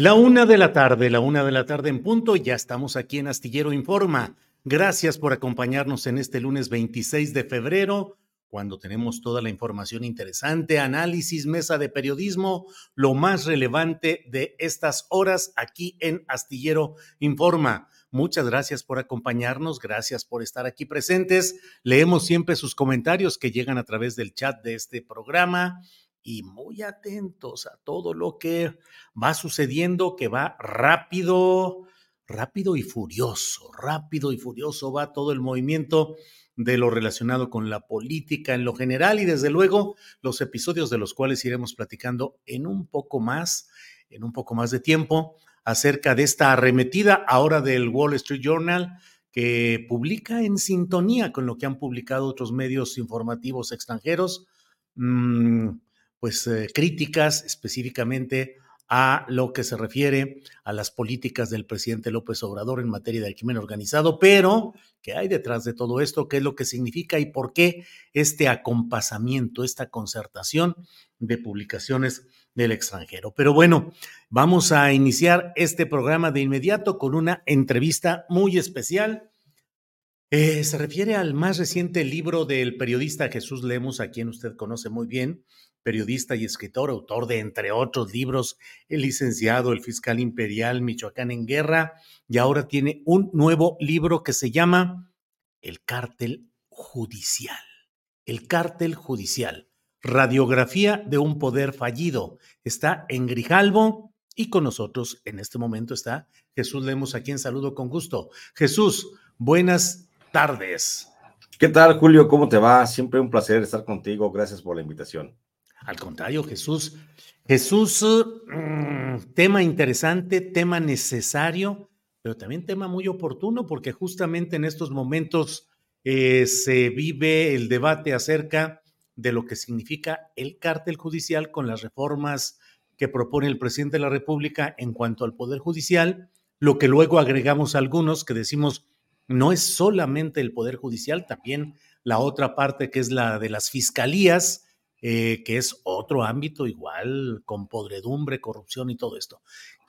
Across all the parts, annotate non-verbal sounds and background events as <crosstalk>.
La una de la tarde, la una de la tarde en punto, ya estamos aquí en Astillero Informa. Gracias por acompañarnos en este lunes 26 de febrero, cuando tenemos toda la información interesante, análisis, mesa de periodismo, lo más relevante de estas horas aquí en Astillero Informa. Muchas gracias por acompañarnos, gracias por estar aquí presentes. Leemos siempre sus comentarios que llegan a través del chat de este programa y muy atentos a todo lo que va sucediendo, que va rápido, rápido y furioso, rápido y furioso va todo el movimiento de lo relacionado con la política en lo general y desde luego los episodios de los cuales iremos platicando en un poco más, en un poco más de tiempo acerca de esta arremetida ahora del Wall Street Journal que publica en sintonía con lo que han publicado otros medios informativos extranjeros. Mmm, pues eh, críticas específicamente a lo que se refiere a las políticas del presidente López Obrador en materia del crimen organizado, pero ¿qué hay detrás de todo esto? ¿Qué es lo que significa y por qué este acompasamiento, esta concertación de publicaciones del extranjero? Pero bueno, vamos a iniciar este programa de inmediato con una entrevista muy especial. Eh, se refiere al más reciente libro del periodista Jesús Lemos, a quien usted conoce muy bien, periodista y escritor, autor de, entre otros libros, El licenciado, El fiscal imperial, Michoacán en guerra, y ahora tiene un nuevo libro que se llama El cártel judicial. El cártel judicial. Radiografía de un poder fallido. Está en Grijalvo y con nosotros en este momento está Jesús Lemos, a quien saludo con gusto. Jesús, buenas tardes. ¿Qué tal, Julio? ¿Cómo te va? Siempre un placer estar contigo. Gracias por la invitación. Al contrario, Jesús. Jesús, mm, tema interesante, tema necesario, pero también tema muy oportuno porque justamente en estos momentos eh, se vive el debate acerca de lo que significa el cártel judicial con las reformas que propone el presidente de la República en cuanto al Poder Judicial, lo que luego agregamos algunos que decimos no es solamente el Poder Judicial, también la otra parte que es la de las fiscalías, eh, que es otro ámbito igual, con podredumbre, corrupción y todo esto.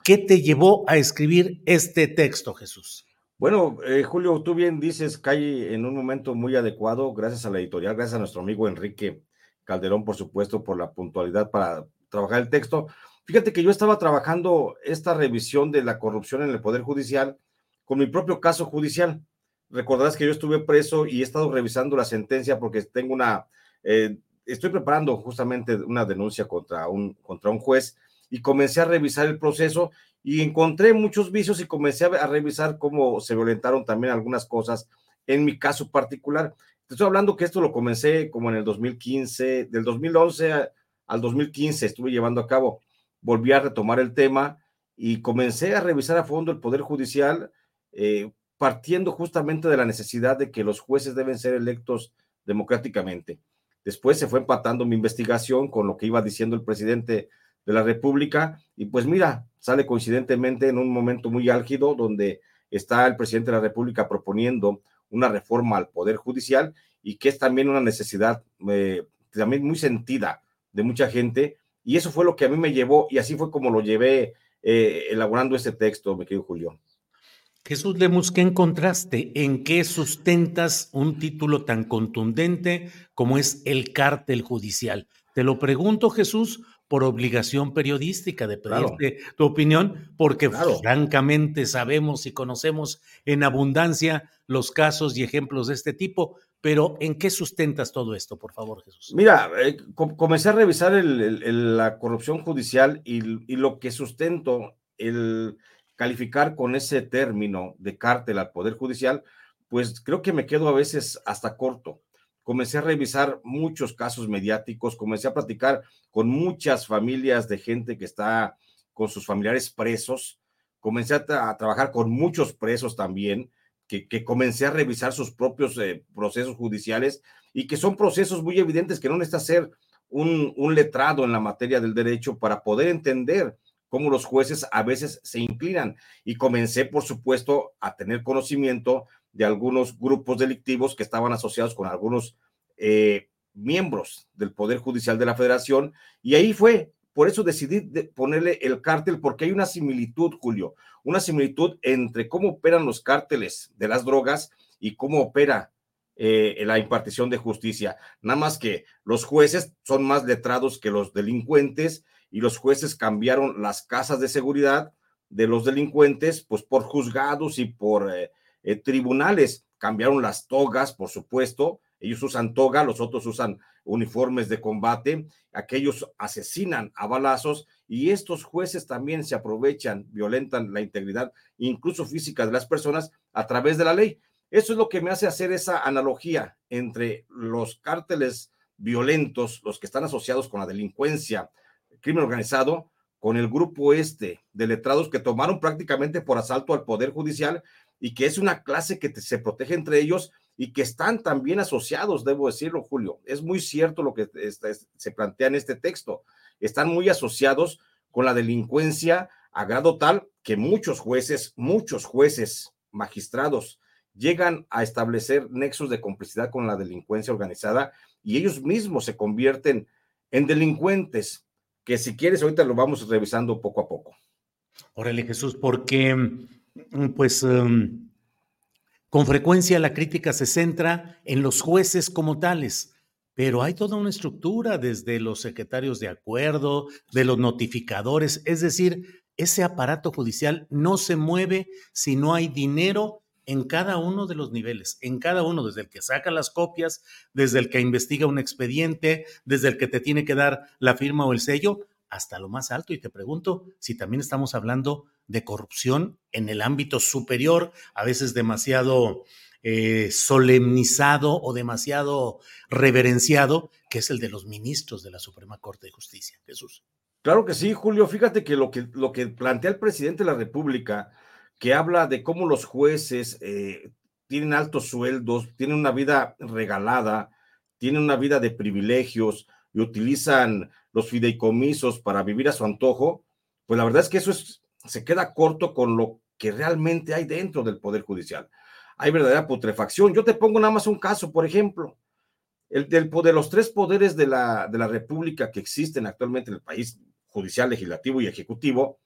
¿Qué te llevó a escribir este texto, Jesús? Bueno, eh, Julio, tú bien dices, cae en un momento muy adecuado, gracias a la editorial, gracias a nuestro amigo Enrique Calderón, por supuesto, por la puntualidad para trabajar el texto. Fíjate que yo estaba trabajando esta revisión de la corrupción en el Poder Judicial con mi propio caso judicial. Recordarás que yo estuve preso y he estado revisando la sentencia porque tengo una eh, estoy preparando justamente una denuncia contra un, contra un juez y comencé a revisar el proceso y encontré muchos vicios y comencé a, revisar cómo se violentaron también algunas cosas en mi caso particular. Estoy hablando que esto lo comencé como en el 2015, del 2011 al 2015 estuve llevando a cabo, volví a retomar el tema y comencé a revisar a fondo el Poder Judicial, eh, partiendo justamente de la necesidad de que los jueces deben ser electos democráticamente. Después se fue empatando mi investigación con lo que iba diciendo el presidente de la República y pues mira, sale coincidentemente en un momento muy álgido donde está el presidente de la República proponiendo una reforma al Poder Judicial y que es también una necesidad eh, también muy sentida de mucha gente. Y eso fue lo que a mí me llevó y así fue como lo llevé eh, elaborando este texto, mi querido Julio. Jesús Lemus, ¿qué encontraste? ¿En qué sustentas un título tan contundente como es el cártel judicial? Te lo pregunto, Jesús, por obligación periodística de pedirte tu opinión, porque francamente sabemos y conocemos en abundancia los casos y ejemplos de este tipo, pero ¿en qué sustentas todo esto, por favor, Jesús? Mira, eh, comencé a revisar la corrupción judicial y, y, lo que sustento, el calificar con ese término de cártel al Poder Judicial, pues creo que me quedo a veces hasta corto. Comencé a revisar muchos casos mediáticos, comencé a platicar con muchas familias de gente que está con sus familiares presos, comencé a, trabajar con muchos presos también, que, comencé a revisar sus propios eh, procesos judiciales y que son procesos muy evidentes que no necesita ser un, un letrado en la materia del derecho para poder entender cómo los jueces a veces se inclinan. Y comencé, por supuesto, a tener conocimiento de algunos grupos delictivos que estaban asociados con algunos eh, miembros del Poder Judicial de la Federación. Y ahí fue, por eso decidí ponerle el cártel, porque hay una similitud, Julio, una similitud entre cómo operan los cárteles de las drogas y cómo opera eh, la impartición de justicia. Nada más que los jueces son más letrados que los delincuentes y los jueces cambiaron las casas de seguridad de los delincuentes, pues por juzgados y por eh, eh, tribunales. Cambiaron las togas, por supuesto. Ellos usan toga, los otros usan uniformes de combate. Aquellos asesinan a balazos y estos jueces también se aprovechan, violentan la integridad, incluso física de las personas a través de la ley. Eso es lo que me hace hacer esa analogía entre los cárteles violentos, los que están asociados con la delincuencia, el crimen organizado, con el grupo este de letrados que tomaron prácticamente por asalto al Poder Judicial y que es una clase que se protege entre ellos y que están también asociados, debo decirlo, Julio. Es muy cierto lo que se plantea en este texto. Están muy asociados con la delincuencia a grado tal que muchos jueces, muchos jueces, magistrados, llegan a establecer nexos de complicidad con la delincuencia organizada y ellos mismos se convierten en delincuentes, que si quieres ahorita lo vamos revisando poco a poco. Órale Jesús, porque Mm, pues em, con frecuencia la crítica se centra en los jueces como tales, pero hay toda una estructura desde los secretarios de acuerdo, de los notificadores, es decir, ese aparato judicial no se mueve si no hay dinero en cada uno de los niveles, en cada uno, desde el que saca las copias, desde el que investiga un expediente, desde el que te tiene que dar la firma o el sello, hasta lo más alto. Y te pregunto si también estamos hablando de corrupción en el ámbito superior, a veces demasiado eh, solemnizado o demasiado reverenciado, que es el de los ministros de la Suprema Corte de Justicia. Jesús. Claro que sí, Julio. Fíjate que lo que, lo que plantea el presidente de la República, que habla de cómo los jueces eh, tienen altos sueldos, tienen una vida regalada, tienen una vida de privilegios y utilizan los fideicomisos para vivir a su antojo, pues la verdad es que eso es, se queda corto con lo que realmente hay dentro del Poder Judicial. Hay verdadera putrefacción. Yo te pongo nada más un caso, por ejemplo, el del, de los tres poderes de la, de la República que existen actualmente en el país, judicial, legislativo y ejecutivo,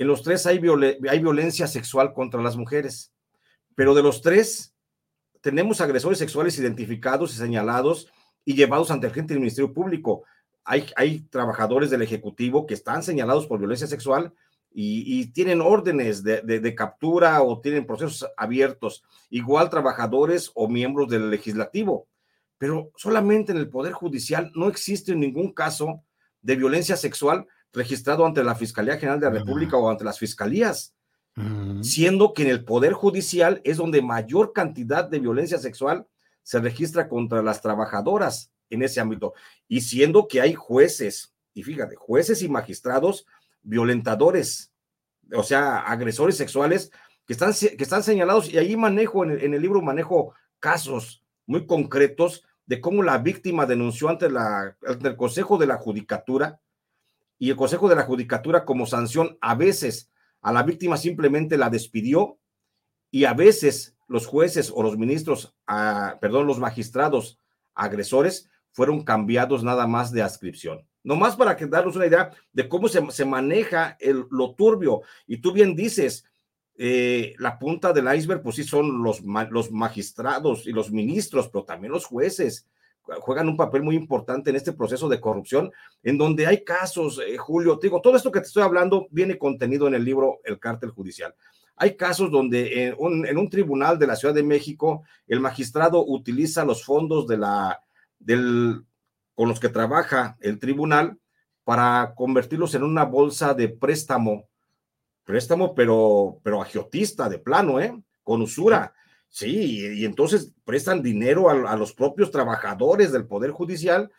en los tres hay, violencia sexual contra las mujeres, pero de los tres tenemos agresores sexuales identificados y señalados y llevados ante el gente del Ministerio Público. Hay, hay trabajadores del Ejecutivo que están señalados por violencia sexual y, tienen órdenes de, captura o tienen procesos abiertos, igual trabajadores o miembros del legislativo. Pero solamente en el Poder Judicial no existe ningún caso de violencia sexual registrado ante la Fiscalía General de la República o ante las fiscalías, siendo que en el Poder Judicial es donde mayor cantidad de violencia sexual se registra contra las trabajadoras en ese ámbito, y siendo que hay jueces, y fíjate, jueces y magistrados violentadores, o sea, agresores sexuales que están, que están señalados y ahí manejo, en el, en el libro manejo casos muy concretos de cómo la víctima denunció ante, la, ante el Consejo de la Judicatura y el Consejo de la Judicatura como sanción a veces a la víctima simplemente la despidió y a veces los jueces o los ministros, ah, perdón, los magistrados agresores fueron cambiados nada más de adscripción. Nomás para que darnos una idea de cómo se, maneja lo turbio. Y tú bien dices, eh, la punta del iceberg, pues sí son los, los magistrados y los ministros, pero también los jueces juegan un papel muy importante en este proceso de corrupción, en donde hay casos, eh, Julio, te digo, todo esto que te estoy hablando viene contenido en el libro El cártel judicial. Hay casos donde en un, en un tribunal de la Ciudad de México el magistrado utiliza los fondos de la, del, con los que trabaja el tribunal para convertirlos en una bolsa de préstamo, préstamo, pero, pero agiotista, de plano, ¿eh? Con usura. Sí, y, entonces prestan dinero a, los propios trabajadores del Poder Judicial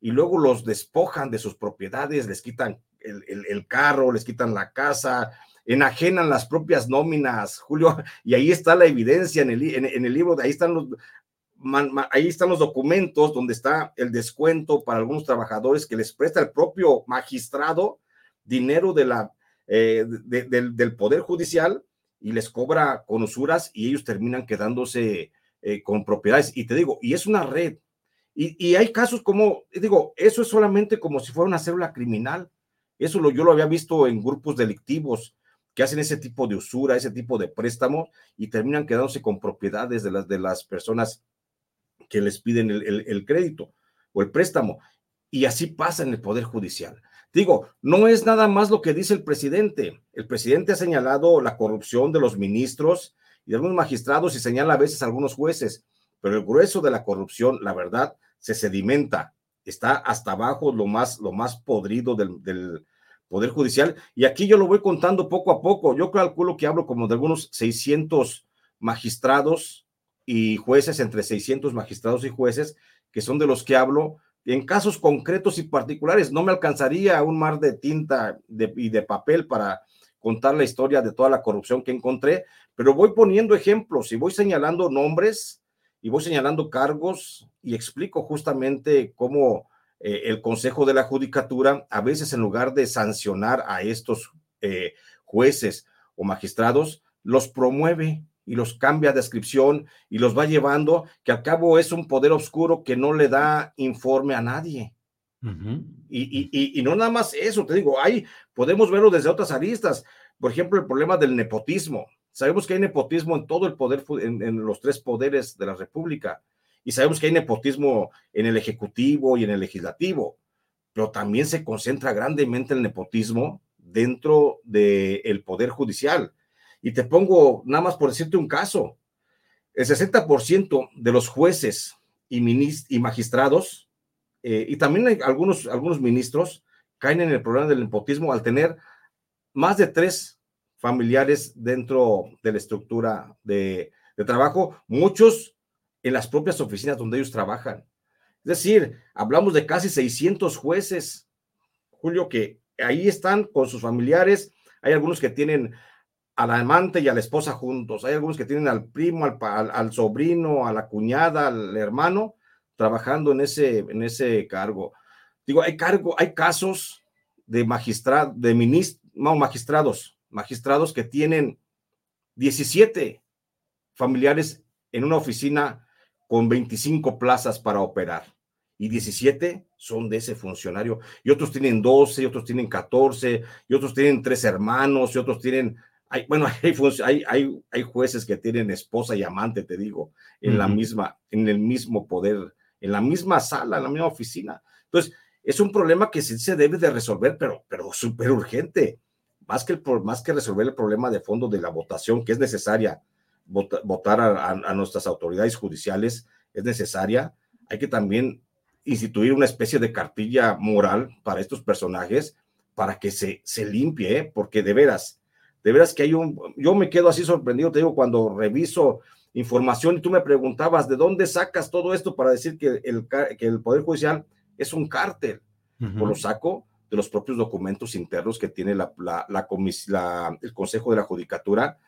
y luego los despojan de sus propiedades, les quitan el, carro, les quitan la casa, enajenan las propias nóminas, Julio, <laughs> y ahí está la evidencia en el, en el libro, ahí están los, ahí están los documentos donde está el descuento para algunos trabajadores que les presta el propio magistrado dinero de la, eh, del, Poder Judicial y les cobra con usuras y ellos terminan quedándose eh, con propiedades. Y te digo, y es una red. Y, hay casos como, digo, eso es solamente como si fuera una célula criminal. Eso lo, yo lo había visto en grupos delictivos que hacen ese tipo de usura, ese tipo de préstamo y terminan quedándose con propiedades de las, de las personas que les piden el, crédito o el préstamo. Y así pasa en el Poder Judicial. Digo, no es nada más lo que dice el presidente. El presidente ha señalado la corrupción de los ministros y de algunos magistrados y señala a veces a algunos jueces, pero el grueso de la corrupción, la verdad, se sedimenta, está hasta abajo lo más, lo más podrido del, del Poder Judicial. Y aquí yo lo voy contando poco a poco. Yo calculo que hablo como de algunos 600 magistrados y jueces, entre 600 magistrados y jueces, que son de los que hablo, en casos concretos y particulares. No me alcanzaría un mar de tinta y de papel para contar la historia de toda la corrupción que encontré, pero voy poniendo ejemplos y voy señalando nombres y voy señalando cargos y explico justamente cómo eh, el Consejo de la Judicatura a veces en lugar de sancionar a estos eh, jueces o magistrados, los promueve y los cambia de descripción y los va llevando, que al cabo es un poder oscuro que no le da informe a nadie. y, y, no nada más eso, te digo, hay, podemos verlo desde otras aristas. Por ejemplo, el problema del nepotismo. Sabemos que hay nepotismo en todo el poder, en, en los tres poderes de la República. Y sabemos que hay nepotismo en el Ejecutivo y en el Legislativo. Pero también se concentra grandemente el nepotismo dentro del Poder Judicial. Y te pongo nada más por decirte un caso. El 60% de los jueces y, y magistrados, eh, y también algunos, algunos ministros, caen en el problema del nepotismo al tener más de tres familiares dentro de la estructura de, de trabajo, muchos en las propias oficinas donde ellos trabajan. Es decir, hablamos de casi 600 jueces, Julio, que ahí están con sus familiares. Hay algunos que tienen al amante y a la esposa juntos. Hay algunos que tienen al primo, al, sobrino, a la cuñada, al hermano, trabajando en ese, en ese cargo. Digo, hay cargo, hay casos de magistrados, de magistrados, magistrados que tienen 17 familiares en una oficina con 25 plazas para operar. Y 17 son de ese funcionario. Y otros tienen 12, y otros tienen 14, y otros tienen tres hermanos, y otros tienen hay, bueno, <laughs> hay, hay, hay, jueces que tienen esposa y amante, te digo, en la misma, en el mismo poder, en la misma sala, en la misma oficina. Entonces, es un problema que sí se debe de resolver, pero, pero súper urgente. Más que, el, más que resolver el problema de fondo de la votación, que es necesaria votar a, a nuestras autoridades judiciales, es necesaria. Hay que también instituir una especie de cartilla moral para estos personajes para que se, se limpie, ¿eh? porque de veras, de veras que hay un, yo me quedo así sorprendido, te digo, cuando reviso información y tú me preguntabas, ¿de dónde sacas todo esto para decir que el, que el Poder Judicial es un cártel? Pues lo saco de los propios documentos internos que tiene la, la, la, el Consejo de la Judicatura,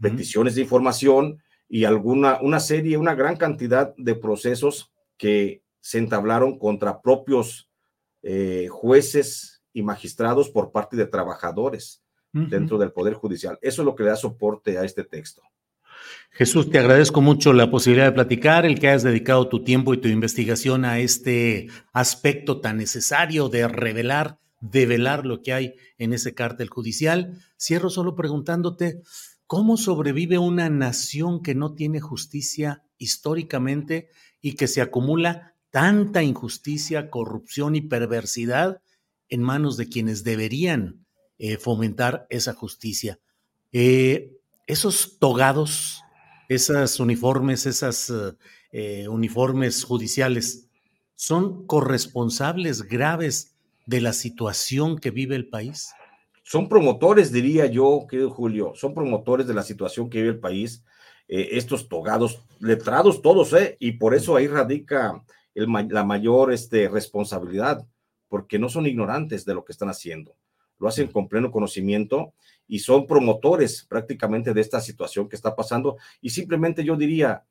peticiones de información y alguna, una serie, una gran cantidad de procesos que se entablaron contra propios eh, jueces y magistrados por parte de trabajadores dentro del Poder Judicial. Eso es lo que le da soporte a este texto. Jesús, te agradezco mucho la posibilidad de platicar, el que hayas dedicado tu tiempo y tu investigación a este aspecto tan necesario de revelar, develar lo que hay en ese cártel judicial. Cierro solo preguntándote, ¿cómo sobrevive una nación que no tiene justicia históricamente y que se acumula tanta injusticia, corrupción y perversidad en manos de quienes deberían eh, fomentar esa justicia? Eh, esos togados esas uniformes, esas eh, uniformes judiciales, son corresponsables graves de la situación que vive el país? Son promotores, diría yo, querido Julio, son promotores de la situación que vive el país, estos togados, letrados todos, ¿eh? Y por eso ahí radica la mayor este, responsabilidad, porque no son ignorantes de lo que están haciendo, lo hacen con pleno conocimiento y son promotores prácticamente de esta situación que está pasando. Y simplemente yo diría,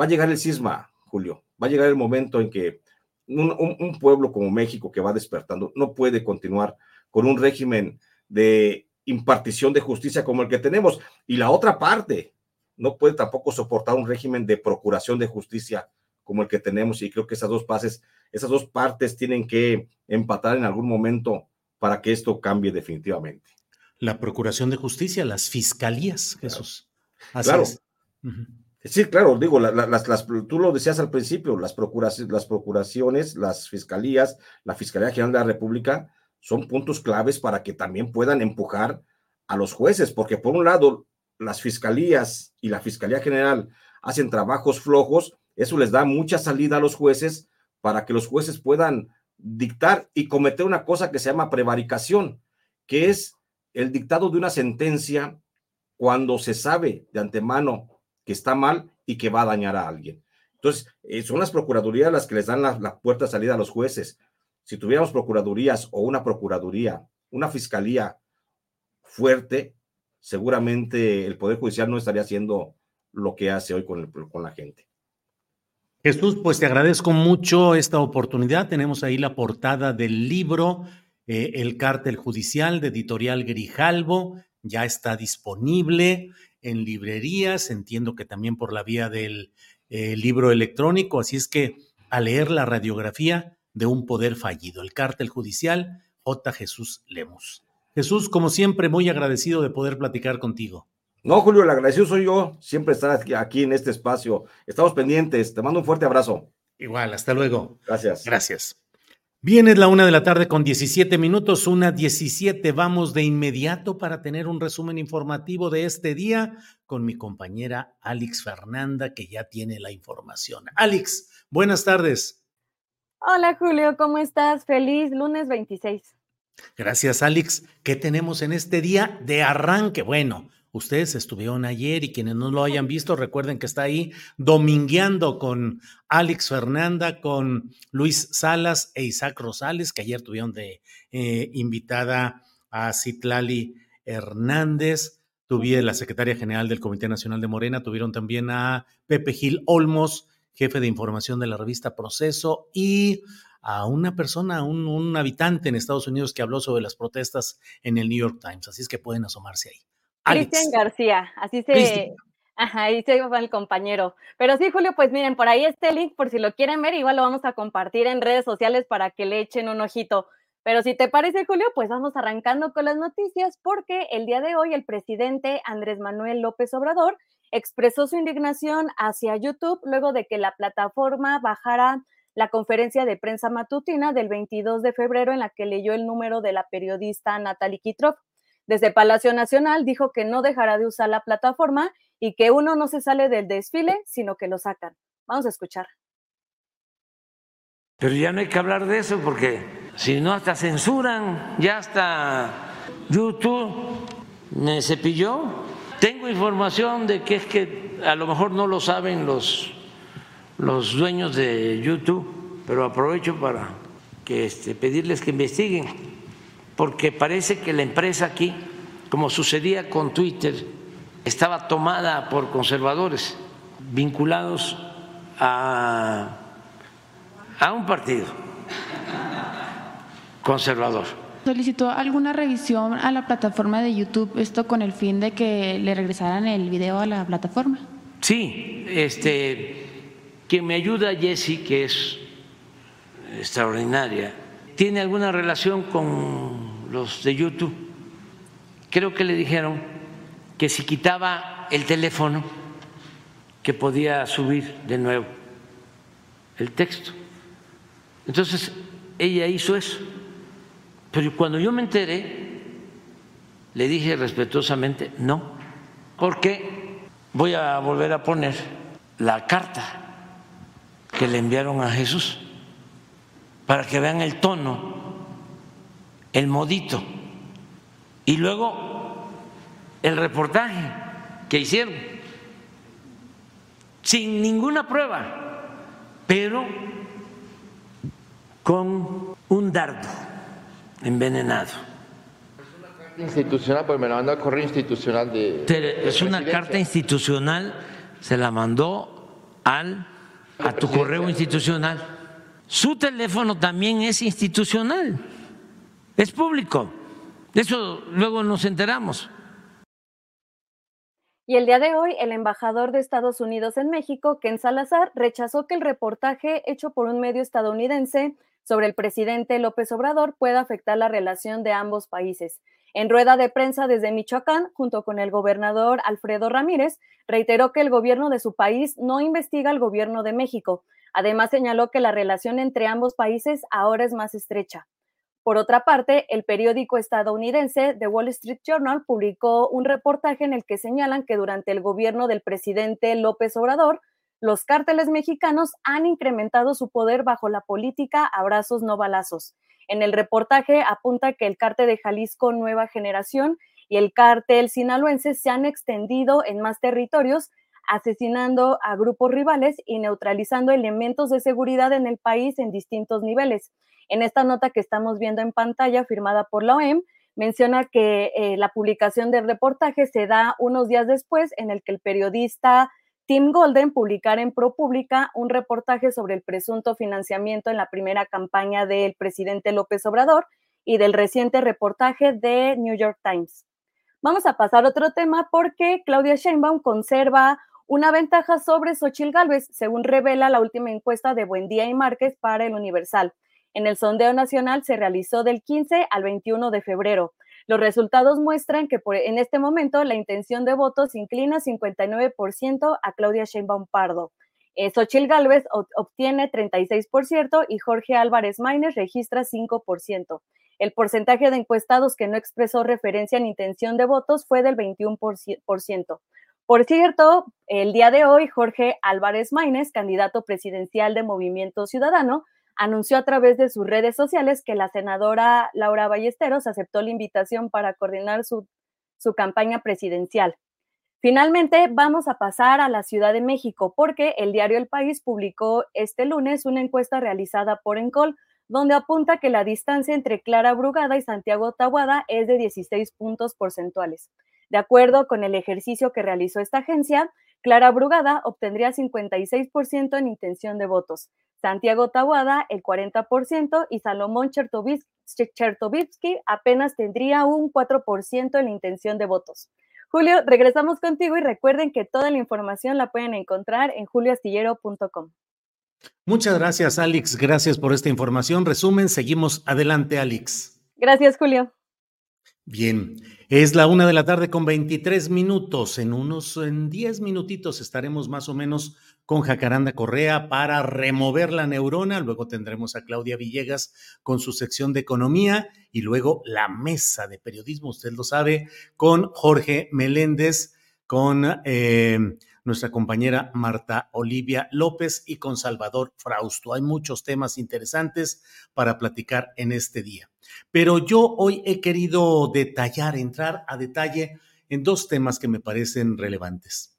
va a llegar el cisma, Julio, va a llegar el momento en que un, pueblo como México que va despertando no puede continuar con un régimen de impartición de justicia como el que tenemos. Y la otra parte no puede tampoco soportar un régimen de procuración de justicia como el que tenemos. Y creo que esas dos pases, esas dos partes tienen que empatar en algún momento para que esto cambie definitivamente la Procuración de Justicia, las fiscalías, Jesús. claro. Sí, claro, digo, las, tú lo decías al principio, las, procuraciones, las procuraciones, las fiscalías, la Fiscalía General de la República son puntos claves para que también puedan empujar a los jueces, porque por un lado, las fiscalías y la Fiscalía General hacen trabajos flojos, eso les da mucha salida a los jueces para que los jueces puedan dictar y cometer una cosa que se llama prevaricación, que es el dictado de una sentencia cuando se sabe de antemano que está mal y que va a dañar a alguien. Entonces, eh, son las procuradurías las que les dan la, puerta de salida a los jueces. Si tuviéramos procuradurías o una procuraduría, una fiscalía fuerte, seguramente el Poder Judicial no estaría haciendo lo que hace hoy con, con la gente. Jesús, pues te agradezco mucho esta oportunidad. Tenemos ahí la portada del libro eh, el cártel judicial de editorial Grijalvo ya está disponible en librerías, entiendo que también por la vía del eh, libro electrónico, así es que a leer la radiografía de un poder fallido, el cártel judicial J. Jesús Lemus. Jesús, como siempre, muy agradecido de poder platicar contigo. No, Julio, el agradecido soy yo, siempre estar aquí en este espacio. Estamos pendientes, te mando un fuerte abrazo. Igual, hasta luego. Gracias. Gracias. Bien, es la una de la tarde con 17 minutos, una 17. Vamos de inmediato para tener un resumen informativo de este día con mi compañera Alex Fernanda, que ya tiene la información. Alex, buenas tardes. Hola Julio, ¿cómo estás? Feliz lunes 26. Gracias, Alex. ¿Qué tenemos en este día de arranque? Bueno, Ustedes estuvieron ayer y quienes no lo hayan visto, recuerden que está ahí domingueando con Alex Fernanda, con Luis Salas e Isaac Rosales, que ayer tuvieron de eh, invitada a Citlali Hernández, tuvieron la secretaria general del Comité Nacional de Morena, tuvieron también a Pepe Gil Olmos, jefe de información de la revista Proceso, y a una persona, un, un habitante en Estados Unidos que habló sobre las protestas en el New York Times. Así es que pueden asomarse ahí. Cristian García, así se, ajá, ahí se va el compañero. Pero sí, Julio, pues miren, por ahí este link, por si lo quieren ver, igual lo vamos a compartir en redes sociales para que le echen un ojito. Pero si te parece, Julio, pues vamos arrancando con las noticias, porque el día de hoy el presidente Andrés Manuel López Obrador expresó su indignación hacia YouTube luego de que la plataforma bajara la conferencia de prensa matutina del 22 de febrero en la que leyó el número de la periodista Natalie Kitrov. Desde Palacio Nacional dijo que no dejará de usar la plataforma y que uno no se sale del desfile, sino que lo sacan. Vamos a escuchar. Pero ya no hay que hablar de eso porque si no hasta censuran, ya hasta YouTube me cepilló. Tengo información de que es que a lo mejor no lo saben los, los dueños de YouTube, pero aprovecho para este, pedirles que investiguen porque parece que la empresa aquí, como sucedía con Twitter, estaba tomada por conservadores vinculados a, a un partido conservador. Solicitó alguna revisión a la plataforma de YouTube, esto con el fin de que le regresaran el video a la plataforma. Sí, este, quien me ayuda, Jessie, que es extraordinaria, tiene alguna relación con los de YouTube. Creo que le dijeron que si quitaba el teléfono, que podía subir de nuevo el texto. Entonces, ella hizo eso. Pero cuando yo me enteré, le dije respetuosamente, no, porque voy a volver a poner la carta que le enviaron a Jesús para que vean el tono, el modito, y luego el reportaje que hicieron, sin ninguna prueba, pero con un dardo envenenado. Institucional, pues me la mandó al correo institucional de. es una carta institucional, se la mandó al a tu correo institucional. Su teléfono también es institucional, es público. Eso luego nos enteramos. Y el día de hoy, el embajador de Estados Unidos en México, Ken Salazar, rechazó que el reportaje hecho por un medio estadounidense sobre el presidente López Obrador pueda afectar la relación de ambos países. En rueda de prensa desde Michoacán, junto con el gobernador Alfredo Ramírez, reiteró que el gobierno de su país no investiga al gobierno de México. Además, señaló que la relación entre ambos países ahora es más estrecha. Por otra parte, el periódico estadounidense The Wall Street Journal publicó un reportaje en el que señalan que durante el gobierno del presidente López Obrador, los cárteles mexicanos han incrementado su poder bajo la política abrazos no balazos. En el reportaje apunta que el cártel de Jalisco Nueva Generación y el cártel sinaloense se han extendido en más territorios, asesinando a grupos rivales y neutralizando elementos de seguridad en el país en distintos niveles. En esta nota que estamos viendo en pantalla, firmada por la OEM, menciona que eh, la publicación del reportaje se da unos días después en el que el periodista Tim Golden publicara en ProPublica un reportaje sobre el presunto financiamiento en la primera campaña del presidente López Obrador y del reciente reportaje de New York Times. Vamos a pasar a otro tema porque Claudia Sheinbaum conserva una ventaja sobre Xochil Gálvez, según revela la última encuesta de Buendía y Márquez para el Universal. En el sondeo nacional se realizó del 15 al 21 de febrero. Los resultados muestran que en este momento la intención de votos inclina 59% a Claudia Sheinbaum Pardo. Eh, Xochil Gálvez obtiene 36% y Jorge Álvarez Maínez registra 5%. El porcentaje de encuestados que no expresó referencia en intención de votos fue del 21%. Por cierto, el día de hoy, Jorge Álvarez Maínez, candidato presidencial de Movimiento Ciudadano, anunció a través de sus redes sociales que la senadora Laura Ballesteros aceptó la invitación para coordinar su, su campaña presidencial. Finalmente, vamos a pasar a la Ciudad de México porque el diario El País publicó este lunes una encuesta realizada por Encol donde apunta que la distancia entre Clara Brugada y Santiago Tahuada es de 16 puntos porcentuales. De acuerdo con el ejercicio que realizó esta agencia, Clara Brugada obtendría 56% en intención de votos, Santiago Tahuada el 40% y Salomón Chertovitsky apenas tendría un 4% en la intención de votos. Julio, regresamos contigo y recuerden que toda la información la pueden encontrar en julioastillero.com. Muchas gracias, Alex. Gracias por esta información. Resumen, seguimos adelante, Alex. Gracias, Julio. Bien, es la una de la tarde con 23 minutos. En unos en 10 minutitos estaremos más o menos con Jacaranda Correa para remover la neurona. Luego tendremos a Claudia Villegas con su sección de economía y luego la mesa de periodismo, usted lo sabe, con Jorge Meléndez, con eh, nuestra compañera Marta Olivia López y con Salvador Frausto. Hay muchos temas interesantes para platicar en este día. Pero yo hoy he querido detallar, entrar a detalle en dos temas que me parecen relevantes.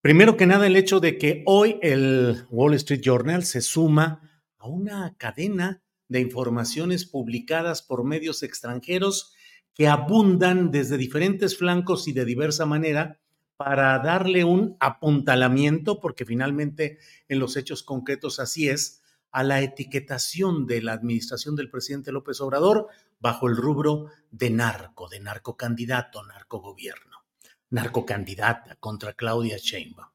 Primero que nada, el hecho de que hoy el Wall Street Journal se suma a una cadena de informaciones publicadas por medios extranjeros que abundan desde diferentes flancos y de diversa manera para darle un apuntalamiento, porque finalmente en los hechos concretos así es, a la etiquetación de la administración del presidente López Obrador bajo el rubro de narco, de narcocandidato, narcogobierno, narcocandidata contra Claudia Sheinbaum.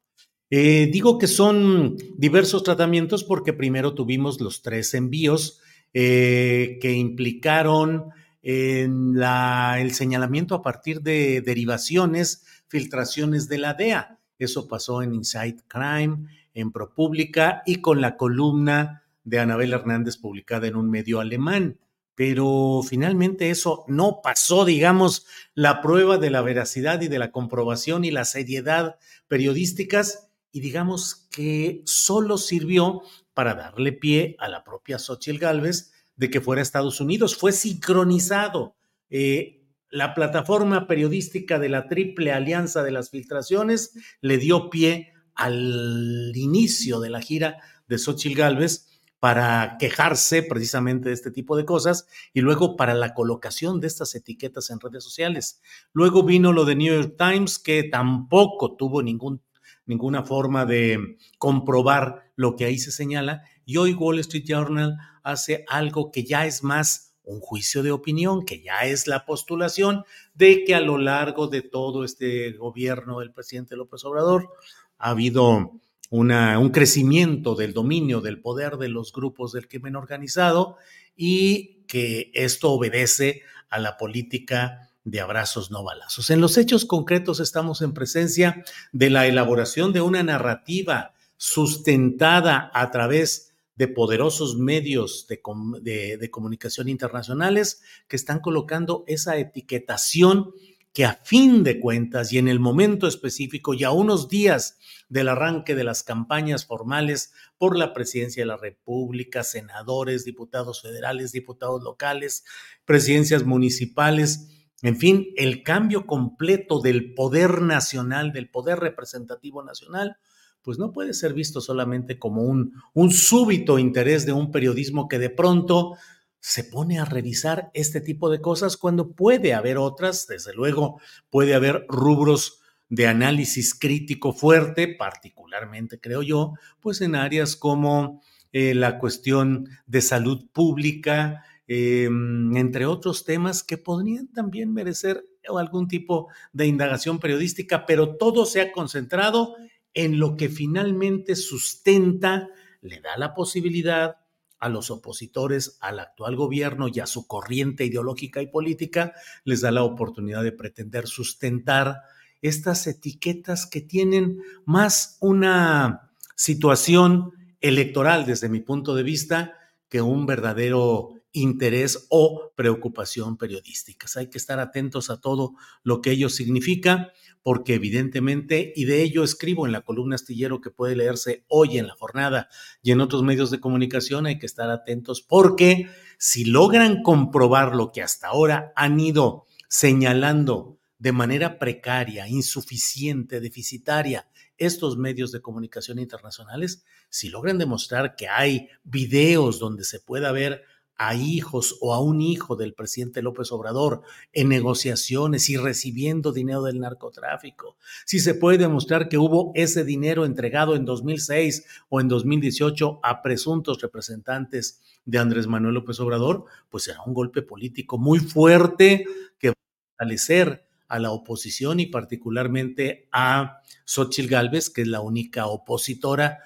Eh, digo que son diversos tratamientos porque primero tuvimos los tres envíos eh, que implicaron el señalamiento a partir de derivaciones, filtraciones de la DEA. Eso pasó en Inside Crime, en ProPublica y con la columna de Anabel Hernández publicada en un medio alemán. Pero finalmente eso no pasó, digamos, la prueba de la veracidad y de la comprobación y la seriedad periodísticas y digamos que solo sirvió para darle pie a la propia Xochitl Galvez de que fuera a Estados Unidos. Fue sincronizado. Eh, la plataforma periodística de la Triple Alianza de las Filtraciones le dio pie al inicio de la gira de Xochitl Galvez para quejarse precisamente de este tipo de cosas y luego para la colocación de estas etiquetas en redes sociales. Luego vino lo de New York Times, que tampoco tuvo ningún, ninguna forma de comprobar lo que ahí se señala, y hoy Wall Street Journal hace algo que ya es más un juicio de opinión, que ya es la postulación de que a lo largo de todo este gobierno del presidente López Obrador ha habido un crecimiento del dominio del poder de los grupos del crimen organizado y que esto obedece a la política de abrazos no balazos. En los hechos concretos estamos en presencia de la elaboración de una narrativa sustentada a través de poderosos medios de, comunicación internacionales que están colocando esa etiquetación que a fin de cuentas y en el momento específico y a unos días del arranque de las campañas formales por la presidencia de la República, senadores, diputados federales, diputados locales, presidencias municipales, en fin, el cambio completo del poder nacional, del poder representativo nacional, pues no puede ser visto solamente como un, un súbito interés de un periodismo que de pronto se pone a revisar este tipo de cosas cuando puede haber otras, desde luego puede haber rubros de análisis crítico fuerte, particularmente creo yo, pues en áreas como eh, la cuestión de salud pública, eh, entre otros temas que podrían también merecer algún tipo de indagación periodística, pero todo se ha concentrado en lo que finalmente sustenta, le da la posibilidad a los opositores al actual gobierno y a su corriente ideológica y política, les da la oportunidad de pretender sustentar estas etiquetas que tienen más una situación electoral desde mi punto de vista que un verdadero interés o preocupación periodísticas. Hay que estar atentos a todo lo que ello significa, porque evidentemente, y de ello escribo en la columna astillero que puede leerse hoy en la jornada y en otros medios de comunicación, hay que estar atentos porque si logran comprobar lo que hasta ahora han ido señalando de manera precaria, insuficiente, deficitaria, estos medios de comunicación internacionales, si logran demostrar que hay videos donde se pueda ver a hijos o a un hijo del presidente López Obrador en negociaciones y recibiendo dinero del narcotráfico, si se puede demostrar que hubo ese dinero entregado en 2006 o en 2018 a presuntos representantes de Andrés Manuel López Obrador, pues será un golpe político muy fuerte que va a fortalecer a la oposición y particularmente a Xochitl Gálvez, que es la única opositora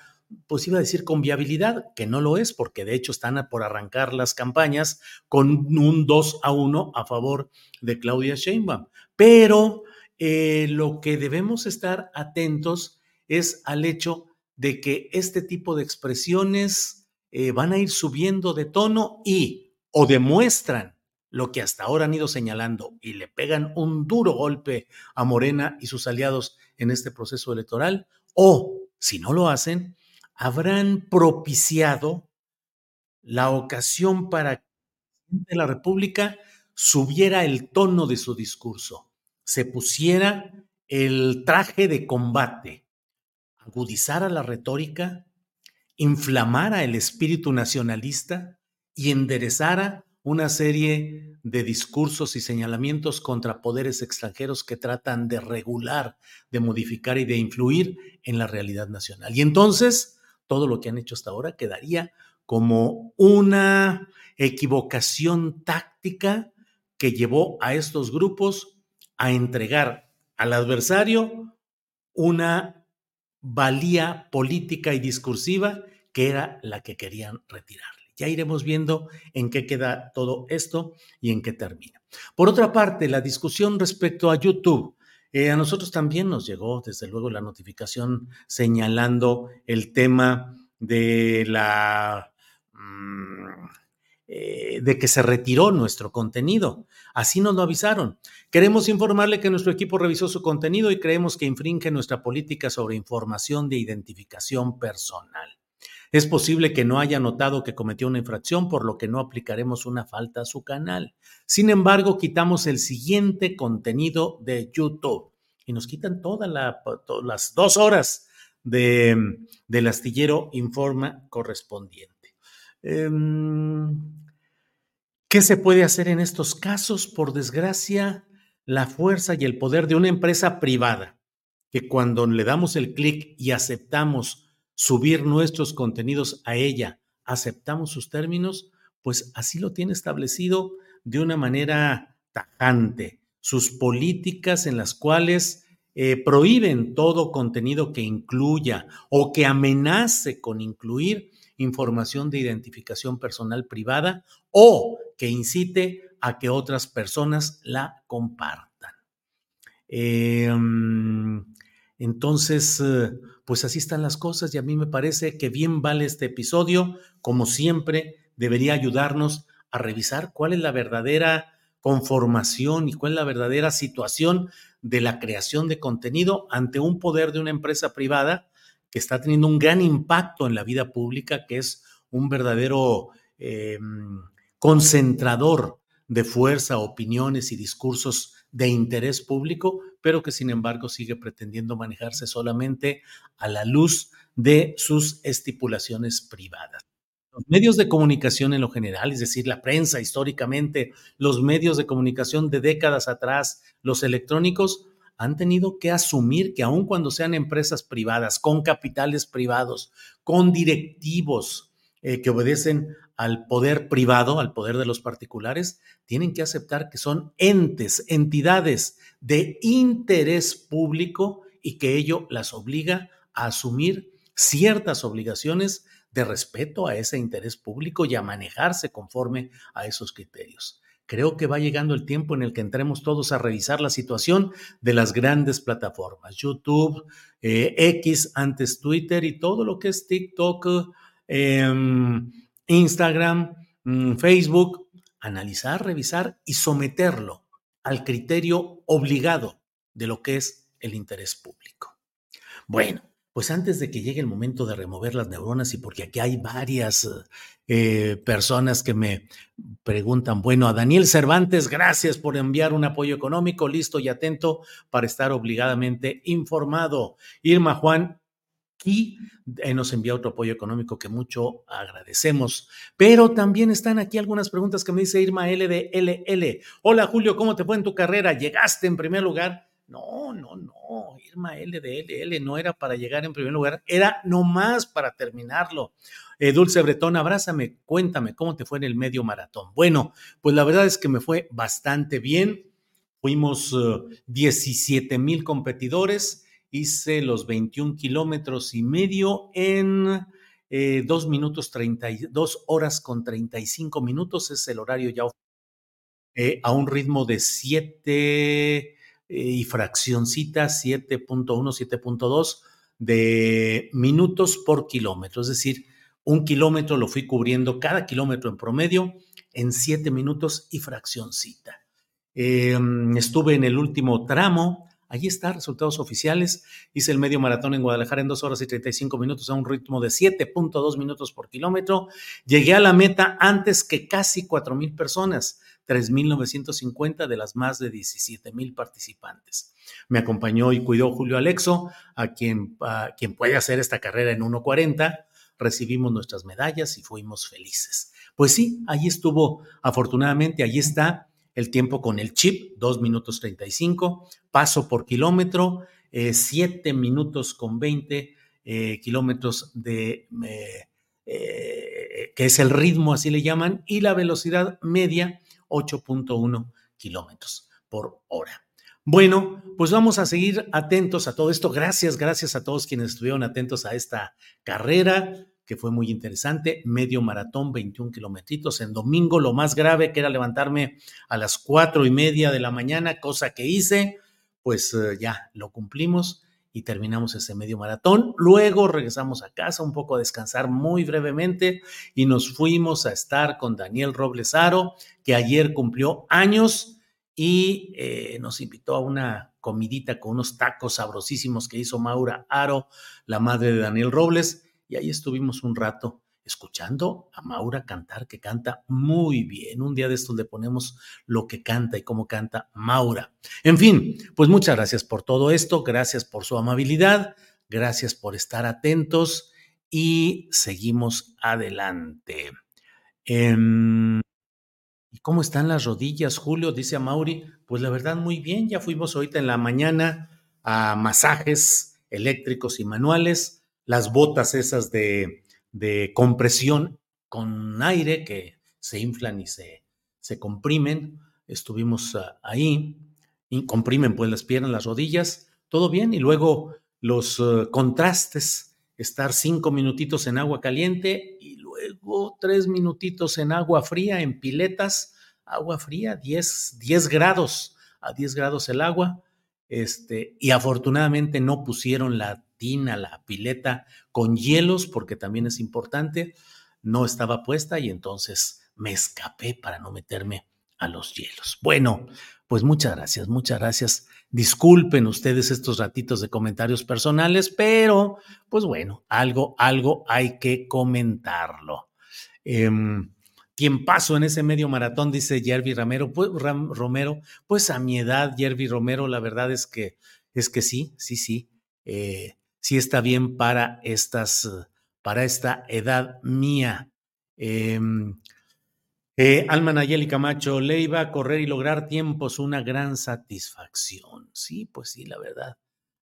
pues iba a decir con viabilidad, que no lo es, porque de hecho están por arrancar las campañas con un 2 a 1 a favor de Claudia Sheinbaum. Pero eh, lo que debemos estar atentos es al hecho de que este tipo de expresiones eh, van a ir subiendo de tono y o demuestran lo que hasta ahora han ido señalando y le pegan un duro golpe a Morena y sus aliados en este proceso electoral, o si no lo hacen, habrán propiciado la ocasión para que la República subiera el tono de su discurso, se pusiera el traje de combate, agudizara la retórica, inflamara el espíritu nacionalista y enderezara una serie de discursos y señalamientos contra poderes extranjeros que tratan de regular, de modificar y de influir en la realidad nacional. Y entonces todo lo que han hecho hasta ahora quedaría como una equivocación táctica que llevó a estos grupos a entregar al adversario una valía política y discursiva que era la que querían retirarle. Ya iremos viendo en qué queda todo esto y en qué termina. Por otra parte, la discusión respecto a YouTube. Eh, a nosotros también nos llegó, desde luego, la notificación señalando el tema de la mm, eh, de que se retiró nuestro contenido. Así nos lo avisaron. Queremos informarle que nuestro equipo revisó su contenido y creemos que infringe nuestra política sobre información de identificación personal. Es posible que no haya notado que cometió una infracción, por lo que no aplicaremos una falta a su canal. Sin embargo, quitamos el siguiente contenido de YouTube y nos quitan todas las dos horas de, del astillero Informa correspondiente. Em, ¿Qué se puede hacer en estos casos? Por desgracia, la fuerza y el poder de una empresa privada, que cuando le damos el clic y aceptamos subir nuestros contenidos a ella, aceptamos sus términos, pues así lo tiene establecido de una manera tajante. Sus políticas en las cuales eh, prohíben todo contenido que incluya o que amenace con incluir información de identificación personal privada o que incite a que otras personas la compartan. Em, entonces, eh, pues así están las cosas y a mí me parece que bien vale este episodio, como siempre, debería ayudarnos a revisar cuál es la verdadera conformación y cuál es la verdadera situación de la creación de contenido ante un poder de una empresa privada que está teniendo un gran impacto en la vida pública, que es un verdadero em, concentrador de fuerza, opiniones y discursos de interés público, pero que sin embargo sigue pretendiendo manejarse solamente a la luz de sus estipulaciones privadas. Los medios de comunicación en lo general, es decir, la prensa históricamente, los medios de comunicación de décadas atrás, los electrónicos, han tenido que asumir que aun cuando sean empresas privadas, con capitales privados, con directivos eh, que obedecen al poder privado, al poder de los particulares, tienen que aceptar que son entes, entidades de interés público y que ello las obliga a asumir ciertas obligaciones de respeto a ese interés público y a manejarse conforme a esos criterios. Creo que va llegando el tiempo en el que entremos todos a revisar la situación de las grandes plataformas, YouTube, eh, X, antes Twitter y todo lo que es TikTok, em, Instagram, mm, Facebook, analizar, revisar y someterlo al criterio obligado de lo que es el interés público. Bueno, pues antes de que llegue el momento de remover las neuronas y porque aquí hay varias eh, personas que me preguntan, bueno, a Daniel Cervantes, gracias por enviar un apoyo económico, listo y atento para estar obligadamente informado. Irma Juan y eh, nos envía otro apoyo económico que mucho agradecemos. Pero también están aquí algunas preguntas que me dice Irma L de LL. Hola Julio, ¿cómo te fue en tu carrera? ¿Llegaste en primer lugar? No, no, no, Irma L de LL no era para llegar en primer lugar, era nomás para terminarlo. Eh, Dulce Bretón, abrázame, cuéntame cómo te fue en el medio maratón. Bueno, pues la verdad es que me fue bastante bien. Fuimos 17 eh, mil competidores, hice los 21 kilómetros y medio en eh, 2 minutos 32 horas con 35 minutos, es el horario ya eh, a un ritmo de 7 eh, y fraccioncita 7.1, 7.2 de minutos por kilómetro. Es decir, un kilómetro lo fui cubriendo cada kilómetro en promedio en 7 minutos y fraccioncita. Em, estuve en el último tramo. Allí está, resultados oficiales. Hice el medio maratón en Guadalajara en 2 horas y 35 minutos a un ritmo de 7.2 minutos por kilómetro. Llegué a la meta antes que casi 4 mil personas. 3.950 de las más de 17.000 participantes. Me acompañó y cuidó Julio Alexo, a quien, quien puede hacer esta carrera en 1.40. Recibimos nuestras medallas y fuimos felices. Pues sí, ahí estuvo, afortunadamente, ahí está el tiempo con el chip, 2 minutos 35, paso por kilómetro, 7 eh, minutos con 20 eh, kilómetros de... Eh, que es el ritmo, así le llaman, y la velocidad media, 8.1 kilómetros por hora. Bueno, pues vamos a seguir atentos a todo esto. Gracias, gracias a todos quienes estuvieron atentos a esta carrera que fue muy interesante. Medio maratón, 21 kilometritos. En domingo, lo más grave que era levantarme a las cuatro y media de la mañana, cosa que hice, pues eh, ya lo cumplimos y terminamos ese medio maratón. Luego regresamos a casa un poco a descansar muy brevemente y nos fuimos a estar con Daniel Roblesaro, que ayer cumplió años y eh, nos invitó a una comidita con unos tacos sabrosísimos que hizo Maura Aro, la madre de Daniel Robles, y ahí estuvimos un rato escuchando a Maura cantar, que canta muy bien. Un día de estos le ponemos lo que canta y cómo canta Maura. En fin, pues muchas gracias por todo esto, gracias por su amabilidad, gracias por estar atentos y seguimos adelante. Em, ¿Y cómo están las rodillas, Julio? Dice a Mauri. Pues la verdad, muy bien. Ya fuimos ahorita en la mañana a masajes eléctricos y manuales, las botas esas de, compresión con aire que se inflan y se, se comprimen. Estuvimos ah, ahí, y comprimen pues las piernas, las rodillas, todo bien. Y luego los ah, contrastes, estar cinco minutitos en agua caliente y luego tres minutitos en agua fría, en piletas, agua fría, 10, 10 grados, a 10 grados el agua, este, y afortunadamente no pusieron la tina, la pileta con hielos, porque también es importante, no estaba puesta y entonces me escapé para no meterme a los hielos. Bueno, pues muchas gracias, muchas gracias. Disculpen ustedes estos ratitos de comentarios personales, pero pues bueno, algo, algo hay que comentarlo. Eh, ¿Quién pasó en ese medio maratón, dice Jervi Romero, pues, Romero, pues a mi edad, Jervi Romero, la verdad es que, es que sí, sí, sí, eh, sí está bien para estas, para esta edad mía. Eh, eh, Alma Nayeli Camacho, Leiva, correr y lograr tiempos, una gran satisfacción. Sí, pues sí, la verdad.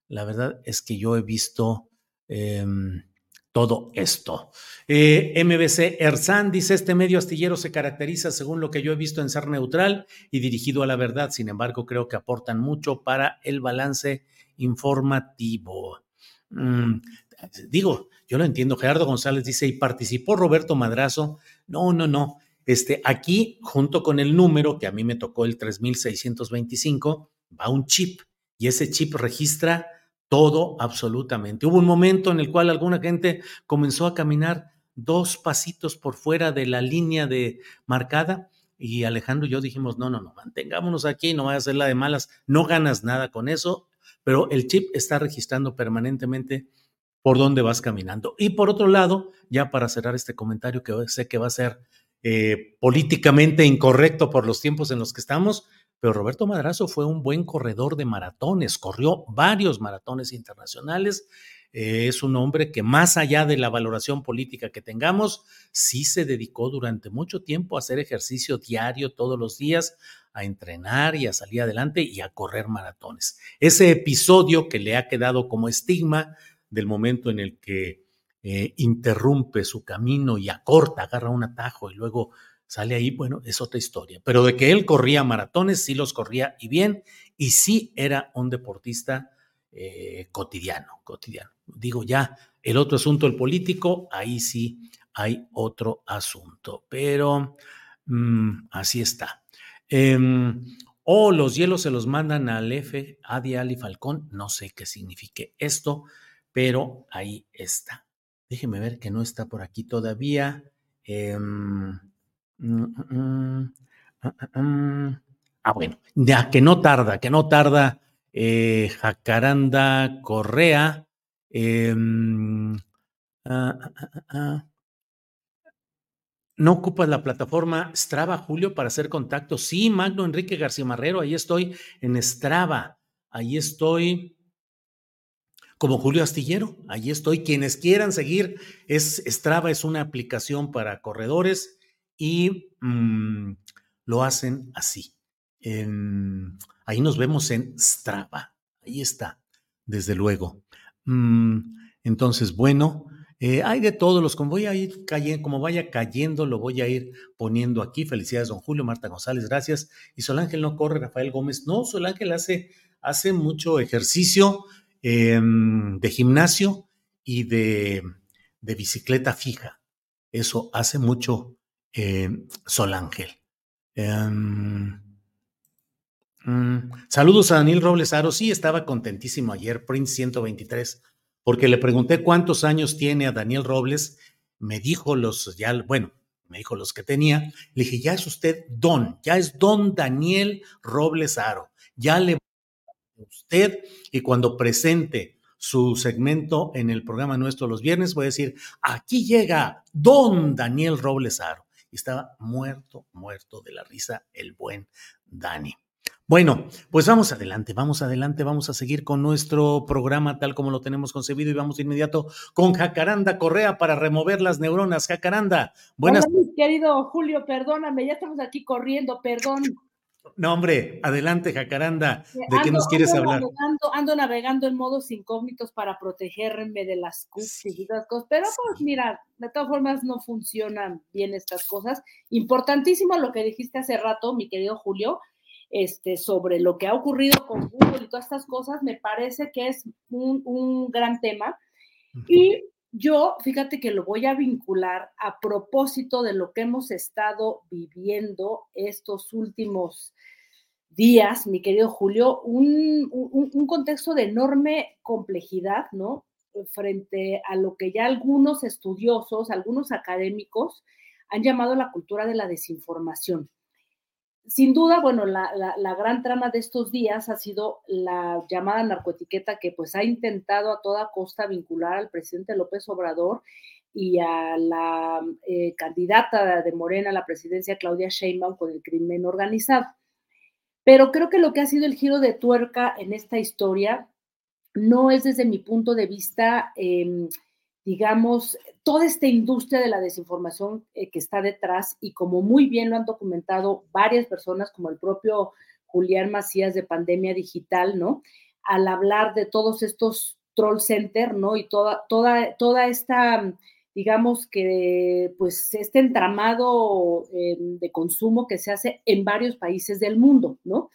La verdad es que yo he visto em, todo esto. Eh, MBC Erzán dice, este medio astillero se caracteriza, según lo que yo he visto, en ser neutral y dirigido a la verdad. Sin embargo, creo que aportan mucho para el balance informativo. Mm, digo, yo lo entiendo. Gerardo González dice, ¿y participó Roberto Madrazo? No, no, no. Este, aquí, junto con el número que a mí me tocó el 3625, va un chip y ese chip registra todo absolutamente. Hubo un momento en el cual alguna gente comenzó a caminar dos pasitos por fuera de la línea de marcada y Alejandro y yo dijimos, no, no, no, mantengámonos aquí, no vaya a ser la de malas, no ganas nada con eso, pero el chip está registrando permanentemente por dónde vas caminando. Y por otro lado, ya para cerrar este comentario que sé que va a ser eh, políticamente incorrecto por los tiempos en los que estamos, pero Roberto Madrazo fue un buen corredor de maratones, corrió varios maratones internacionales. Es un hombre que más allá de la valoración política que tengamos, sí se dedicó durante mucho tiempo a hacer ejercicio diario todos los días, a entrenar y a salir adelante y a correr maratones. Ese episodio que le ha quedado como estigma del momento en el que eh, interrumpe su camino y acorta, agarra un atajo y luego sale ahí, bueno, es otra historia. Pero de que él corría maratones, sí los corría y bien, y sí era un deportista eh, cotidiano, cotidiano. Digo ya, el otro asunto, el político, ahí sí hay otro asunto, pero mm, así está. Em, o los hielos se los mandan al F, a Ali Falcón, no sé qué signifique esto, pero ahí está. Déjeme ver que no está por aquí todavía. Em, Mm, mm, mm, ah, bueno, ya que no tarda, que no tarda eh, Jacaranda Correa. Em, ah, ah, ¿No ocupas la plataforma Strava, Julio, para hacer contacto? Sí, Magno Enrique García Marrero, ahí estoy en Strava, ahí estoy como Julio Astillero, ahí estoy. Quienes quieran seguir, es Strava es una aplicación para corredores y mm, lo hacen así. ahí nos vemos en Strava. Ahí está, desde luego. Mm, entonces, bueno, Eh, hay de todos los, como voy a ir cayendo, como vaya cayendo, lo voy a ir poniendo aquí. Felicidades, don Julio, Marta González, gracias. Y Sol Ángel no corre, Rafael Gómez. No, Sol Ángel hace, hace mucho ejercicio em, de gimnasio y de, bicicleta fija. Eso hace mucho em, Sol Ángel. Em, mm, saludos a Daniel Robles Aro. Sí, estaba contentísimo ayer, Prince 123 porque le pregunté cuántos años tiene a Daniel Robles, me dijo los, ya, bueno, me dijo los que tenía, le dije, ya es usted don, ya es don Daniel Robles Aro, ya le usted y cuando presente su segmento en el programa nuestro los viernes, voy a decir, aquí llega don Daniel Robles Aro. Y estaba muerto, muerto de la risa el buen Dani. Bueno, pues vamos adelante, vamos adelante, vamos a seguir con nuestro programa tal como lo tenemos concebido y vamos de inmediato con Jacaranda Correa para remover las neuronas. Jacaranda, buenas. Hola, querido Julio, perdóname, ya estamos aquí corriendo, perdón. No, hombre, adelante, Jacaranda. ¿De qué nos quieres hablar? ando navegando en modos incógnitos para protegerme de las cookies y esas cosas, pero pues mira, de todas formas no funcionan bien estas cosas. Importantísimo lo que dijiste hace rato, mi querido Julio, este, sobre lo que ha ocurrido con Google y todas estas cosas, me parece que es un, gran tema. Y yo, fíjate que lo voy a vincular a propósito de lo que hemos estado viviendo estos últimos días, mi querido Julio, un, un, contexto de enorme complejidad, ¿no? Frente a lo que ya algunos estudiosos, algunos académicos han llamado la cultura de la desinformación sin duda, bueno, la, gran trama de estos días ha sido la llamada narcoetiqueta que pues ha intentado a toda costa vincular al presidente López Obrador y a la eh, candidata de Morena a la presidencia, Claudia Sheinbaum, con el crimen organizado. Pero creo que lo que ha sido el giro de tuerca en esta historia no es desde mi punto de vista em, digamos, toda esta industria de la desinformación eh, que está detrás y como muy bien lo han documentado varias personas, como el propio Julián Macías de Pandemia Digital, ¿no? Al hablar de todos estos troll center, ¿no? Y toda, toda, toda esta, digamos que, pues, este entramado eh, de consumo que se hace en varios países del mundo, ¿no?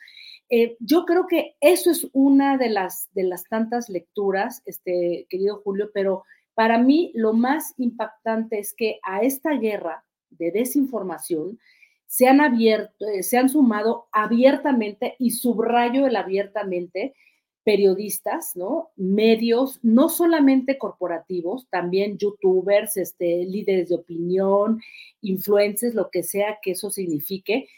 Eh, yo creo que eso es una de las, de las tantas lecturas, este, querido Julio, pero para mí, lo más impactante es que a esta guerra de desinformación se han abierto, eh, se han sumado abiertamente, y subrayo el abiertamente, periodistas, ¿no? Medios, no solamente corporativos, también youtubers, este, líderes de opinión, influencers, lo que sea que eso signifique,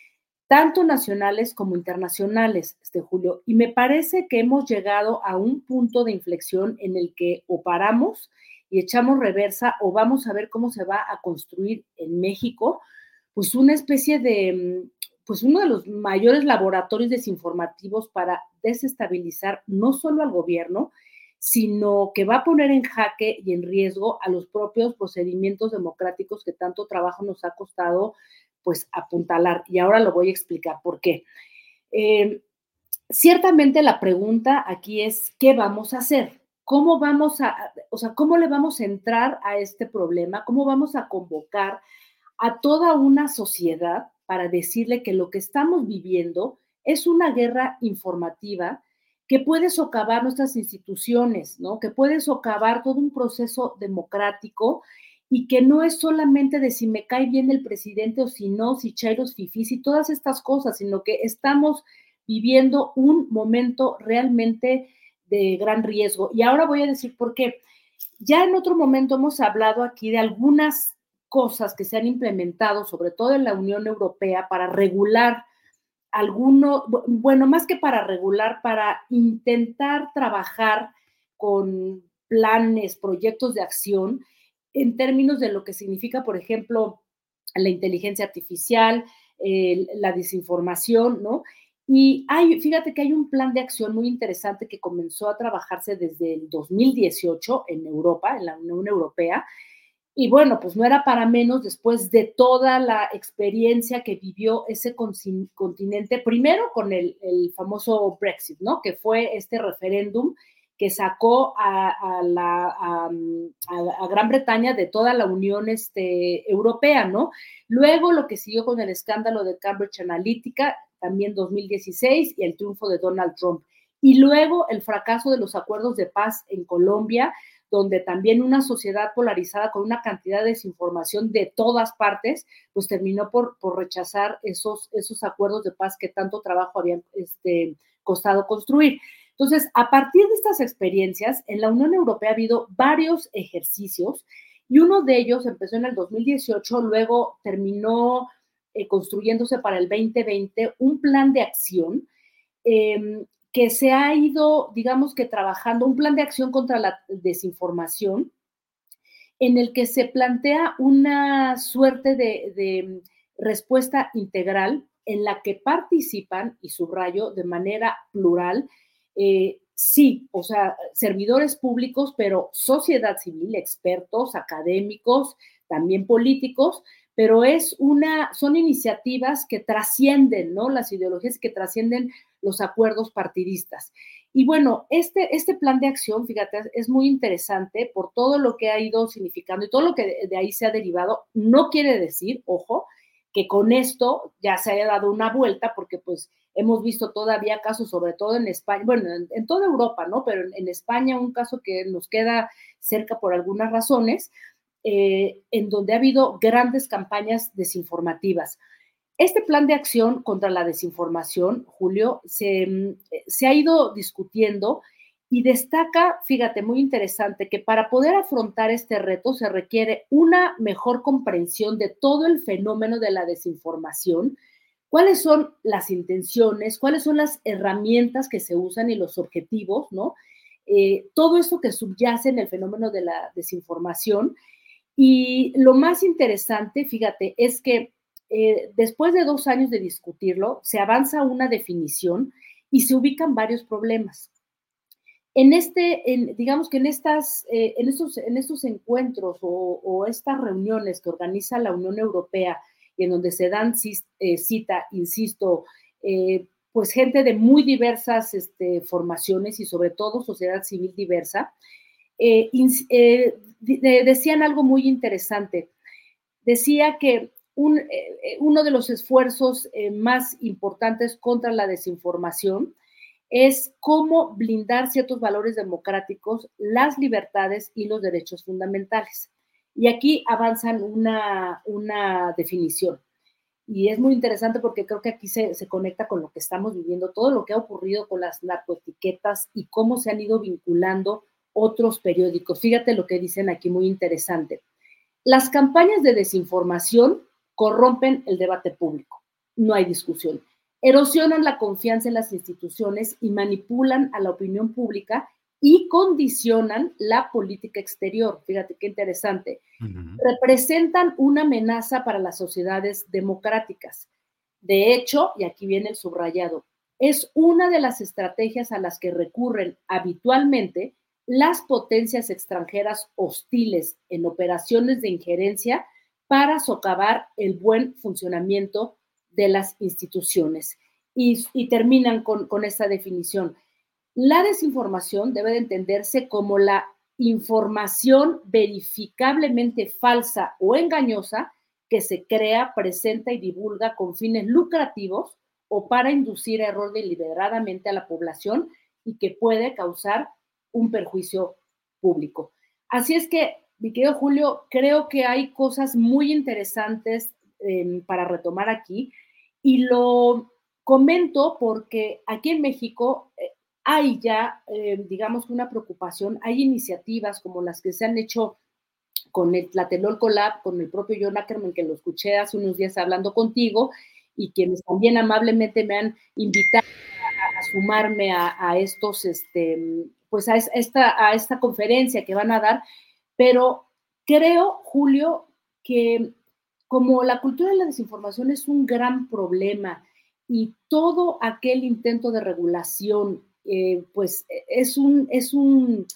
tanto nacionales como internacionales, este Julio. Y me parece que hemos llegado a un punto de inflexión en el que o paramos y echamos reversa o vamos a ver cómo se va a construir en México, pues una especie de, mm, pues uno de los mayores laboratorios desinformativos para desestabilizar no solo al gobierno, sino que va a poner en jaque y en riesgo a los propios procedimientos democráticos que tanto trabajo nos ha costado pues apuntalar. Y ahora lo voy a explicar por qué. Eh, ciertamente la pregunta aquí es, ¿qué vamos a hacer? ¿Cómo vamos a, o sea, cómo le vamos a entrar a este problema? ¿Cómo vamos a convocar a toda una sociedad para decirle que lo que estamos viviendo es una guerra informativa que puede socavar nuestras instituciones, ¿no? Que puede socavar todo un proceso democrático y que no es solamente de si me cae bien el presidente o si no, si chairos fifís y todas estas cosas, sino que estamos viviendo un momento realmente de gran riesgo. Y ahora voy a decir por qué. Ya en otro momento hemos hablado aquí de algunas cosas que se han implementado, sobre todo en la Unión Europea, para regular alguno, bueno, más que para regular, para intentar trabajar con planes, proyectos de acción en términos de lo que significa, por ejemplo, la inteligencia artificial, la desinformación, ¿no? Y hay, fíjate que hay un plan de acción muy interesante que comenzó a trabajarse desde el 2018 en Europa, en la Unión Europea. Y bueno, pues no era para menos después de toda la experiencia que vivió ese continente, primero con el, el famoso Brexit, ¿no? Que fue este referéndum que sacó a, la, a, Gran Bretaña de toda la Unión este, Europea, ¿no? Luego lo que siguió con el escándalo de Cambridge Analytica, también 2016, y el triunfo de Donald Trump. Y luego el fracaso de los acuerdos de paz en Colombia, donde también una sociedad polarizada con una cantidad de desinformación de todas partes, pues terminó por, por rechazar esos, esos acuerdos de paz que tanto trabajo habían este, costado construir. Entonces, a partir de estas experiencias, en la Unión Europea ha habido varios ejercicios y uno de ellos empezó en el 2018, luego terminó eh, construyéndose para el 2020 un plan de acción em, que se ha ido, digamos que trabajando, un plan de acción contra la desinformación, en el que se plantea una suerte de respuesta integral en la que participan, y subrayo, de manera plural, eh, sí, o sea, servidores públicos, pero sociedad civil, expertos, académicos, también políticos, pero es una, son iniciativas que trascienden, ¿no? Las ideologías que trascienden los acuerdos partidistas. Y bueno, este, este plan de acción, fíjate, es muy interesante por todo lo que ha ido significando y todo lo que de ahí se ha derivado. No quiere decir, ojo, que con esto ya se haya dado una vuelta, porque pues hemos visto todavía casos, sobre todo en España, bueno, en, toda Europa, ¿no? Pero en, España un caso que nos queda cerca por algunas razones, eh, en donde ha habido grandes campañas desinformativas. Este plan de acción contra la desinformación, Julio, se, mm, se ha ido discutiendo y destaca, fíjate, muy interesante, que para poder afrontar este reto se requiere una mejor comprensión de todo el fenómeno de la desinformación, cuáles son las intenciones, cuáles son las herramientas que se usan y los objetivos, ¿no? Eh, todo esto que subyace en el fenómeno de la desinformación. Y lo más interesante, fíjate, es que eh, después de dos años de discutirlo, se avanza una definición y se ubican varios problemas. En este, en, digamos que en estas, eh, en, estos, en estos encuentros o, estas reuniones que organiza la Unión Europea y en donde se dan eh, cita, insisto, eh, pues gente de muy diversas este, formaciones y sobre todo sociedad civil diversa, decían algo muy interesante. Decía que un, uno de los esfuerzos más importantes contra la desinformación es cómo blindar ciertos valores democráticos, las libertades y los derechos fundamentales. Y aquí avanzan una, una definición. Y es muy interesante porque creo que aquí se, se, conecta con lo que estamos viviendo, todo lo que ha ocurrido con las narcoetiquetas y cómo se han ido vinculando otros periódicos. Fíjate lo que dicen aquí, muy interesante. Las campañas de desinformación corrompen el debate público. No hay discusión erosionan la confianza en las instituciones y manipulan a la opinión pública y condicionan la política exterior. Fíjate qué interesante. Representan una amenaza para las sociedades democráticas. De hecho, y aquí viene el subrayado, es una de las estrategias a las que recurren habitualmente las potencias extranjeras hostiles en operaciones de injerencia para socavar el buen funcionamiento de las instituciones. Y, terminan con, esta definición. La desinformación debe de entenderse como la información verificablemente falsa o engañosa que se crea, presenta y divulga con fines lucrativos o para inducir error deliberadamente a la población y que puede causar un perjuicio público. Así es que, mi querido Julio, creo que hay cosas muy interesantes em, para retomar aquí. Y lo comento porque aquí en México eh, hay ya, eh, digamos, una preocupación, hay iniciativas como las que se han hecho con el Tlatelolco Lab, con el propio John Ackerman, que lo escuché hace unos días hablando contigo, y quienes también amablemente me han invitado a, sumarme a, estos, este, pues a esta, a esta conferencia que van a dar, pero creo, Julio, que como la cultura de la desinformación es un gran problema y todo aquel intento de regulación, eh, pues es un, es un,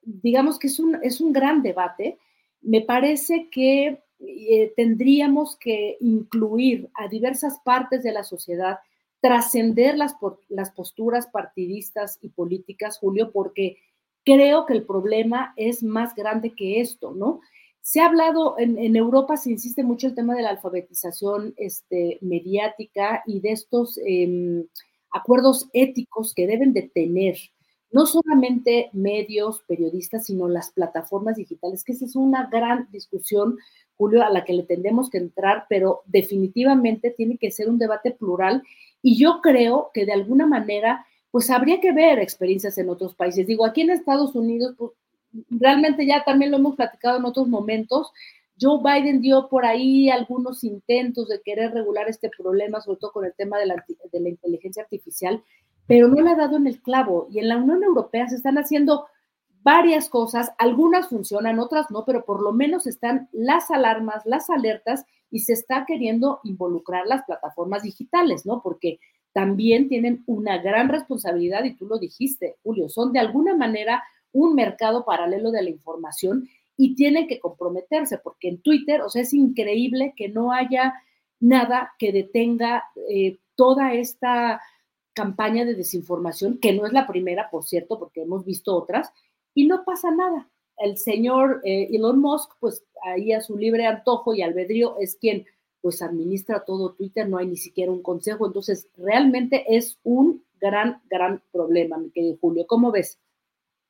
digamos que es un, es un gran debate, me parece que eh, tendríamos que incluir a diversas partes de la sociedad, trascender las, las posturas partidistas y políticas, Julio, porque creo que el problema es más grande que esto, ¿no? Se ha hablado, en, Europa se insiste mucho el tema de la alfabetización este, mediática y de estos em, acuerdos éticos que deben de tener no solamente medios, periodistas, sino las plataformas digitales, que esa es una gran discusión, Julio, a la que le tendemos que entrar, pero definitivamente tiene que ser un debate plural y yo creo que de alguna manera, pues habría que ver experiencias en otros países. Digo, aquí en Estados Unidos, pues, realmente ya también lo hemos platicado en otros momentos, Joe Biden dio por ahí algunos intentos de querer regular este problema, sobre todo con el tema de la, de la inteligencia artificial, pero no le ha dado en el clavo. Y en la Unión Europea se están haciendo varias cosas, algunas funcionan, otras no, pero por lo menos están las alarmas, las alertas y se está queriendo involucrar las plataformas digitales, ¿no? Porque también tienen una gran responsabilidad y tú lo dijiste, Julio, son de alguna manera un mercado paralelo de la información y tienen que comprometerse, porque en Twitter, o sea, es increíble que no haya nada que detenga eh, toda esta campaña de desinformación, que no es la primera, por cierto, porque hemos visto otras, y no pasa nada. El señor eh, Elon Musk, pues ahí a su libre antojo y albedrío es quien pues administra todo Twitter, no hay ni siquiera un consejo, entonces realmente es un gran, gran problema, mi querido Julio. ¿Cómo ves?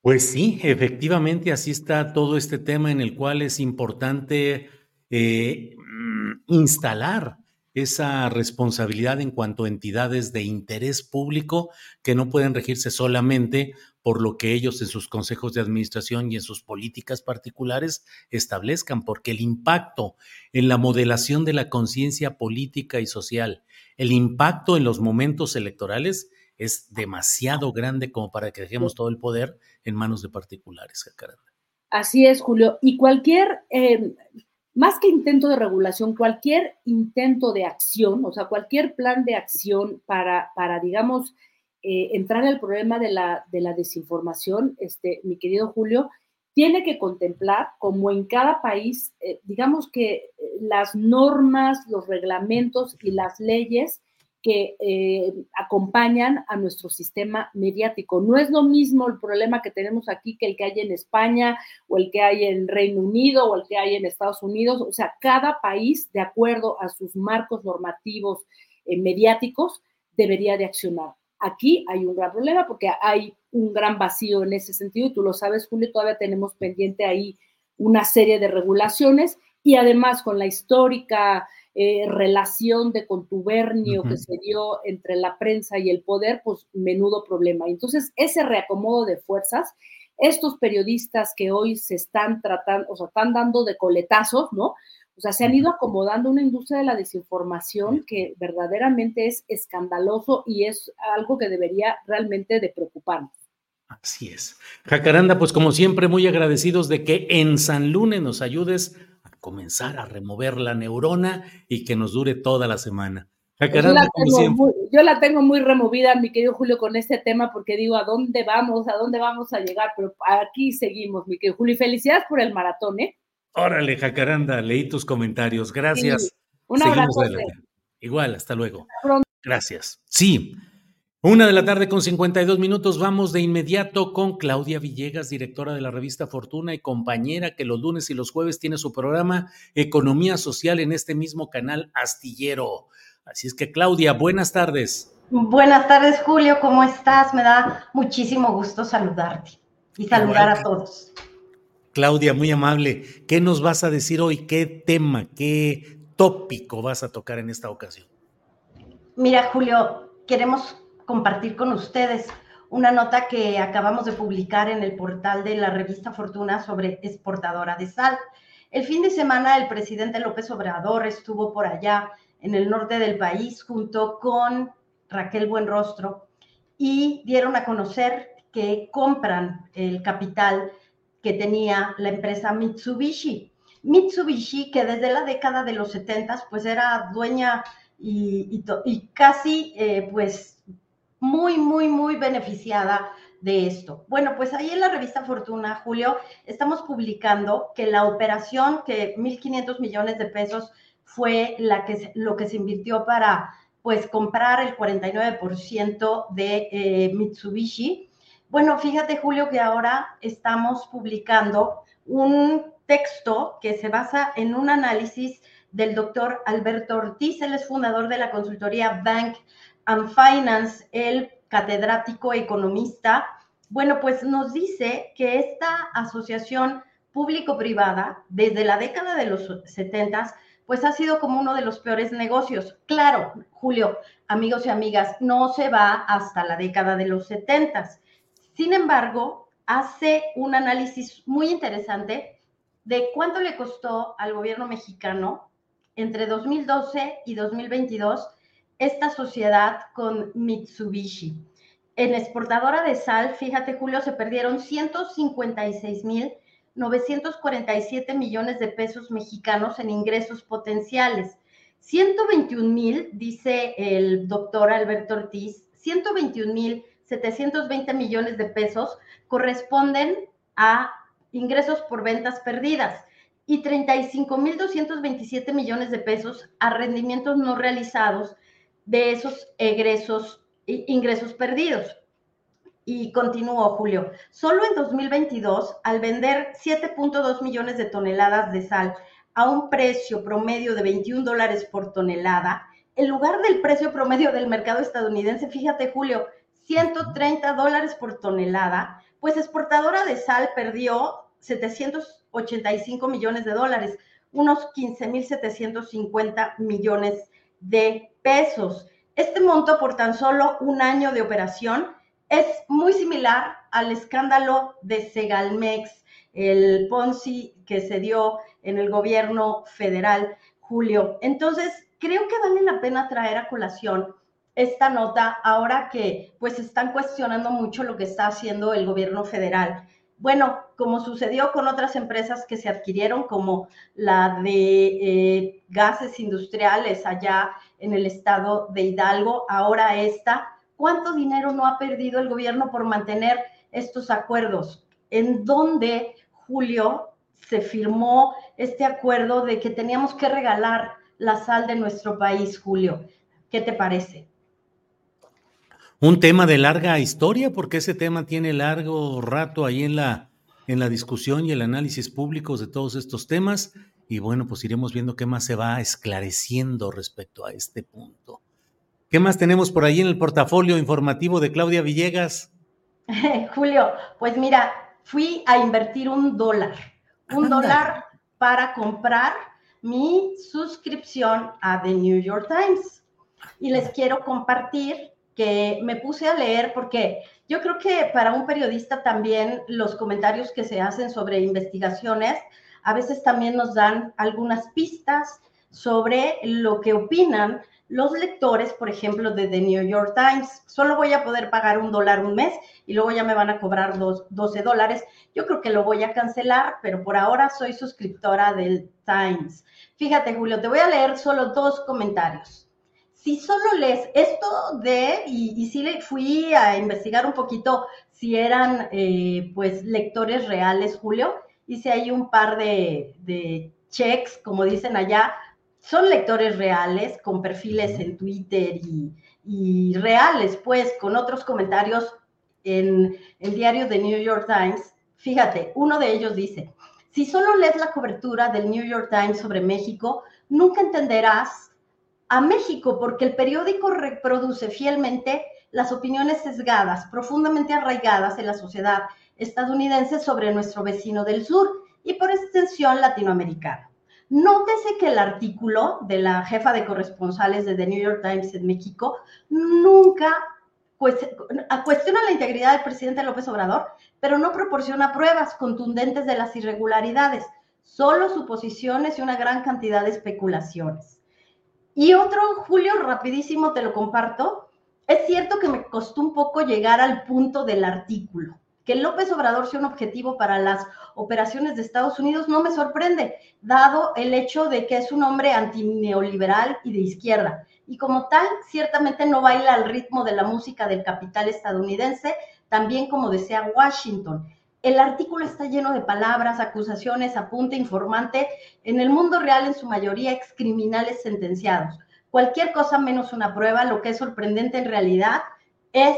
Pues sí, efectivamente, así está todo este tema en el cual es importante eh, mm, instalar esa responsabilidad en cuanto a entidades de interés público que no pueden regirse solamente por lo que ellos en sus consejos de administración y en sus políticas particulares establezcan, porque el impacto en la modelación de la conciencia política y social, el impacto en los momentos electorales es demasiado grande como para que dejemos todo el poder en manos de particulares. Así es, Julio. Y cualquier eh, más que intento de regulación, cualquier intento de acción, o sea, cualquier plan de acción para, para digamos, eh, entrar al problema de la, de la desinformación, este, mi querido Julio, tiene que contemplar, como en cada país, eh, digamos que eh, las normas, los reglamentos y las leyes que eh, acompañan a nuestro sistema mediático. No es lo mismo el problema que tenemos aquí que el que hay en España o el que hay en Reino Unido o el que hay en Estados Unidos. O sea, cada país, de acuerdo a sus marcos normativos eh, mediáticos, debería de accionar. Aquí hay un gran problema porque hay un gran vacío en ese sentido y tú lo sabes, Julio, todavía tenemos pendiente ahí una serie de regulaciones y además con la histórica eh, relación de contubernio que se dio entre la prensa y el poder, pues menudo problema. Entonces, ese reacomodo de fuerzas, estos periodistas que hoy se están tratando, o sea, están dando de coletazos, ¿no? O sea, se han ido acomodando una industria de la desinformación que verdaderamente es escandaloso y es algo que debería realmente de preocuparnos. Así es. Jacaranda, pues como siempre, muy agradecidos de que en San Lunes nos ayudes comenzar a remover la neurona y que nos dure toda la semana. Pues yo, la muy, yo, la tengo muy, removida, mi querido Julio, con este tema, porque digo, ¿a dónde vamos? ¿A dónde vamos a llegar? Pero aquí seguimos, mi querido Julio. Y felicidades por el maratón, ¿eh? Órale, Jacaranda, leí tus comentarios. Gracias. Un abrazo. Igual, hasta luego. Gracias. Sí, una de la tarde con 52 minutos, vamos de inmediato con Claudia Villegas, directora de la revista Fortuna y compañera que los lunes y los jueves tiene su programa Economía Social en este mismo canal Astillero. Así es que Claudia, buenas tardes. Buenas tardes Julio, ¿cómo estás? Me da muchísimo gusto saludarte y saludar a todos. Claudia, muy amable, ¿qué nos vas a decir hoy? ¿Qué tema, qué tópico vas a tocar en esta ocasión? Mira Julio, queremos compartir con ustedes una nota que acabamos de publicar en el portal de la revista Fortuna sobre exportadora de sal. El fin de semana el presidente López Obrador estuvo por allá en el norte del país junto con Raquel Buenrostro y dieron a conocer que compran el capital que tenía la empresa Mitsubishi. Mitsubishi, que desde la década de los 70 pues era dueña y, y, casi eh, pues muy, muy, muy beneficiada de esto. Bueno, pues ahí en la revista Fortuna, Julio, estamos publicando que la operación, que 1.500 millones de pesos fue la que, lo que se invirtió para pues comprar el 49% de eh, Mitsubishi, Bueno, fíjate, Julio, que ahora estamos publicando un texto que se basa en un análisis del doctor Alberto Ortiz. Él es fundador de la consultoría Bank and Finance, el catedrático economista. Bueno, pues nos dice que esta asociación público-privada, desde la década de los 70, pues ha sido como uno de los peores negocios. Claro, Julio, amigos y amigas, no se va hasta la década de los 70. Sin embargo, hace un análisis muy interesante de cuánto le costó al gobierno mexicano entre 2012 y 2022 esta sociedad con Mitsubishi. En exportadora de sal, fíjate Julio, se perdieron 156 mil 947 millones de pesos mexicanos en ingresos potenciales. 121 mil, dice el doctor Alberto Ortiz, 121 mil 720 millones de pesos corresponden a ingresos por ventas perdidas y 35 mil 227 millones de pesos a rendimientos no realizados de esos egresos, ingresos perdidos. Y continuó, Julio. Solo en 2022, al vender 7.2 millones de toneladas de sal a un precio promedio de 21 dólares por tonelada, en lugar del precio promedio del mercado estadounidense, fíjate, Julio, 130 dólares por tonelada, pues exportadora de sal perdió 785 millones de dólares, unos 15.750 millones de pesos. Este monto por tan solo un año de operación es muy similar al escándalo de Segalmex, el Ponzi que se dio en el gobierno federal, Julio. Entonces, creo que vale la pena traer a colación esta nota ahora que pues están cuestionando mucho lo que está haciendo el gobierno federal. Bueno, como sucedió con otras empresas que se adquirieron, como la de eh, gases industriales allá en el estado de Hidalgo, ahora esta, ¿Cuánto dinero no ha perdido el gobierno por mantener estos acuerdos? ¿En dónde, Julio, se firmó este acuerdo de que teníamos que regalar la sal de nuestro país, Julio? ¿Qué te parece? Un tema de larga historia, porque ese tema tiene largo rato ahí en la, en la discusión y el análisis públicos de todos estos temas. Y bueno, pues iremos viendo qué más se va esclareciendo respecto a este punto. ¿Qué más tenemos por ahí en el portafolio informativo de Claudia Villegas? <laughs> Julio, pues mira, fui a invertir un dólar, un dólar para comprar mi suscripción a The New York Times. Y les quiero compartir que me puse a leer porque yo creo que para un periodista también los comentarios que se hacen sobre investigaciones a veces también nos dan algunas pistas sobre lo que opinan los lectores, por ejemplo, de The New York Times. Solo voy a poder pagar un dólar un mes y luego ya me van a cobrar dos, 12 dólares. Yo creo que lo voy a cancelar, pero por ahora soy suscriptora del Times. Fíjate, Julio, te voy a leer solo dos comentarios. Si solo lees esto de, y, y sí le fui a investigar un poquito si eran eh, pues lectores reales, Julio, hice ahí un par de, de checks, como dicen allá, son lectores reales, con perfiles en Twitter y, reales, pues, con otros comentarios en el diario The New York Times. Fíjate, uno de ellos dice, si solo lees la cobertura del New York Times sobre México, nunca entenderás a México porque el periódico reproduce fielmente las opiniones sesgadas, profundamente arraigadas en la sociedad estadounidense sobre nuestro vecino del sur y por extensión latinoamericano. Nótese que el artículo de la jefa de corresponsales de The New York Times en México nunca cuestiona la integridad del presidente López Obrador, pero no proporciona pruebas contundentes de las irregularidades, solo suposiciones y una gran cantidad de especulaciones. Y otro, Julio, rapidísimo te lo comparto. Es cierto que me costó un poco llegar al punto del artículo. Que López Obrador sea un objetivo para las operaciones de Estados Unidos no me sorprende, dado el hecho de que es un hombre antineoliberal y de izquierda. Y como tal, ciertamente no baila al ritmo de la música del capital estadounidense, también como desea Washington. El artículo está lleno de palabras, acusaciones, apunte, informante, en el mundo real en su mayoría excriminales sentenciados. Cualquier cosa menos una prueba, lo que es sorprendente en realidad es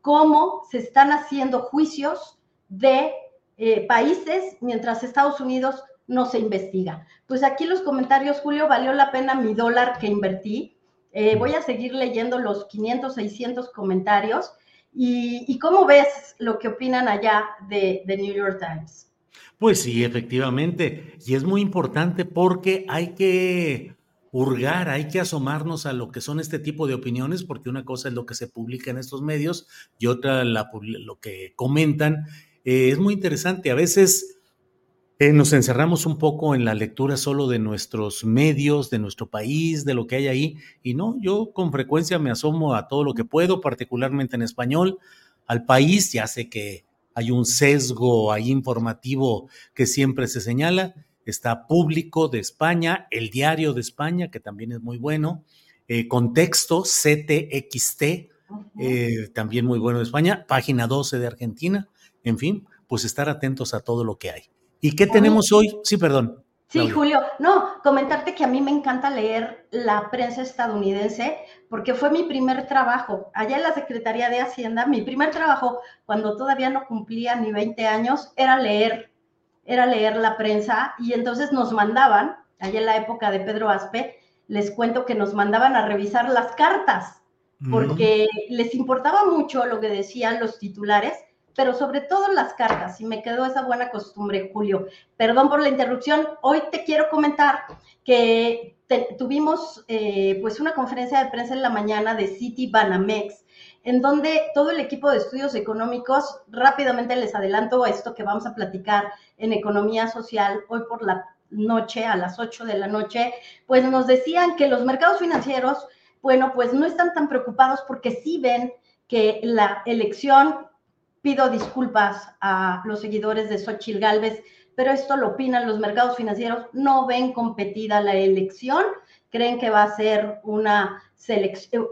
cómo se están haciendo juicios de eh, países mientras Estados Unidos no se investiga. Pues aquí los comentarios, Julio, valió la pena mi dólar que invertí. Eh, voy a seguir leyendo los 500, 600 comentarios. ¿Y, cómo ves lo que opinan allá de, de New York Times? Pues sí, efectivamente. Y es muy importante porque hay que hurgar, hay que asomarnos a lo que son este tipo de opiniones, porque una cosa es lo que se publica en estos medios y otra lo que comentan. Eh, es muy interesante. A veces eh, nos encerramos un poco en la lectura solo de nuestros medios, de nuestro país, de lo que hay ahí. Y no, yo con frecuencia me asomo a todo lo que puedo, particularmente en español, al país. Ya sé que hay un sesgo ahí informativo que siempre se señala está Público de España, El Diario de España, que también es muy bueno, eh, Contexto, CTXT, eh, también muy bueno de España, Página 12 de Argentina, en fin, pues estar atentos a todo lo que hay. ¿Y qué tenemos hoy? Sí, perdón. Sí, Julio, no, comentarte que a mí me encanta leer la prensa estadounidense porque fue mi primer trabajo. Allá en la Secretaría de Hacienda, mi primer trabajo, cuando todavía no cumplía ni 20 años, era leer era leer la prensa y entonces nos mandaban, allá en la época de Pedro Aspe, les cuento que nos mandaban a revisar las cartas, porque les importaba mucho lo que decían los titulares, pero sobre todo las cartas, y me quedó esa buena costumbre, Julio. Perdón por la interrupción, hoy te quiero comentar que tuvimos eh, pues una conferencia de prensa en la mañana de City Banamex, en donde todo el equipo de estudios económicos, rápidamente les adelanto esto que vamos a platicar en economía social hoy por la noche, a las 8 de la noche, pues nos decían que los mercados financieros, bueno, pues no están tan preocupados porque sí ven que la elección, pido disculpas a los seguidores de Xochitl Galvez, pero esto lo opinan los mercados financieros, no ven competida la elección, creen que va a ser una,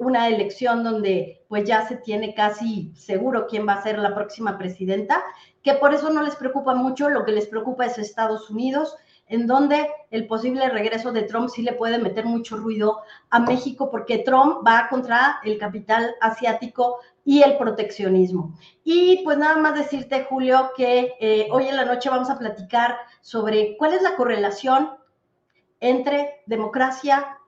una elección donde pues ya se tiene casi seguro quién va a ser la próxima presidenta, que por eso no les preocupa mucho, lo que les preocupa es Estados Unidos, en donde el posible regreso de Trump sí le puede meter mucho ruido a México, porque Trump va contra el capital asiático y el proteccionismo. Y pues nada más decirte, Julio, que eh, hoy en la noche vamos a platicar sobre cuál es la correlación entre democracia,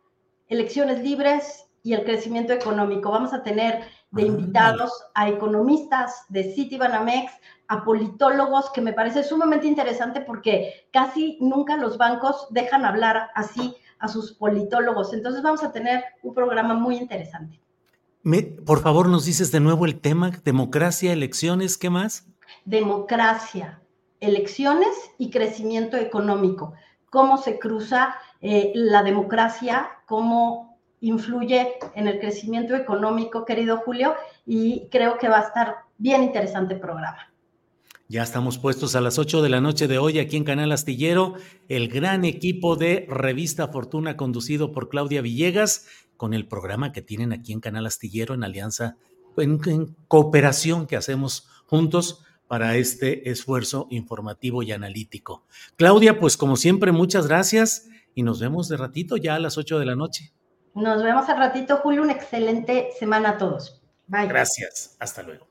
elecciones libres y el crecimiento económico. Vamos a tener de ah. invitados a economistas de Citibanamex, a politólogos, que me parece sumamente interesante porque casi nunca los bancos dejan hablar así a sus politólogos. Entonces vamos a tener un programa muy interesante. por favor, nos dices de nuevo el tema, democracia, elecciones, ¿qué más? Democracia, elecciones y crecimiento económico cómo se cruza eh, la democracia, cómo influye en el crecimiento económico, querido Julio, y creo que va a estar bien interesante el programa. Ya estamos puestos a las 8 de la noche de hoy aquí en Canal Astillero, el gran equipo de Revista Fortuna conducido por Claudia Villegas, con el programa que tienen aquí en Canal Astillero en alianza, en cooperación que hacemos juntos para este esfuerzo informativo y analítico. Claudia, pues como siempre, muchas gracias y nos vemos de ratito ya a las 8 de la noche. Nos vemos al ratito, Julio. Una excelente semana a todos. Bye. Gracias. Hasta luego.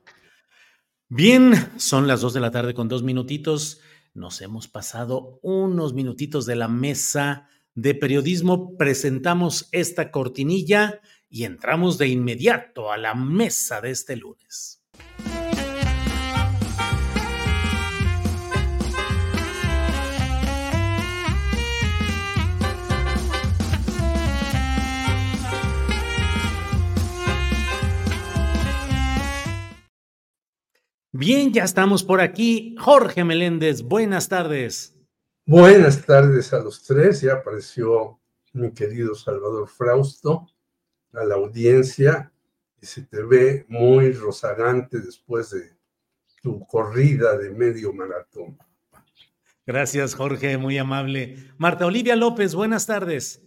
Bien, son las 2 de la tarde con dos minutitos. Nos hemos pasado unos minutitos de la mesa de periodismo. Presentamos esta cortinilla y entramos de inmediato a la mesa de este lunes. Bien, ya estamos por aquí. Jorge Meléndez, buenas tardes. Buenas tardes a los tres. Ya apareció mi querido Salvador Frausto a la audiencia y se te ve muy rozagante después de tu corrida de medio maratón. Gracias, Jorge, muy amable. Marta Olivia López, buenas tardes.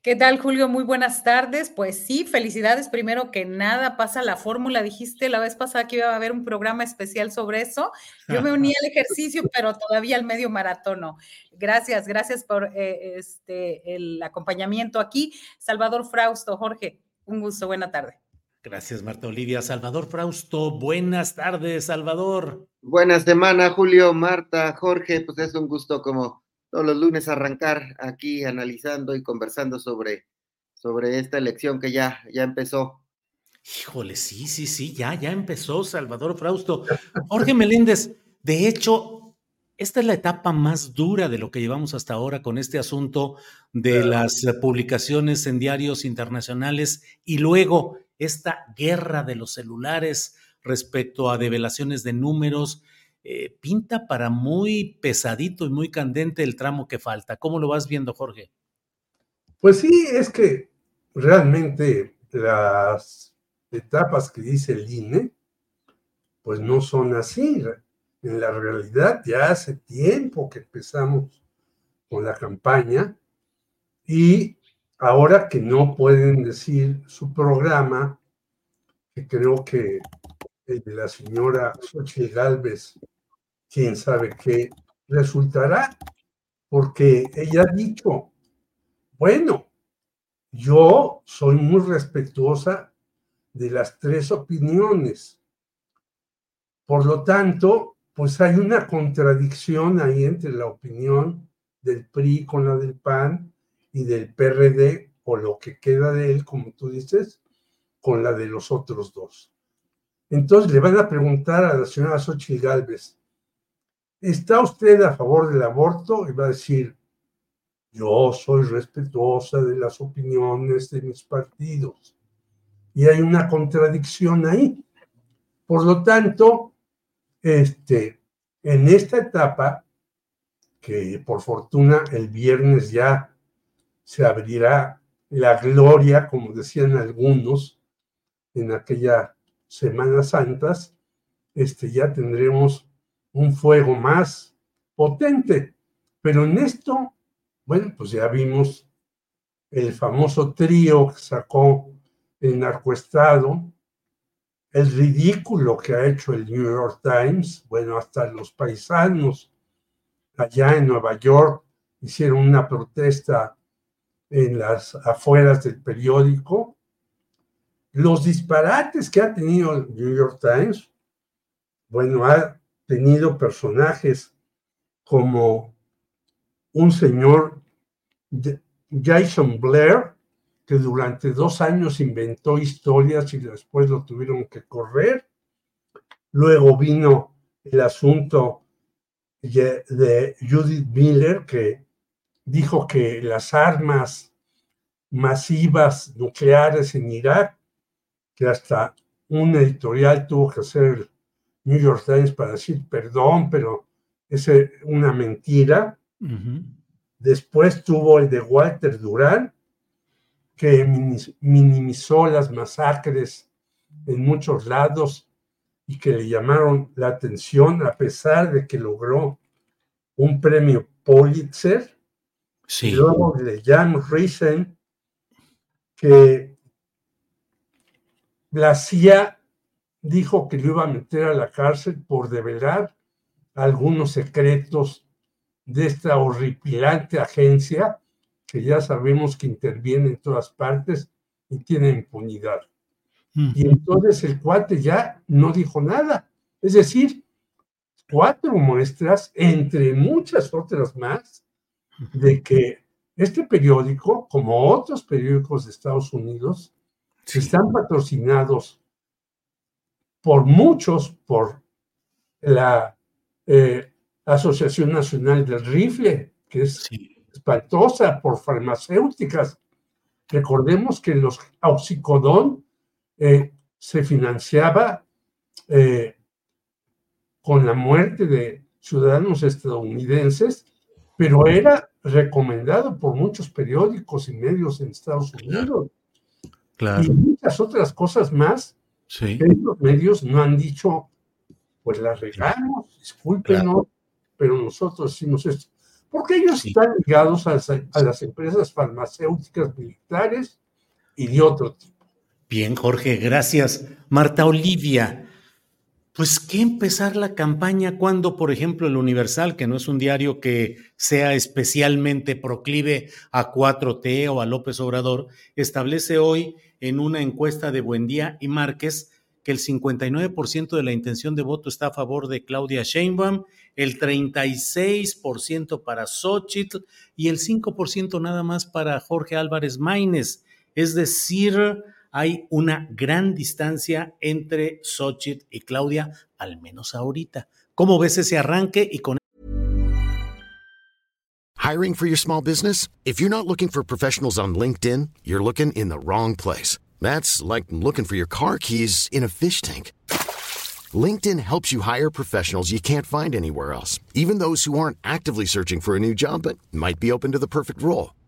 ¿Qué tal, Julio? Muy buenas tardes. Pues sí, felicidades. Primero que nada, pasa la fórmula. Dijiste la vez pasada que iba a haber un programa especial sobre eso. Yo me uní al ejercicio, pero todavía al medio maratón Gracias, gracias por eh, este, el acompañamiento aquí. Salvador Frausto, Jorge, un gusto. Buena tarde. Gracias, Marta Olivia. Salvador Frausto, buenas tardes, Salvador. Buenas semana, Julio, Marta, Jorge. Pues es un gusto como todos los lunes arrancar aquí analizando y conversando sobre, sobre esta elección que ya, ya empezó. Híjole, sí, sí, sí, ya, ya empezó Salvador Frausto. Jorge Meléndez, de hecho, esta es la etapa más dura de lo que llevamos hasta ahora con este asunto de las publicaciones en diarios internacionales y luego esta guerra de los celulares respecto a develaciones de números. Eh, pinta para muy pesadito y muy candente el tramo que falta. ¿Cómo lo vas viendo, Jorge? Pues sí, es que realmente las etapas que dice el INE, pues no son así. En la realidad ya hace tiempo que empezamos con la campaña y ahora que no pueden decir su programa, que creo que el de la señora Xochitl Galvez, quién sabe qué resultará, porque ella ha dicho, bueno, yo soy muy respetuosa de las tres opiniones. Por lo tanto, pues hay una contradicción ahí entre la opinión del PRI con la del PAN y del PRD, o lo que queda de él, como tú dices, con la de los otros dos. Entonces le van a preguntar a la señora Xochitl Galvez, ¿está usted a favor del aborto? Y va a decir, yo soy respetuosa de las opiniones de mis partidos. Y hay una contradicción ahí. Por lo tanto, este, en esta etapa, que por fortuna el viernes ya se abrirá la gloria, como decían algunos, en aquella Semana Santas, este, ya tendremos un fuego más potente. Pero en esto, bueno, pues ya vimos el famoso trío que sacó el narcoestado, el ridículo que ha hecho el New York Times, bueno, hasta los paisanos allá en Nueva York hicieron una protesta en las afueras del periódico, los disparates que ha tenido el New York Times, bueno, ha tenido personajes como un señor Jason Blair, que durante dos años inventó historias y después lo tuvieron que correr. Luego vino el asunto de Judith Miller, que dijo que las armas masivas nucleares en Irak, que hasta un editorial tuvo que hacer New York Times para decir perdón, pero es una mentira. Después tuvo el de Walter Durán, que minimizó las masacres en muchos lados y que le llamaron la atención a pesar de que logró un premio Pulitzer. Sí. luego de Jan Risen, que la CIA dijo que lo iba a meter a la cárcel por develar algunos secretos de esta horripilante agencia que ya sabemos que interviene en todas partes y tiene impunidad. Y entonces el cuate ya no dijo nada. Es decir, cuatro muestras, entre muchas otras más, de que este periódico, como otros periódicos de Estados Unidos, están patrocinados por muchos, por la eh, Asociación Nacional del Rifle, que es espantosa, por farmacéuticas. Recordemos que los oxicodón eh, se financiaba eh, con la muerte de ciudadanos estadounidenses, pero era recomendado por muchos periódicos y medios en Estados Unidos. Y muchas otras cosas más sí. los medios no han dicho, pues las regamos, discúlpenos, pero nosotros hicimos esto. Porque ellos están ligados a las, empresas farmacéuticas militares y de otro tipo. Bien, Jorge, gracias. Marta Olivia, pues qué empezar la campaña cuando, por ejemplo, el Universal, que no es un diario que sea especialmente proclive a 4T o a López Obrador, establece hoy en una encuesta de Buendía y Márquez que el 59% de la intención de voto está a favor de Claudia Sheinbaum, el 36% para Xochitl y el 5% nada más para Jorge Álvarez Maínez. Es decir, hay una gran distancia entre Xochitl y Claudia, al menos ahorita. ¿Cómo ves ese arranque y con Hiring for your small business? If you're not looking for professionals on LinkedIn, you're looking in the wrong place. That's like looking for your car keys in a fish tank. LinkedIn helps you hire professionals you can't find anywhere else, even those who aren't actively searching for a new job but might be open to the perfect role.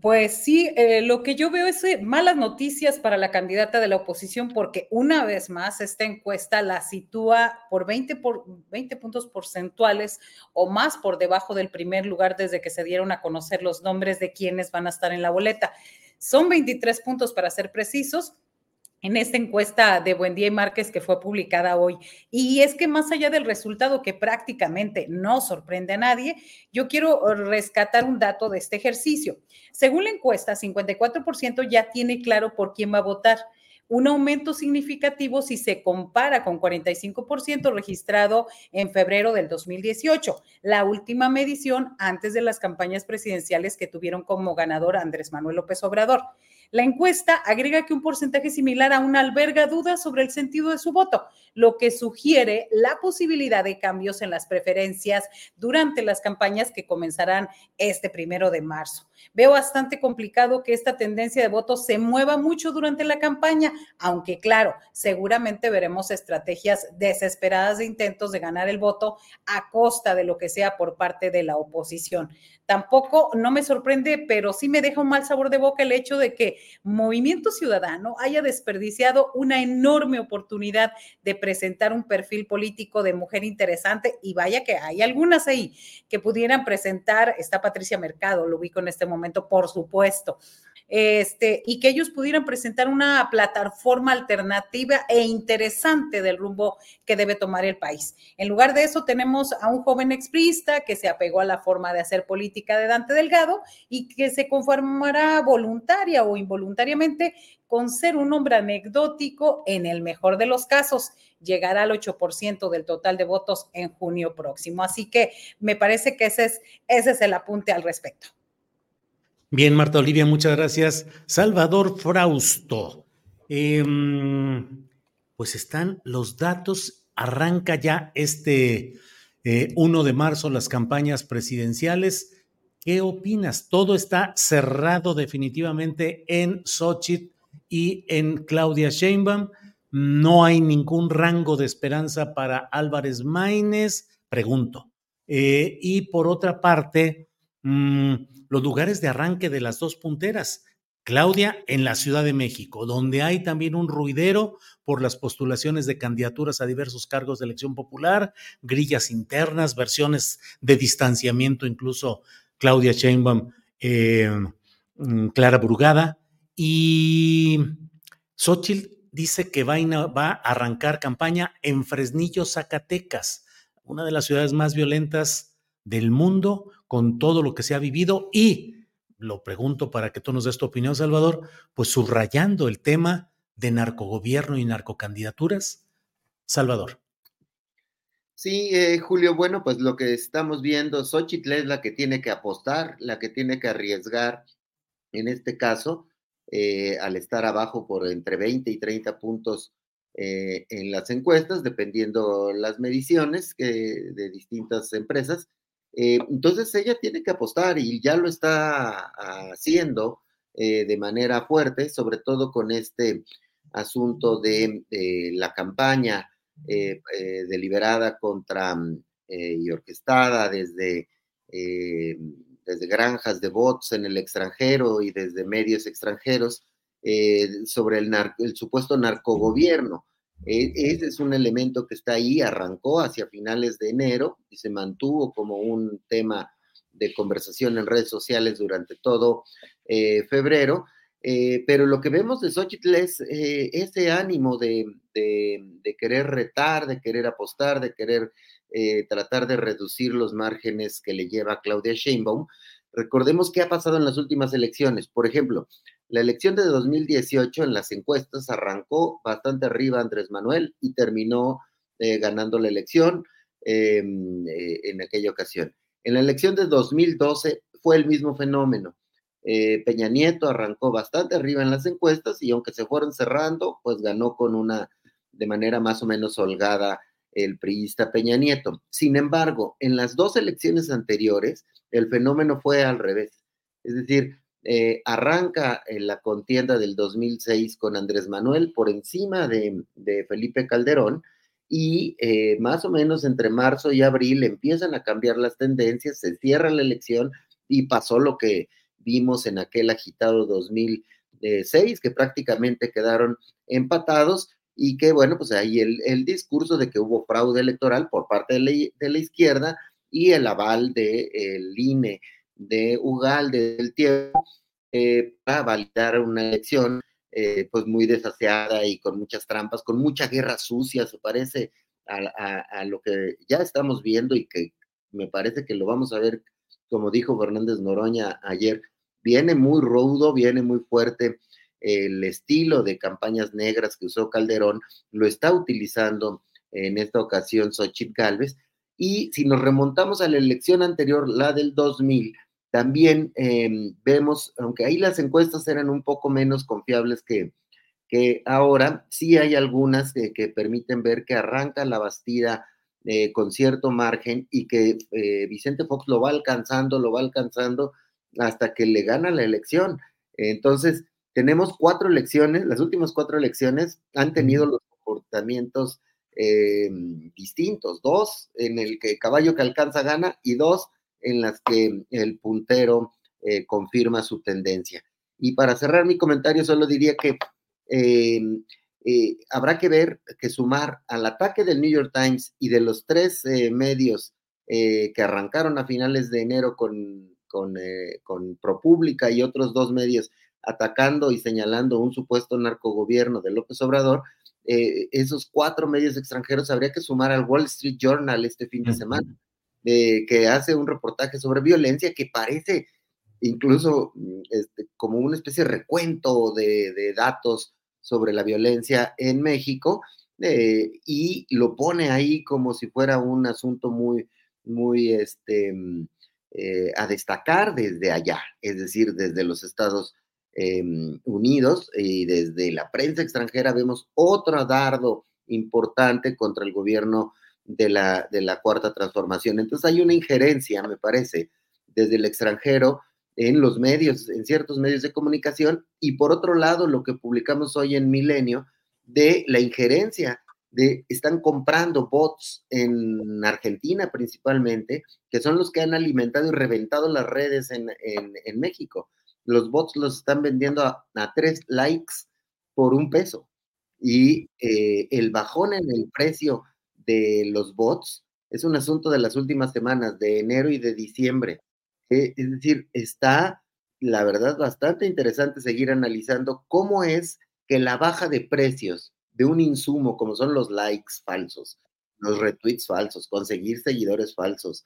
Pues sí, eh, lo que yo veo es eh, malas noticias para la candidata de la oposición porque una vez más esta encuesta la sitúa por 20, por 20 puntos porcentuales o más por debajo del primer lugar desde que se dieron a conocer los nombres de quienes van a estar en la boleta. Son 23 puntos para ser precisos en esta encuesta de Buendía y Márquez que fue publicada hoy. Y es que más allá del resultado que prácticamente no sorprende a nadie, yo quiero rescatar un dato de este ejercicio. Según la encuesta, 54% ya tiene claro por quién va a votar un aumento significativo si se compara con 45% registrado en febrero del 2018, la última medición antes de las campañas presidenciales que tuvieron como ganador Andrés Manuel López Obrador. La encuesta agrega que un porcentaje similar aún alberga dudas sobre el sentido de su voto, lo que sugiere la posibilidad de cambios en las preferencias durante las campañas que comenzarán este primero de marzo. Veo bastante complicado que esta tendencia de voto se mueva mucho durante la campaña, aunque claro, seguramente veremos estrategias desesperadas de intentos de ganar el voto a costa de lo que sea por parte de la oposición. Tampoco no me sorprende, pero sí me deja un mal sabor de boca el hecho de que Movimiento Ciudadano haya desperdiciado una enorme oportunidad de presentar un perfil político de mujer interesante y vaya que hay algunas ahí que pudieran presentar, está Patricia Mercado, lo ubico en este momento, por supuesto este, y que ellos pudieran presentar una plataforma alternativa e interesante del rumbo que debe tomar el país. En lugar de eso, tenemos a un joven exprista que se apegó a la forma de hacer política de Dante Delgado y que se conformará voluntaria o involuntariamente con ser un hombre anecdótico en el mejor de los casos llegará al 8% del total de votos en junio próximo. Así que me parece que ese es, ese es el apunte al respecto. Bien, Marta Olivia, muchas gracias. Salvador Frausto. Em, pues están los datos, arranca ya este 1 eh, de marzo las campañas presidenciales. ¿Qué opinas? Todo está cerrado definitivamente en Xochitl y en Claudia Sheinbaum. No hay ningún rango de esperanza para Álvarez Maínez, pregunto. Eh, y por otra parte, mm, los lugares de arranque de las dos punteras. Claudia en la Ciudad de México, donde hay también un ruidero por las postulaciones de candidaturas a diversos cargos de elección popular, grillas internas, versiones de distanciamiento, incluso Claudia Sheinbaum, eh, mm, Clara Brugada, y Xochitl dice que va a arrancar campaña en Fresnillo, Zacatecas, una de las ciudades más violentas del mundo, con todo lo que se ha vivido y, lo pregunto para que tú nos des tu opinión, Salvador, pues subrayando el tema de narcogobierno y narcocandidaturas. Salvador. Sí, eh, Julio, bueno, pues lo que estamos viendo, Xochitl es la que tiene que apostar, la que tiene que arriesgar en este caso, eh, al estar abajo por entre 20 y 30 puntos eh, en las encuestas, dependiendo las mediciones de distintas empresas. Eh, entonces ella tiene que apostar y ya lo está haciendo de manera fuerte, sobre todo con este asunto de la campaña deliberada contra y orquestada desde desde granjas de bots en el extranjero y desde medios extranjeros eh, sobre el, el, supuesto narcogobierno. E, ese es un elemento que está ahí, arrancó hacia finales de enero y se mantuvo como un tema de conversación en redes sociales durante todo eh, febrero. Eh, pero lo que vemos de Xochitl es ese ánimo de, de, querer retar, de querer apostar, de querer eh, tratar de reducir los márgenes que le lleva Claudia Sheinbaum. Recordemos qué ha pasado en las últimas elecciones. Por ejemplo, la elección de 2018 en las encuestas arrancó bastante arriba Andrés Manuel y terminó eh, ganando la elección em, eh, en aquella ocasión. En la elección de 2012 fue el mismo fenómeno. Peña Nieto arrancó bastante arriba en las encuestas y aunque se fueron cerrando, pues ganó con una de manera más o menos holgada el priista Peña Nieto. Sin embargo, en las dos elecciones anteriores, el fenómeno fue al revés. Es decir, eh, arranca en la contienda del 2006 con Andrés Manuel por encima de, Felipe Calderón y eh, más o menos entre marzo y abril empiezan a cambiar las tendencias, se cierra la elección y pasó lo que vimos en aquel agitado 2006, que prácticamente quedaron empatados y que, bueno, pues ahí el, discurso de que hubo fraude electoral por parte de la, izquierda y el aval del de, INE de Ugalde del tiempo eh, para validar una elección eh, pues muy desaseada y con muchas trampas, con mucha guerra sucia, se parece a, a, lo que ya estamos viendo y que me parece que lo vamos a ver, como dijo Fernández Noroña ayer, viene muy rudo, viene muy fuerte el estilo de campañas negras que usó Calderón lo está utilizando en esta ocasión Xochitl Galvez. Y si nos remontamos a la elección anterior, la del 2000, también em, vemos, aunque ahí las encuestas eran un poco menos confiables que, que ahora, sí hay algunas que, permiten ver que arranca la Bastida eh, con cierto margen y que eh, Vicente Fox lo va alcanzando, lo va alcanzando hasta que le gana la elección. Entonces, tenemos cuatro elecciones, las últimas cuatro elecciones han tenido los comportamientos eh, distintos, dos en el que caballo que alcanza gana y dos en las que el puntero eh, confirma su tendencia. Y para cerrar mi comentario, solo diría que eh, habrá que ver, que sumar al ataque del New York Times y de los tres medios que arrancaron a finales de enero con, con, con y otros dos medios atacando y señalando un supuesto narcogobierno de López Obrador, eh, esos cuatro medios extranjeros habría que sumar al Wall Street Journal este fin de semana, eh, que hace un reportaje sobre violencia que parece incluso mm, este, como una especie de recuento de, datos sobre la violencia en México eh, y lo pone ahí como si fuera un asunto muy, muy este, mm, a destacar desde allá, es decir, desde los Estados Em, unidos y desde la prensa extranjera vemos otro dardo importante contra el gobierno de la, de la cuarta transformación. Entonces hay una injerencia, me parece, desde el extranjero en los medios, en ciertos medios de comunicación, y por otro lado, lo que publicamos hoy en Milenio, de la injerencia de, están comprando bots en Argentina principalmente, que son los que han alimentado y reventado las redes en, en México los bots los están vendiendo a, tres likes por un peso. Y eh, el bajón en el precio de los bots es un asunto de las últimas semanas, de enero y de diciembre. Eh, es decir, está, la verdad, bastante interesante seguir analizando cómo es que la baja de precios de un insumo como son los likes falsos, los retweets falsos, conseguir seguidores falsos,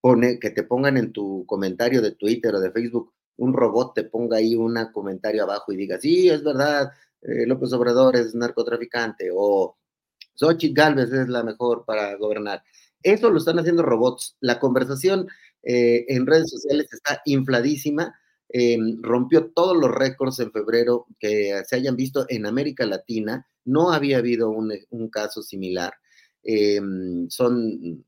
pone, que te pongan en tu comentario de Twitter o de Facebook un robot te ponga ahí un comentario abajo y diga, sí, es verdad, eh, López Obrador es narcotraficante o Xochitl Galvez es la mejor para gobernar. Eso lo están haciendo robots. La conversación eh, en redes sociales está infladísima. eh, rompió todos los récords en febrero que se hayan visto en América Latina. No había habido un, caso similar. Eh, son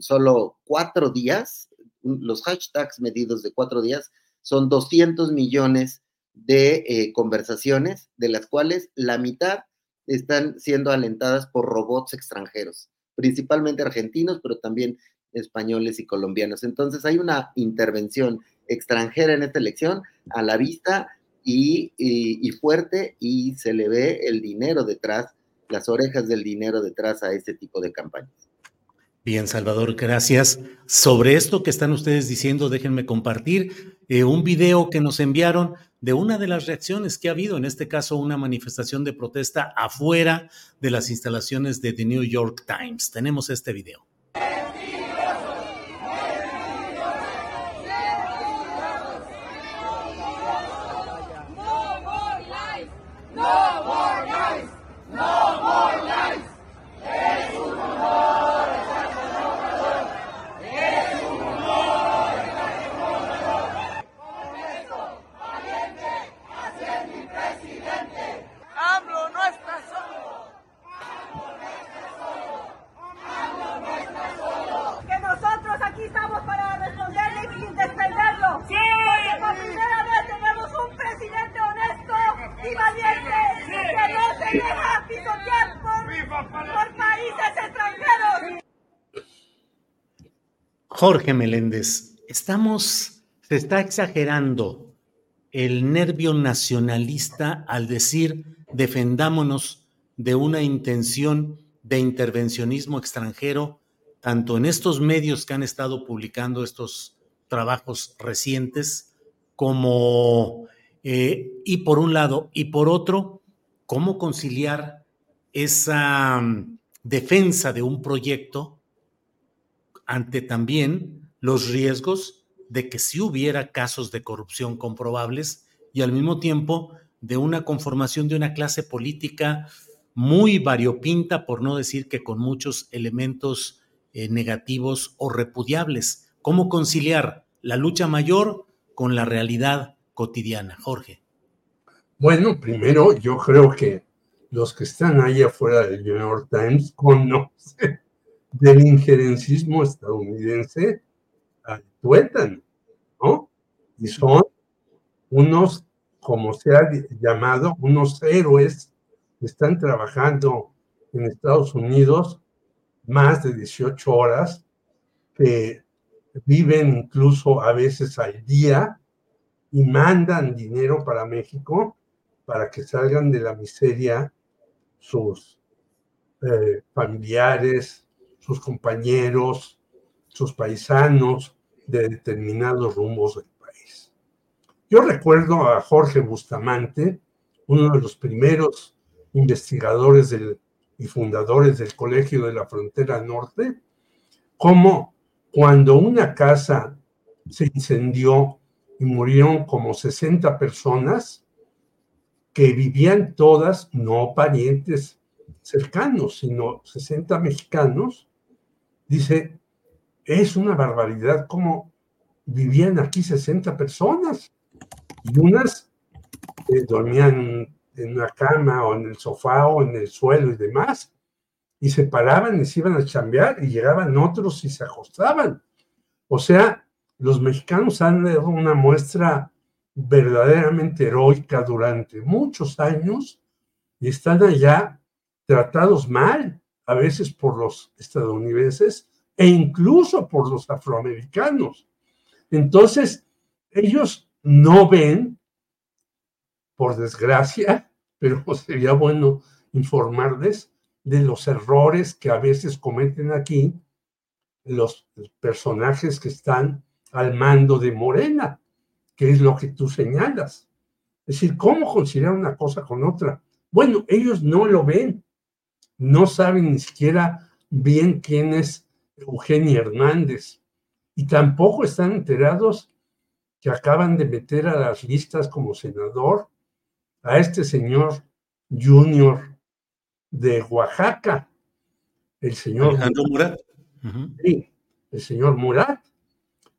solo cuatro días, los hashtags medidos de cuatro días son 200 millones de eh, conversaciones, de las cuales la mitad están siendo alentadas por robots extranjeros, principalmente argentinos, pero también españoles y colombianos. Entonces hay una intervención extranjera en esta elección a la vista y, y, fuerte y se le ve el dinero detrás, las orejas del dinero detrás a este tipo de campañas. Bien, Salvador, gracias. Sobre esto que están ustedes diciendo, déjenme compartir eh, un video que nos enviaron de una de las reacciones que ha habido, en este caso una manifestación de protesta afuera de las instalaciones de The New York Times. Tenemos este video. Jorge Meléndez, estamos, se está exagerando el nervio nacionalista al decir defendámonos de una intención de intervencionismo extranjero, tanto en estos medios que han estado publicando estos trabajos recientes, como, eh, y por un lado, y por otro, cómo conciliar esa mm, defensa de un proyecto ante también los riesgos de que si hubiera casos de corrupción comprobables y al mismo tiempo de una conformación de una clase política muy variopinta, por no decir que con muchos elementos eh, negativos o repudiables. ¿Cómo conciliar la lucha mayor con la realidad cotidiana? Jorge. Bueno, primero yo creo que los que están ahí afuera del New York Times conocen del injerencismo estadounidense tuétano, ¿no? Y son unos, como se ha llamado, unos héroes que están trabajando en Estados Unidos más de 18 horas, que viven incluso a veces al día y mandan dinero para México para que salgan de la miseria sus eh, familiares, sus compañeros, sus paisanos de determinados rumbos del país. Yo recuerdo a Jorge Bustamante, uno de los primeros investigadores y fundadores del Colegio de la Frontera Norte, como cuando una casa se incendió y murieron como 60 personas que vivían todas, no parientes cercanos, sino 60 mexicanos, dice, es una barbaridad cómo vivían aquí 60 personas. Y unas eh, dormían en una cama o en el sofá o en el suelo y demás, y se paraban y se iban a chambear y llegaban otros y se acostaban. O sea, los mexicanos han dado una muestra verdaderamente heroica durante muchos años y están allá tratados mal a veces por los estadounidenses e incluso por los afroamericanos. Entonces, ellos no ven, por desgracia, <laughs> pero <laughs> sería bueno informarles de los errores que a veces cometen aquí los personajes que están al mando de Morena, que es lo que tú señalas. Es decir, ¿cómo conciliar una cosa con otra? Bueno, ellos no lo ven no saben ni siquiera bien quién es Eugenia Hernández y tampoco están enterados que acaban de meter a las listas como senador a este señor Junior de Oaxaca, el señor Murat. Sí, el señor Murat.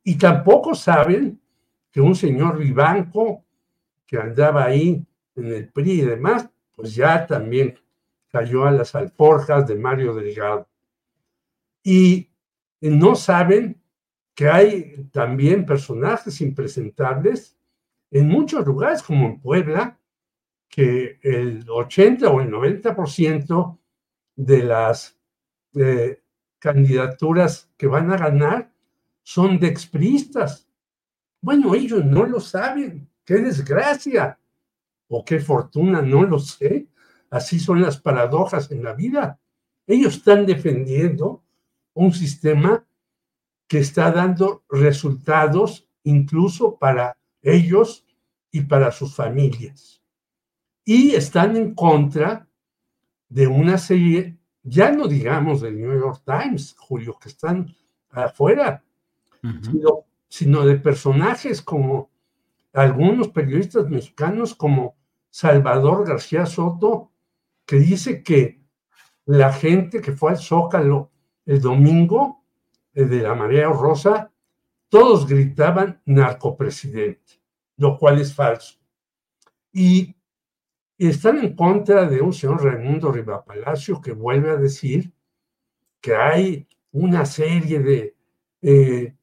Y tampoco saben que un señor Vivanco, que andaba ahí en el PRI y demás, pues ya también cayó a las alforjas de Mario Delgado. Y no saben que hay también personajes impresentables en muchos lugares, como en Puebla, que el 80 o el 90% de las eh, candidaturas que van a ganar son de expristas. Bueno, ellos no lo saben. Qué desgracia o qué fortuna, no lo sé. Así son las paradojas en la vida. Ellos están defendiendo un sistema que está dando resultados incluso para ellos y para sus familias. Y están en contra de una serie, ya no digamos del New York Times, Julio, que están afuera, sino, sino de personajes como algunos periodistas mexicanos como Salvador García Soto, que dice que la gente que fue al Zócalo el domingo eh, de la Marea Rosa, todos gritaban narcopresidente, lo cual es falso. Y están en contra de un señor Raimundo Palacio que vuelve a decir que hay una serie de eh,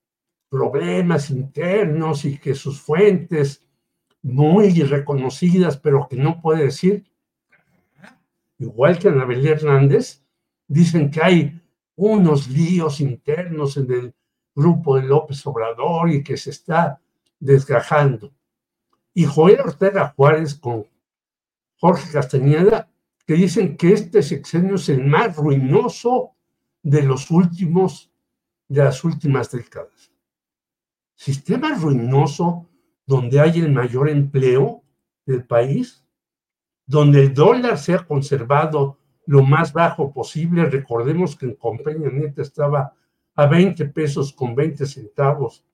problemas internos y que sus fuentes muy reconocidas, pero que no puede decir, igual que Anabel Hernández, dicen que hay unos líos internos en el grupo de López Obrador y que se está desgajando. Y Joel Ortega Juárez con Jorge Castañeda, que dicen que este sexenio es el más ruinoso de los últimos, de las últimas décadas. Sistema ruinoso donde hay el mayor empleo del país, donde el dólar se ha conservado lo más bajo posible. Recordemos que en Compañía Neta estaba a 20 pesos con 20 centavos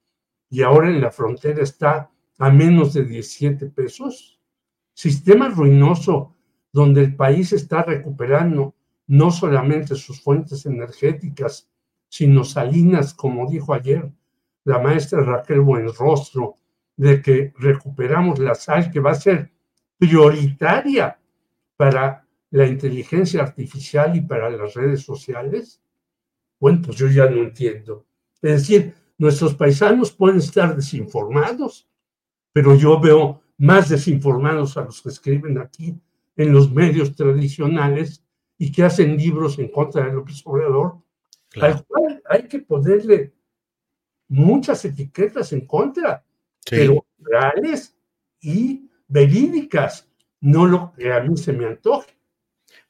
y ahora en la frontera está a menos de 17 pesos. Sistema ruinoso donde el país está recuperando no solamente sus fuentes energéticas, sino salinas, como dijo ayer la maestra Raquel Buenrostro, de que recuperamos la sal que va a ser prioritaria para la inteligencia artificial y para las redes sociales? Bueno, pues yo ya no entiendo. Es decir, nuestros paisanos pueden estar desinformados, pero yo veo más desinformados a los que escriben aquí en los medios tradicionales y que hacen libros en contra de López Obrador, al cual hay que ponerle muchas etiquetas en contra, pero reales y verídicas, no lo que mí se me antoje.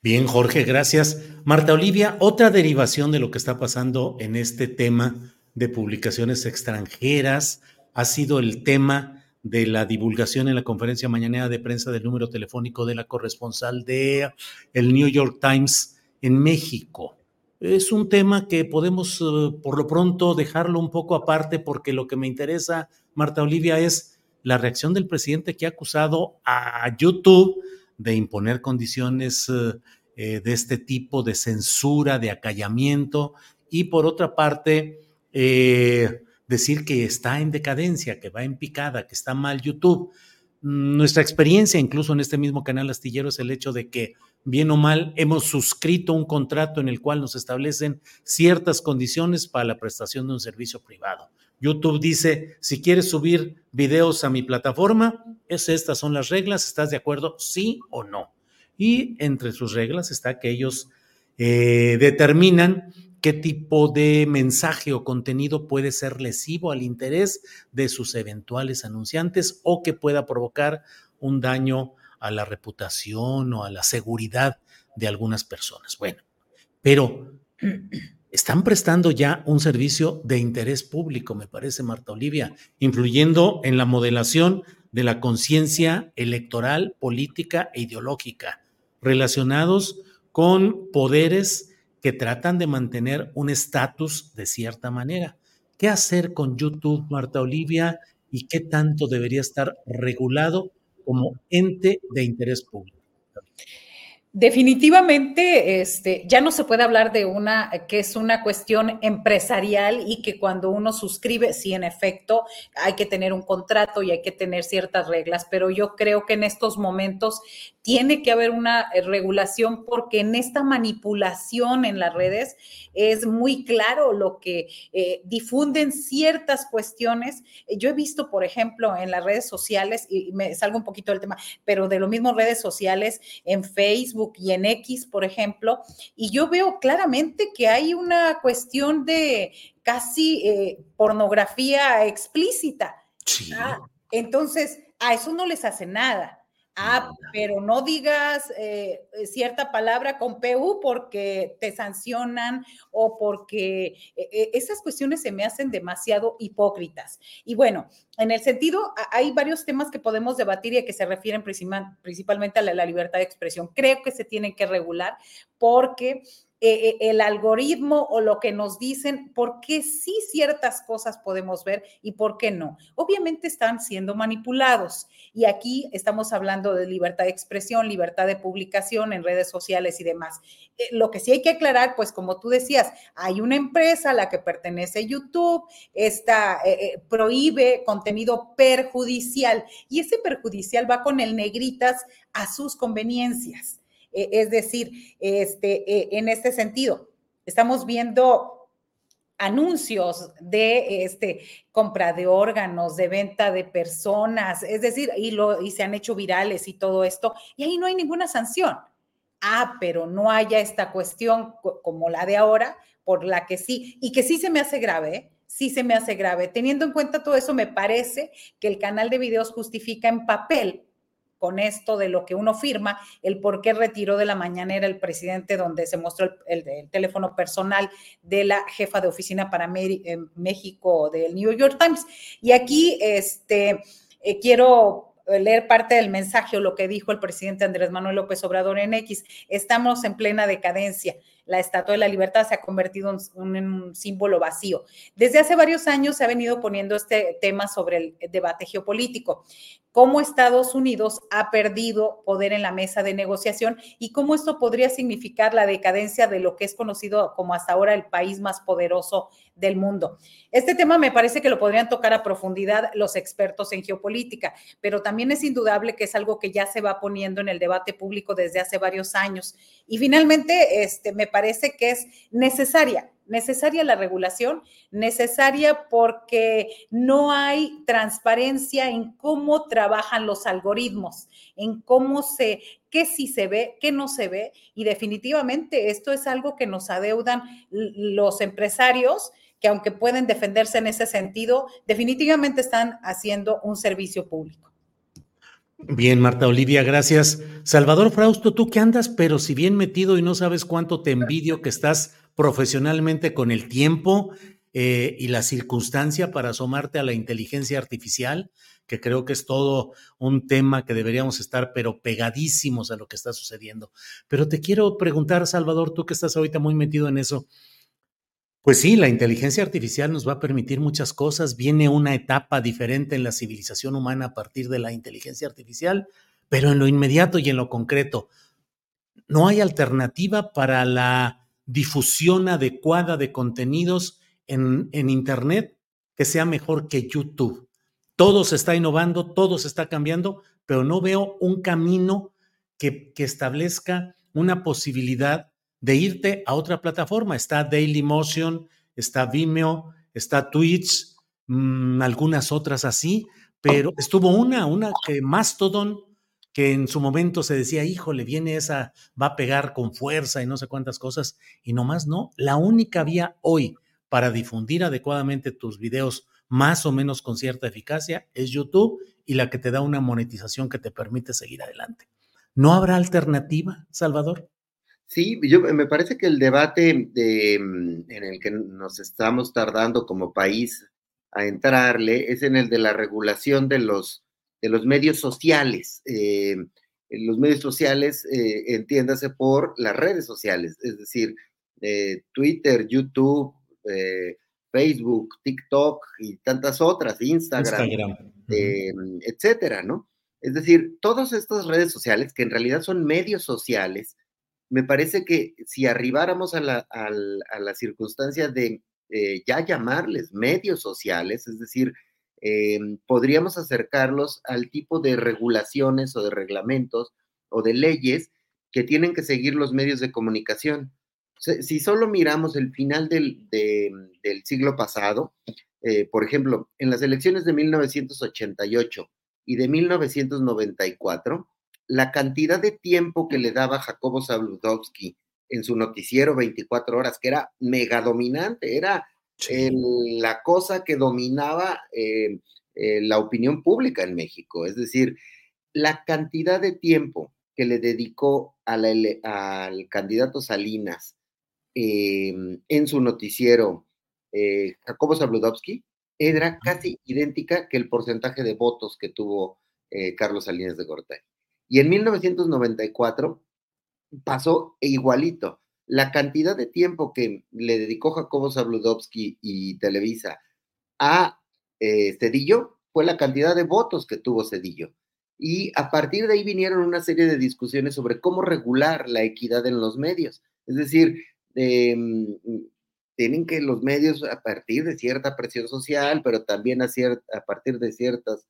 Bien, Jorge, gracias. Marta Olivia, otra derivación de lo que está pasando en este tema de publicaciones extranjeras ha sido el tema de la divulgación en la conferencia mañanera de prensa del número telefónico de la corresponsal de el New York Times en México. Es un tema que podemos eh, por lo pronto dejarlo un poco aparte porque lo que me interesa, Marta Olivia, es la reacción del presidente que ha acusado a YouTube de imponer condiciones eh, eh, de este tipo de censura, de acallamiento, y por otra parte, eh, decir que está en decadencia, que va en picada, que está mal YouTube. Nuestra experiencia, incluso en este mismo canal astillero, es el hecho de que, bien o mal, hemos suscrito un contrato en el cual nos establecen ciertas condiciones para la prestación de un servicio privado. YouTube dice, si quieres subir videos a mi plataforma, es, estas son las reglas, ¿estás de acuerdo? Sí o no y entre sus reglas está que ellos eh, determinan qué tipo de mensaje o contenido puede ser lesivo al interés de sus eventuales anunciantes o que pueda provocar un daño a la reputación o a la seguridad de algunas personas. Bueno, pero están prestando ya un servicio de interés público, me parece, Marta Olivia, influyendo en la modelación de la conciencia electoral, política e ideológica relacionados con poderes que tratan de mantener un estatus de cierta manera. ¿Qué hacer con YouTube, Marta Olivia, y qué tanto debería estar regulado como ente de interés público? Definitivamente, este, ya no se puede hablar de una que es una cuestión empresarial y que cuando uno suscribe, sí, en efecto, hay que tener un contrato y hay que tener ciertas reglas, pero yo creo que en estos momentos tiene que haber una eh, regulación porque en esta manipulación en las redes es muy claro lo que eh, difunden ciertas cuestiones. Yo he visto, por ejemplo, en las redes sociales, y me salgo un poquito del tema, pero de lo mismo redes sociales, en Facebook y en X, por ejemplo, y yo veo claramente que hay una cuestión de casi eh, pornografía explícita. Ah, entonces, a eso no les hace nada Ah, pero no digas eh, cierta palabra con PU porque te sancionan o porque eh, eh, esas cuestiones se me hacen demasiado hipócritas. Y bueno, en el sentido, hay varios temas que podemos debatir y que se refieren principalmente a la, la libertad de expresión. Creo que se tienen que regular porque eh, eh, el algoritmo o lo que nos dicen, por qué sí ciertas cosas podemos ver y por qué no. Obviamente están siendo manipulados y aquí estamos hablando de libertad de expresión, libertad de publicación en redes sociales y demás. Eh, lo que sí hay que aclarar, pues como tú decías, hay una empresa a la que pertenece YouTube, esta prohíbe contenido perjudicial y ese perjudicial va con el negritas a sus conveniencias. E, es decir, este, e, en este sentido, estamos viendo anuncios de este, compra de órganos, de venta de personas, es decir, y, lo, y se han hecho virales y todo esto, y ahí no hay ninguna sanción. Ah, pero no haya esta cuestión como la de ahora, por la que sí, y que sí se me hace grave, ¿eh? sí se me hace grave. Teniendo en cuenta todo eso, me parece que el canal de videos justifica en papel con esto de lo que uno firma, el por qué retiró de la mañanera el presidente donde se mostró el, teléfono personal de la jefa de oficina para eh, México del New York Times. Y aquí este, eh, quiero leer parte del mensaje lo que dijo el presidente Andrés Manuel López Obrador en X. Estamos en plena decadencia la Estatua de la Libertad se ha convertido en un, símbolo vacío. Desde hace varios años se ha venido poniendo este tema sobre el debate geopolítico, cómo Estados Unidos ha perdido poder en la mesa de negociación y cómo esto podría significar la decadencia de lo que es conocido como hasta ahora el país más poderoso del mundo. Este tema me parece que lo podrían tocar a profundidad los expertos en geopolítica, pero también es indudable que es algo que ya se va poniendo en el debate público desde hace varios años. Y finalmente, este, me parece que es necesaria, necesaria la regulación, necesaria porque no hay transparencia en cómo trabajan los algoritmos, en cómo se, qué sí se ve, qué no se ve. Y definitivamente esto es algo que nos adeudan los empresarios que aunque pueden defenderse en ese sentido, definitivamente están haciendo un servicio público. Bien, Marta Olivia, gracias. Salvador Frausto, tú que andas, pero si bien metido y no sabes cuánto te envidio que estás profesionalmente con el tiempo eh, y la circunstancia para asomarte a la inteligencia artificial, que creo que es todo un tema que deberíamos estar, pero pegadísimos a lo que está sucediendo. Pero te quiero preguntar, Salvador, tú que estás ahorita muy metido en eso, pues sí, la inteligencia artificial nos va a permitir muchas cosas. Viene una etapa diferente en la civilización humana a partir de la inteligencia artificial, pero en lo inmediato y en lo concreto, no hay alternativa para la difusión adecuada de contenidos en, Internet que sea mejor que YouTube. Todo se está innovando, todo se está cambiando, pero no veo un camino que, que establezca una posibilidad de irte a otra plataforma. Está Dailymotion, está Vimeo, está Twitch, mm, algunas otras así, pero estuvo una, una que Mastodon, que en su momento se decía, híjole, viene esa, va a pegar con fuerza y no sé cuántas cosas, y nomás no. La única vía hoy para difundir adecuadamente tus videos más o menos con cierta eficacia es YouTube y la que te da una monetización que te permite seguir adelante. ¿No habrá alternativa, Salvador? Sí, yo me parece que el debate mm, en el que nos estamos tardando como país a entrarle es en el de la regulación de los, de los medios sociales. Eh, los medios sociales, eh, entiéndase por las redes sociales, es decir, eh, Twitter, YouTube, Facebook, TikTok y tantas otras, Instagram, etcétera, ¿no? Es decir, todas estas redes sociales que en realidad son medios sociales, me parece que si arribáramos a la, a la circunstancia de eh, ya llamarles medios sociales, es decir, eh, podríamos acercarlos al tipo de regulaciones o de reglamentos o de leyes que tienen que seguir los medios de comunicación. Si solo miramos el final del, siglo pasado, eh, por ejemplo, en las elecciones de 1988 y de 1994, la cantidad de tiempo que le daba Jacobo Zabludowski en su noticiero 24 horas, que era mega la cosa que dominaba eh, eh, la opinión pública en México. Es decir, la cantidad de tiempo que le dedicó al candidato Salinas em, en su noticiero eh, Jacobo Zabludowski era casi idéntica que el porcentaje de votos que tuvo Carlos Salinas de Gortari. Y en 1994 pasó igualito. La cantidad de tiempo que le dedicó Jacobo Zabludovsky y Televisa a eh, Cedillo fue la cantidad de votos que tuvo Cedillo. Y a partir de ahí vinieron una serie de discusiones sobre cómo regular la equidad en los medios. Es decir, em, tienen que los medios, a partir de cierta presión social, pero también a, a partir de ciertas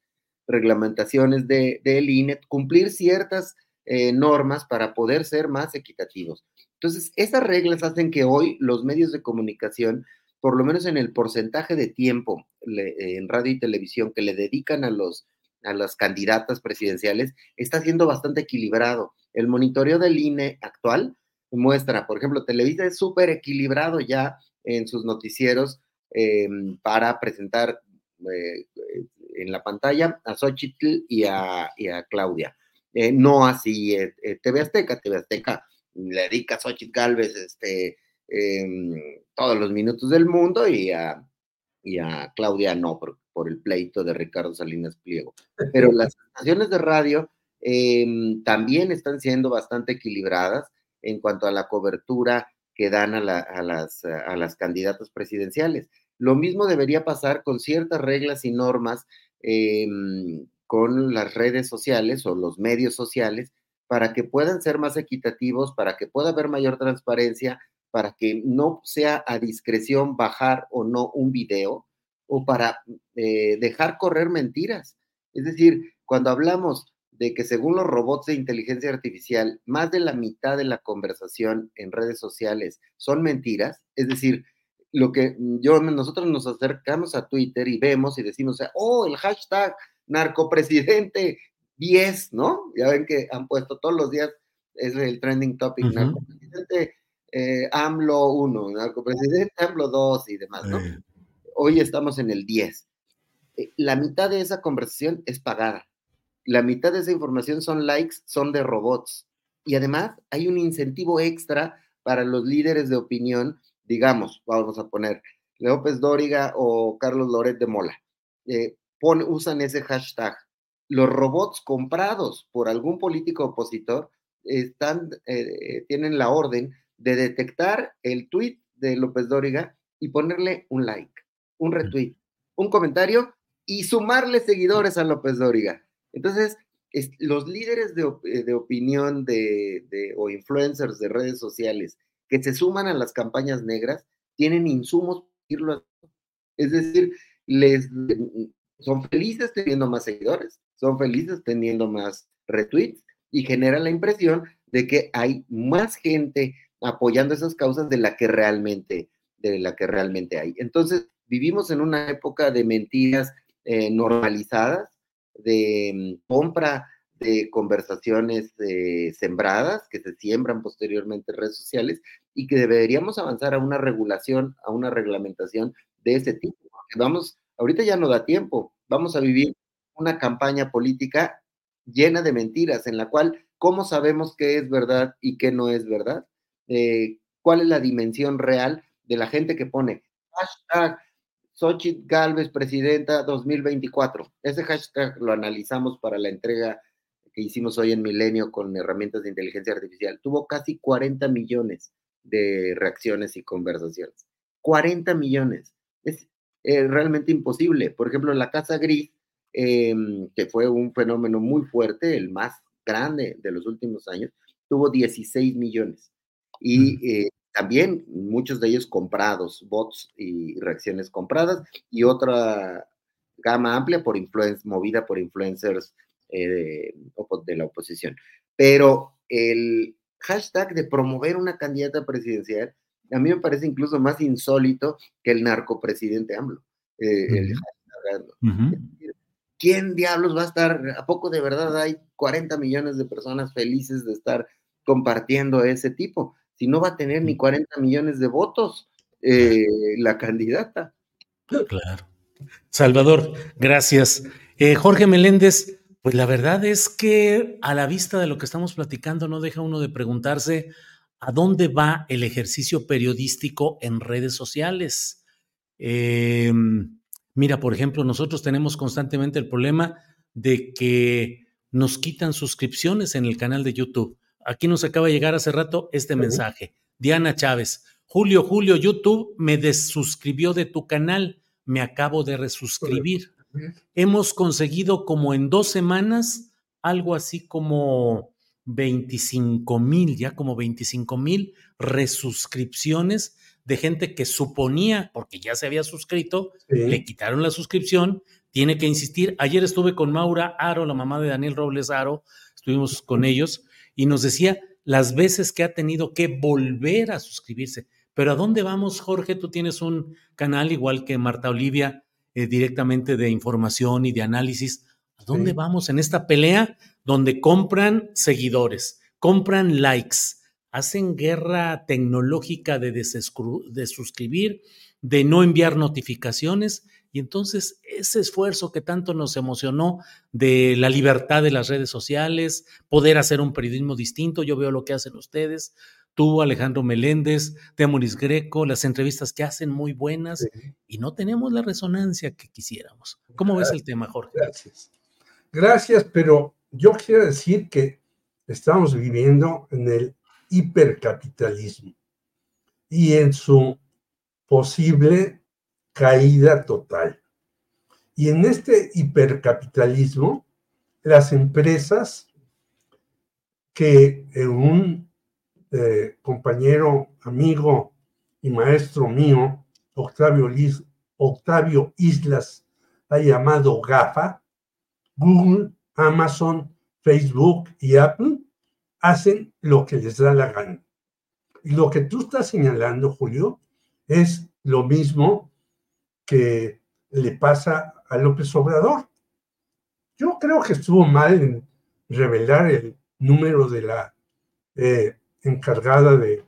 reglamentaciones del de, INE, cumplir ciertas eh, normas para poder ser más equitativos. Entonces, esas reglas hacen que hoy los medios de comunicación, por lo menos en el porcentaje de tiempo en radio y televisión que le dedican a, los, a las candidatas presidenciales, está siendo bastante equilibrado. El monitoreo del INE actual muestra, por ejemplo, Televisa es súper equilibrado ya en sus noticieros em, para presentar eh, en la pantalla a Xochitl y a, Claudia. Eh, no así eh, TV Azteca, TV Azteca le dedica a Xochitl Galvez este, em, todos los minutos del mundo y a, y a Claudia no, por, por, el pleito de Ricardo Salinas Pliego. Pero las <laughs> estaciones de radio em, también están siendo bastante equilibradas en cuanto a la cobertura que dan a, las, a las candidatas presidenciales. Lo mismo debería pasar con ciertas reglas y normas em, con las redes sociales o los medios sociales para que puedan ser más equitativos, para que pueda haber mayor transparencia, para que no sea a discreción bajar o no un video o para eh, dejar correr mentiras. Es decir, cuando hablamos de que según los robots de inteligencia artificial, más de la mitad de la conversación en redes sociales son mentiras, es decir, lo que yo, nosotros nos acercamos a Twitter y vemos y decimos, oh, el hashtag narcopresidente 10, ¿no? Ya ven que han puesto todos los días, es el trending topic, narcopresidente eh, AMLO 1, narcopresidente AMLO 2 y demás, ¿no? Hoy estamos en el 10. Eh, la mitad de esa conversación es pagada. La mitad de esa información son likes, son de robots. Y además hay un incentivo extra para los líderes de opinión digamos, vamos a poner López Dóriga o Carlos Loret de Mola, eh, usan ese hashtag. Los robots comprados por algún político opositor están, eh, tienen la orden de detectar el tweet de López Dóriga y ponerle un like, un retweet, un comentario y sumarle seguidores a López Dóriga. Entonces, los líderes de, eh, opinión de, o influencers de redes sociales que se suman a las campañas negras tienen insumos es decir, les son felices teniendo más seguidores, son felices teniendo más retweets y genera la impresión de que hay más gente apoyando esas causas de la que realmente de la que realmente hay. Entonces, vivimos en una época de mentiras eh, normalizadas, de mm, compra de conversaciones eh, sembradas que se siembran posteriormente en redes sociales y que deberíamos avanzar a una regulación, a una reglamentación de ese tipo. vamos, ahorita ya no da tiempo, vamos a vivir una campaña política llena de mentiras en la cual, ¿cómo sabemos qué es verdad y qué no es verdad? Eh, ¿Cuál es la dimensión real de la gente que pone hashtag Xochitl Galvez, presidenta 2024? Ese hashtag lo analizamos para la entrega que hicimos hoy en Milenio con herramientas de inteligencia artificial, tuvo casi 40 millones de reacciones y conversaciones. 40 millones. Es eh, realmente imposible. Por ejemplo, la Casa Gris, em, que fue un fenómeno muy fuerte, el más grande de los últimos años, tuvo 16 millones. Y eh, también muchos de ellos comprados, bots y reacciones compradas, y otra gama amplia por movida por influencers eh, de la oposición. Pero el hashtag de promover una candidata presidencial, a mí me parece incluso más insólito que el narcopresidente AMLO. Eh, ¿Quién diablos va a estar? ¿A poco de verdad hay 40 millones de personas felices de estar compartiendo ese tipo? Si no va a tener ni 40 millones de votos eh, la candidata. Claro. Salvador, gracias. Eh, Jorge Meléndez, pues la verdad es que a la vista de lo que estamos platicando no deja uno de preguntarse a dónde va el ejercicio periodístico en redes sociales. Em, mira, por ejemplo, nosotros tenemos constantemente el problema de que nos quitan suscripciones en el canal de YouTube. Aquí nos acaba de llegar hace rato este mensaje. Diana Chávez, Julio, Julio, YouTube me desuscribió de tu canal me acabo de resuscribir. Hemos conseguido como en dos semanas algo así como 25 mil, ya como 25 mil resuscripciones de gente que suponía, porque ya se había suscrito, le quitaron la suscripción, tiene que insistir. Ayer estuve con Maura Aro, la mamá de Daniel Robles Aro, estuvimos con ellos y nos decía las veces que ha tenido que volver a suscribirse. Pero ¿a dónde vamos, Jorge? Tú tienes un canal igual que Marta Olivia, eh, directamente de información y de análisis. ¿A dónde vamos en esta pelea donde compran seguidores, compran likes, hacen guerra tecnológica de, de suscribir, de no enviar notificaciones? Y entonces ese esfuerzo que tanto nos emocionó de la libertad de las redes sociales, poder hacer un periodismo distinto, yo veo lo que hacen ustedes, tú, Alejandro Meléndez, Temoris Greco, las entrevistas que hacen muy buenas y no tenemos la resonancia que quisiéramos. ¿Cómo ves el tema, Jorge? Gracias. Gracias, pero yo quiero decir que estamos viviendo en el hipercapitalismo y en su posible caída total. Y en este hipercapitalismo, las empresas que un eh, compañero, amigo y maestro mío, Octavio, Octavio Islas, ha llamado GAFA, Google, Amazon, Facebook y Apple hacen lo que les da la gana. Y lo que tú estás señalando, Julio, es lo mismo que le pasa a López Obrador. Yo creo que estuvo mal en revelar el número de la eh, encargada de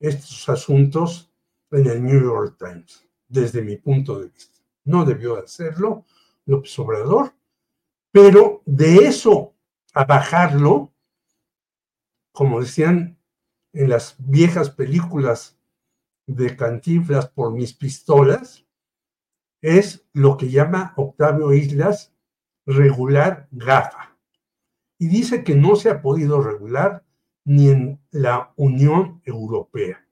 estos asuntos en el New York Times, desde mi punto de vista. No debió hacerlo López Obrador, pero de eso a bajarlo, como decían en las viejas películas de Cantinflas por mis pistolas, es lo que llama Octavio Islas regular GAFA. Y dice que no se ha podido regular ni en la Unión Europea.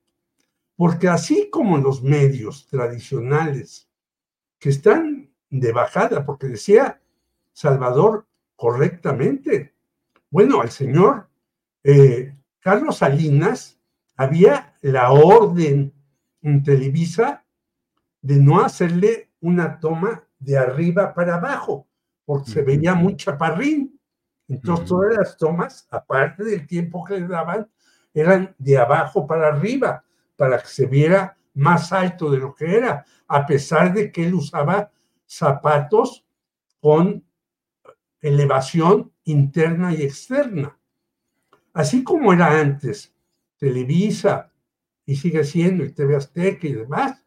Porque así como los medios tradicionales que están de bajada, porque decía Salvador correctamente, bueno, al señor eh, Carlos Salinas había la orden en Televisa de no hacerle una toma de arriba para abajo, porque se veía muy chaparrín. Entonces, todas las tomas, aparte del tiempo que le daban, eran de abajo para arriba, para que se viera más alto de lo que era, a pesar de que él usaba zapatos con elevación interna y externa. Así como era antes, Televisa, y sigue siendo, y TV Azteca y demás,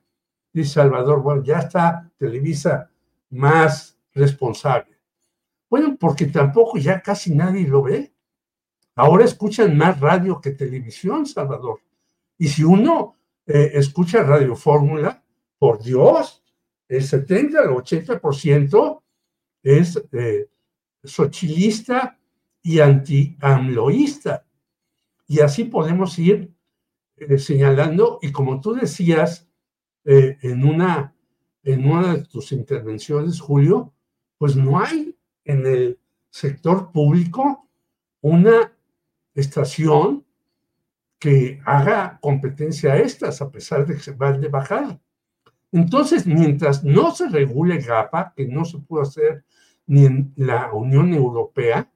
dice Salvador, bueno, ya está Televisa más responsable. Bueno, porque tampoco ya casi nadie lo ve. Ahora escuchan más radio que televisión, Salvador. Y si uno eh, escucha Radio Fórmula, por Dios, el 70 al 80% es eh, sochilista y anti-amloísta. Y así podemos ir eh, señalando, y como tú decías en, una, en una de tus intervenciones, Julio, pues no hay en el sector público una estación que haga competencia a estas, a pesar de que se van de bajada. Entonces, mientras no se regule GAPA, que no se puede hacer ni en la Unión Europea,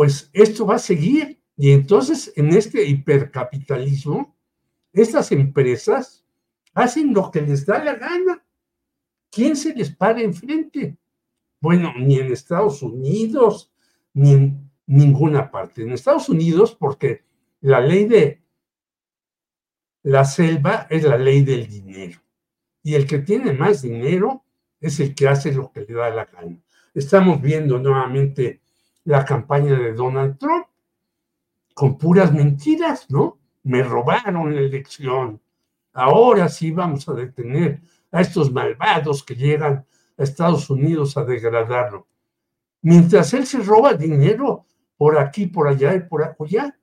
pues esto va a seguir. Y entonces, en este hipercapitalismo, estas empresas hacen lo que les da la gana. ¿Quién se les para enfrente? Bueno, ni en Estados Unidos, ni en ninguna parte. En Estados Unidos, porque la ley de la selva es la ley del dinero. Y el que tiene más dinero es el que hace lo que le da la gana. Estamos viendo nuevamente la campaña de Donald Trump con puras mentiras, ¿no? Me robaron la elección. Ahora sí vamos a detener a estos malvados que llegan a Estados Unidos a degradarlo. Mientras él se roba dinero por aquí, por allá y por allá.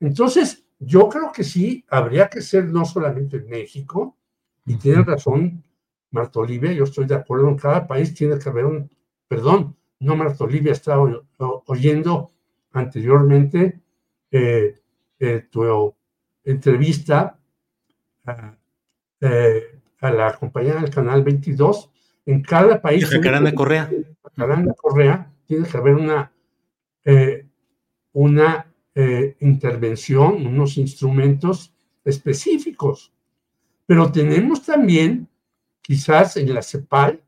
Entonces, yo creo que sí, habría que ser no solamente en México, y tiene razón Marta Olivia, yo estoy de acuerdo, en cada país tiene que haber un, perdón, no Marta Olivia, estaba oyendo anteriormente eh, eh, tu entrevista eh, a, la compañera del canal 22, en cada país... Jacaranda Correa. Jacaranda Correa, tiene que haber una, una intervención, unos instrumentos específicos. Pero tenemos también, quizás en la CEPAL,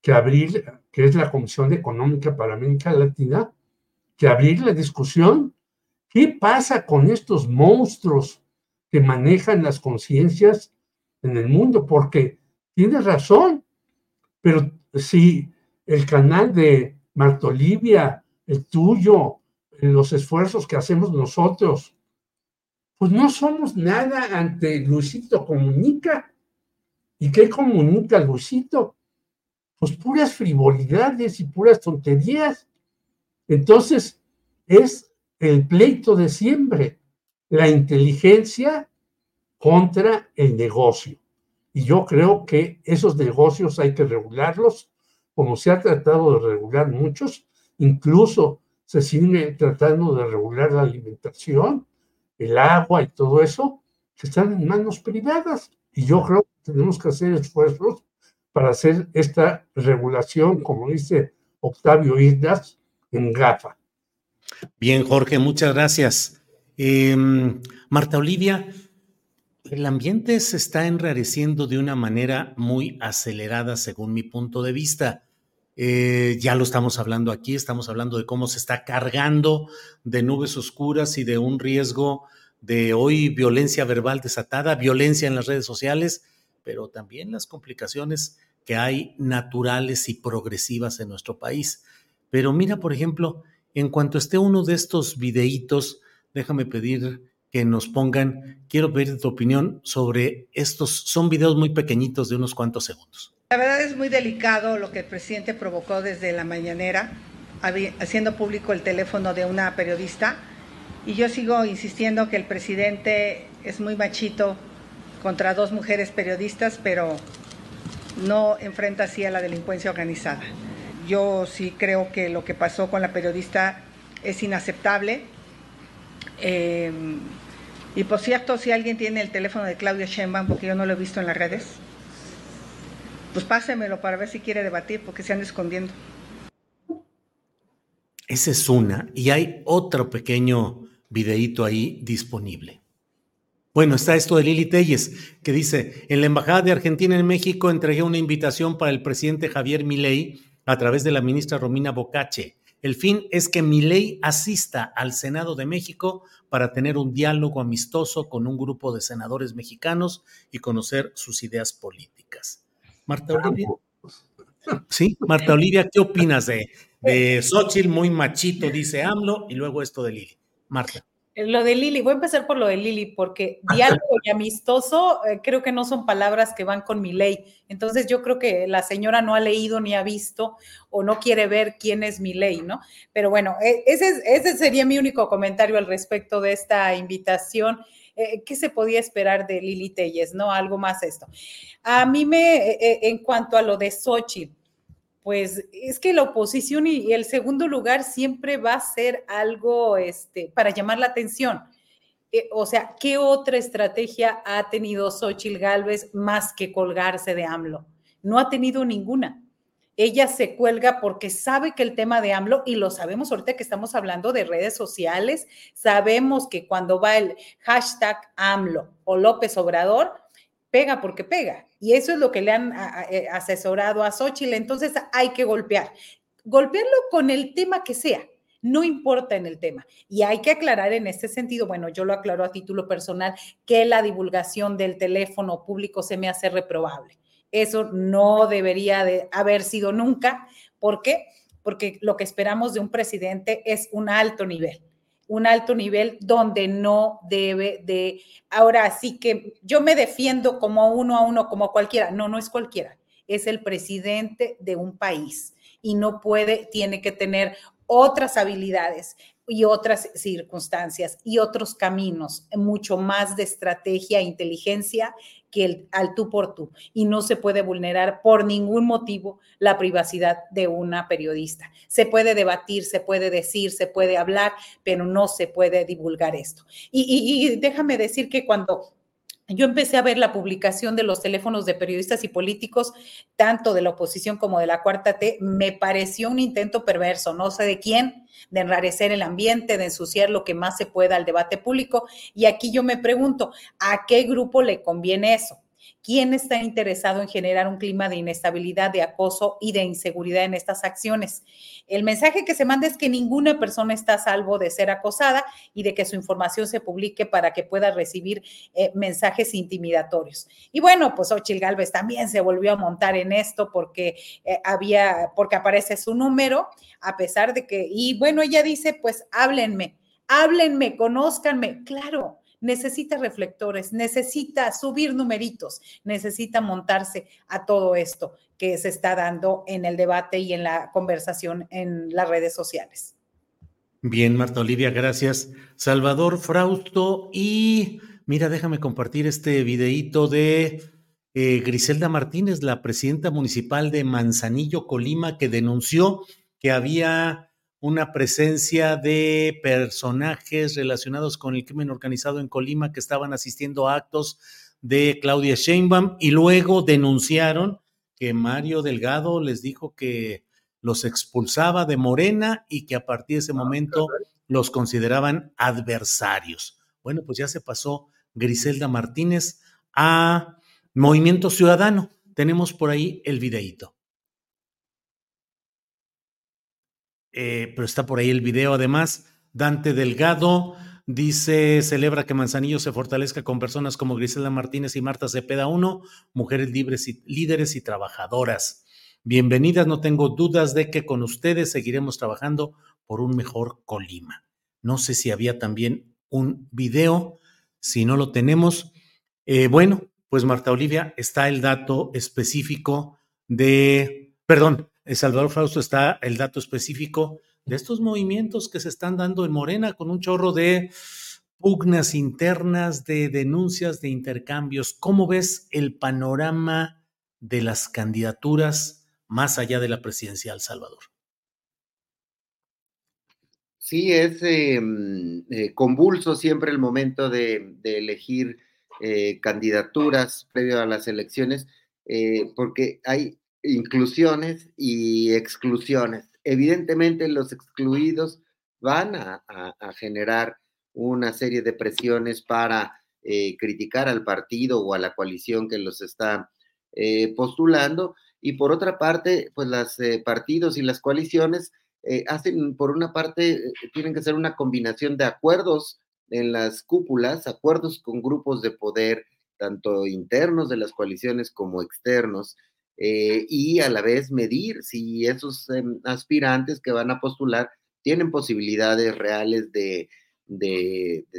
que abrir, que es la Comisión Económica para América Latina, que abrir la discusión. ¿Qué pasa con estos monstruos que manejan las conciencias en el mundo? Porque tienes razón, pero si el canal de Marta Olivia, el tuyo, los esfuerzos que hacemos nosotros, pues no somos nada ante Luisito Comunica. ¿Y qué comunica Luisito? Pues puras frivolidades y puras tonterías. Entonces, es el pleito de siempre, la inteligencia contra el negocio. Y yo creo que esos negocios hay que regularlos, como se ha tratado de regular muchos, incluso se sigue tratando de regular la alimentación, el agua y todo eso, que están en manos privadas. Y yo creo que tenemos que hacer esfuerzos para hacer esta regulación, como dice Octavio Islas, en GAFA. Bien, Jorge, muchas gracias. Em, Marta Olivia, el ambiente se está enrareciendo de una manera muy acelerada, según mi punto de vista. Eh, ya lo estamos hablando aquí, estamos hablando de cómo se está cargando de nubes oscuras y de un riesgo de hoy violencia verbal desatada, violencia en las redes sociales, pero también las complicaciones que hay naturales y progresivas en nuestro país. Pero mira, por ejemplo, en cuanto esté uno de estos videitos, déjame pedir que nos pongan, quiero pedir tu opinión sobre estos, son videos muy pequeñitos de unos cuantos segundos. La verdad es muy delicado lo que el presidente provocó desde la mañanera, haciendo público el teléfono de una periodista. Y yo sigo insistiendo que el presidente es muy machito contra dos mujeres periodistas, pero no enfrenta así a la delincuencia organizada. Yo sí creo que lo que pasó con la periodista es inaceptable. Eh, y por cierto, si alguien tiene el teléfono de Claudia Sheinbaum, porque yo no lo he visto en las redes, pues pásemelo para ver si quiere debatir, porque se han escondiendo. Esa es una. Y hay otro pequeño videíto ahí disponible. Bueno, está esto de Lili Telles, que dice, en la Embajada de Argentina en México entregué una invitación para el presidente Javier Milei a través de la ministra Romina Bocache. El fin es que Milei asista al Senado de México para tener un diálogo amistoso con un grupo de senadores mexicanos y conocer sus ideas políticas. Marta Olivia. Sí, Marta Olivia, ¿qué opinas de, de Xochitl, muy machito, dice AMLO, y luego esto de Lili? Marta. Lo de Lili, voy a empezar por lo de Lili, porque diálogo y amistoso eh, creo que no son palabras que van con mi ley. Entonces yo creo que la señora no ha leído ni ha visto o no quiere ver quién es mi ley, ¿no? Pero bueno, e, ese, ese sería mi único comentario al respecto de esta invitación. Eh, ¿qué se podía esperar de Lili Telles? ¿No? Algo más esto. A mí me, eh, en cuanto a lo de Xochitl, pues es que la oposición y, el segundo lugar siempre va a ser algo este, para llamar la atención. Eh, o sea, ¿qué otra estrategia ha tenido Xochitl Gálvez más que colgarse de AMLO? No ha tenido ninguna. Ella se cuelga porque sabe que el tema de AMLO, y lo sabemos ahorita que estamos hablando de redes sociales, sabemos que cuando va el hashtag AMLO o López Obrador, pega porque pega. Y eso es lo que le han eh, asesorado a Xochitl. Entonces hay que golpear. Golpearlo con el tema que sea. No importa en el tema. Y hay que aclarar en este sentido, bueno, yo lo aclaro a título personal, que la divulgación del teléfono público se me hace reprobable. Eso no debería de haber sido nunca. ¿Por qué? Porque lo que esperamos de un presidente es un alto nivel un alto nivel donde no debe de, ahora sí que yo me defiendo como uno a uno, como cualquiera, no, no es cualquiera, es el presidente de un país y no puede, tiene que tener otras habilidades y otras circunstancias y otros caminos, mucho más de estrategia e inteligencia que el, al tú por tú y no se puede vulnerar por ningún motivo la privacidad de una periodista. Se puede debatir, se puede decir, se puede hablar, pero no se puede divulgar esto. y déjame decir que cuando yo empecé a ver la publicación de los teléfonos de periodistas y políticos, tanto de la oposición como de la cuarta T, me pareció un intento perverso, no sé de quién, de enrarecer el ambiente, de ensuciar lo que más se pueda al debate público. Y aquí yo me pregunto, ¿a qué grupo le conviene eso? ¿Quién está interesado en generar un clima de inestabilidad, de acoso y de inseguridad en estas acciones? El mensaje que se manda es que ninguna persona está a salvo de ser acosada y de que su información se publique para que pueda recibir eh, mensajes intimidatorios. Y bueno, pues Ochil Galvez también se volvió a montar en esto porque eh, había, porque aparece su número, a pesar de que, y bueno, ella dice, pues háblenme, háblenme, conózcanme. Claro, necesita reflectores, necesita subir numeritos, necesita montarse a todo esto que se está dando en el debate y en la conversación en las redes sociales. Bien, Marta Olivia, gracias. Salvador Frausto y mira, déjame compartir este videíto de eh, Griselda Martínez, la presidenta municipal de Manzanillo, Colima, que denunció que había una presencia de personajes relacionados con el crimen organizado en Colima que estaban asistiendo a actos de Claudia Sheinbaum y luego denunciaron que Mario Delgado les dijo que los expulsaba de Morena y que a partir de ese ah, momento los consideraban adversarios. Bueno, pues ya se pasó Griselda Martínez a Movimiento Ciudadano. Tenemos por ahí el videíto. Eh, pero está por ahí el video además. Dante Delgado dice, celebra que Manzanillo se fortalezca con personas como Griselda Martínez y Marta Cepeda 1, mujeres libres y líderes y trabajadoras. Bienvenidas, no tengo dudas de que con ustedes seguiremos trabajando por un mejor Colima. No sé si había también un video, si no lo tenemos. Eh, bueno, pues Marta Olivia, está el dato específico de, perdón, Salvador Fausto está el dato específico de estos movimientos que se están dando en Morena con un chorro de pugnas internas, de denuncias, de intercambios. ¿Cómo ves el panorama de las candidaturas más allá de la presidencial, Salvador? Sí, es em, eh, convulso siempre el momento de, elegir eh, candidaturas previo a las elecciones, eh, porque hay inclusiones y exclusiones. Evidentemente los excluidos van a, generar una serie de presiones para eh, criticar al partido o a la coalición que los está eh, postulando. Y por otra parte, pues los eh, partidos y las coaliciones hacen, por una parte, tienen que ser una combinación de acuerdos en las cúpulas, acuerdos con grupos de poder, tanto internos de las coaliciones como externos, eh, y a la vez medir si esos em, aspirantes que van a postular tienen posibilidades reales de,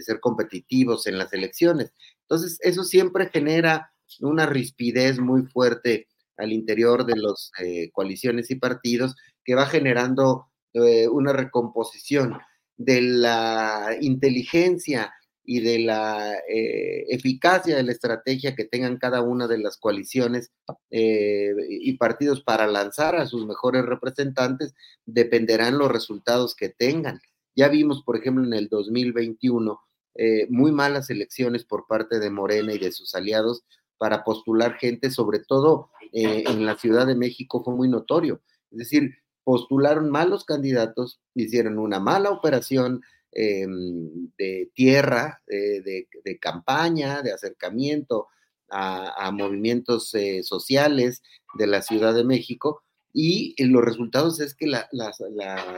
ser competitivos en las elecciones. Entonces, eso siempre genera una rispidez muy fuerte al interior de las eh, coaliciones y partidos que va generando eh, una recomposición de la inteligencia y de la eh, eficacia de la estrategia que tengan cada una de las coaliciones eh, y partidos para lanzar a sus mejores representantes, dependerán los resultados que tengan. Ya vimos, por ejemplo, en el 2021, eh, muy malas elecciones por parte de Morena y de sus aliados para postular gente, sobre todo en la Ciudad de México fue muy notorio. Es decir, postularon malos candidatos, hicieron una mala operación, Em, de tierra, de, campaña, de acercamiento a, movimientos eh, sociales de la Ciudad de México y los resultados es que la,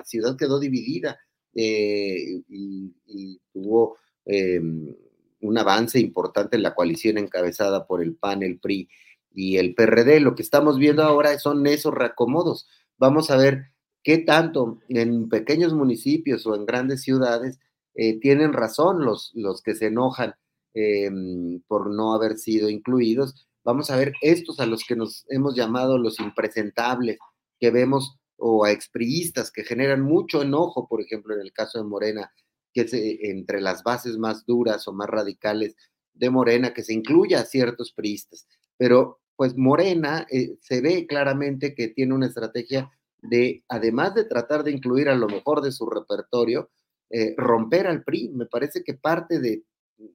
ciudad quedó dividida eh, y, tuvo em, un avance importante en la coalición encabezada por el PAN, el PRI y el PRD. Lo que estamos viendo ahora son esos reacomodos. Vamos a ver qué tanto en pequeños municipios o en grandes ciudades eh, tienen razón los, los que se enojan em, por no haber sido incluidos. Vamos a ver estos a los que nos hemos llamado los impresentables, que vemos, o a expriistas que generan mucho enojo, por ejemplo, en el caso de Morena, que es entre las bases más duras o más radicales de Morena, que se incluya a ciertos priistas. Pero pues Morena eh, se ve claramente que tiene una estrategia de, además de tratar de incluir a lo mejor de su repertorio, eh, romper al PRI. Me parece que parte de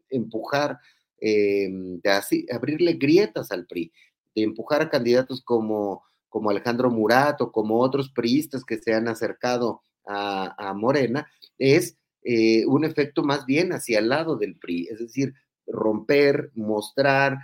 empujar, eh, de así, abrirle grietas al PRI, de empujar a candidatos como, como Alejandro Murat o como otros priistas que se han acercado a, Morena, es eh, un efecto más bien hacia el lado del PRI, es decir, romper, mostrar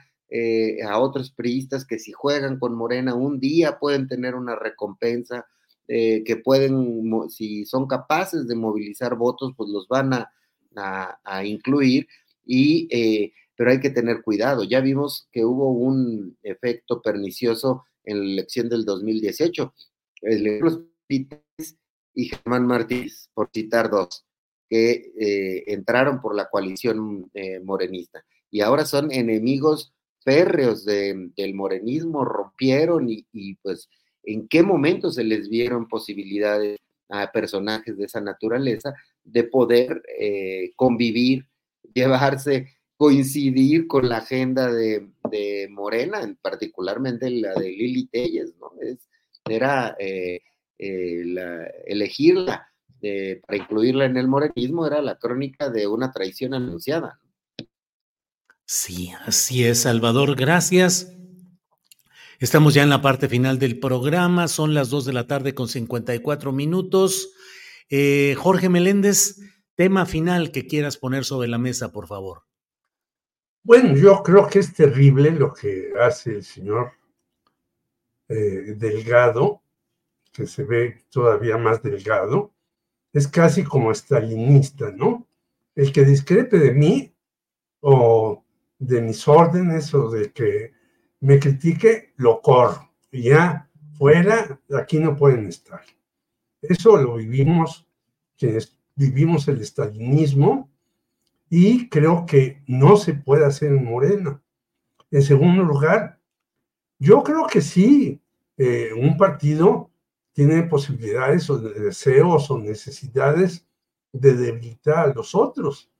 a otros priistas que si juegan con Morena un día pueden tener una recompensa, eh, que pueden, si son capaces de movilizar votos, pues los van a, incluir, y, eh, pero hay que tener cuidado. Ya vimos que hubo un efecto pernicioso en la elección del 2018. El y Germán Martínez, por citar dos, que eh, entraron por la coalición morenista y ahora son enemigos férreos del morenismo, rompieron y, pues en qué momento se les vieron posibilidades a personajes de esa naturaleza de poder eh, convivir, llevarse, coincidir con la agenda de, Morena, en particularmente la de Lili Telles, ¿no? era eh, eh, elegirla para incluirla en el morenismo, era la crónica de una traición anunciada. Sí, así es, Salvador, gracias. Estamos ya en la parte final del programa, son las 2 de la tarde con 54 minutos. Eh, Jorge Meléndez, tema final que quieras poner sobre la mesa, por favor. Bueno, yo creo que es terrible lo que hace el señor eh, Delgado, que se ve todavía más delgado. Es casi como estalinista, ¿no? El que discrepe de mí o de mis órdenes o de que me critique, lo corro. Y ya fuera, aquí no pueden estar. Eso lo vivimos, vivimos el estalinismo, y creo que no se puede hacer en Morena. En segundo lugar, yo creo que sí, eh, un partido tiene posibilidades o deseos o necesidades de debilitar a los otros,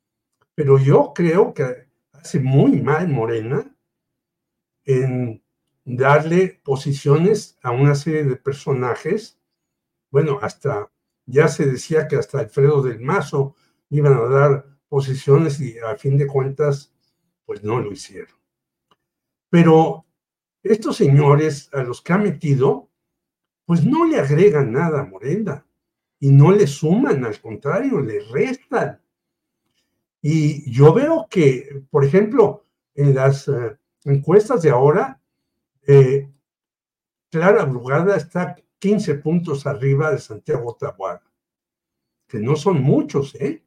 pero yo creo que hace muy mal Morena en darle posiciones a una serie de personajes. Bueno, hasta ya se decía que hasta Alfredo del Mazo iban a dar posiciones y a fin de cuentas, pues no lo hicieron. Pero estos señores a los que ha metido, pues no le agregan nada a Morena y no le suman, al contrario, le restan. Y yo veo que, por ejemplo, en las eh, encuestas de ahora, eh, Clara Brugada está 15 puntos arriba de Santiago Tabuada, que no son muchos, ¿eh?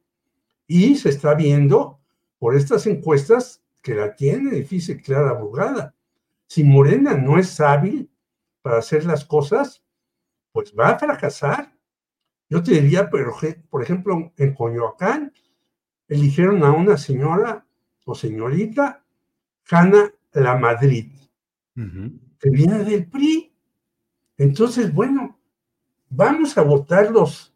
Y se está viendo por estas encuestas que la tiene difícil Clara Brugada. Si Morena no es hábil para hacer las cosas, pues va a fracasar. Yo te diría, pero, por ejemplo, en Coyoacán eligieron a una señora o señorita, Hanna la Madrid, que viene del PRI. Entonces, bueno, vamos a votar los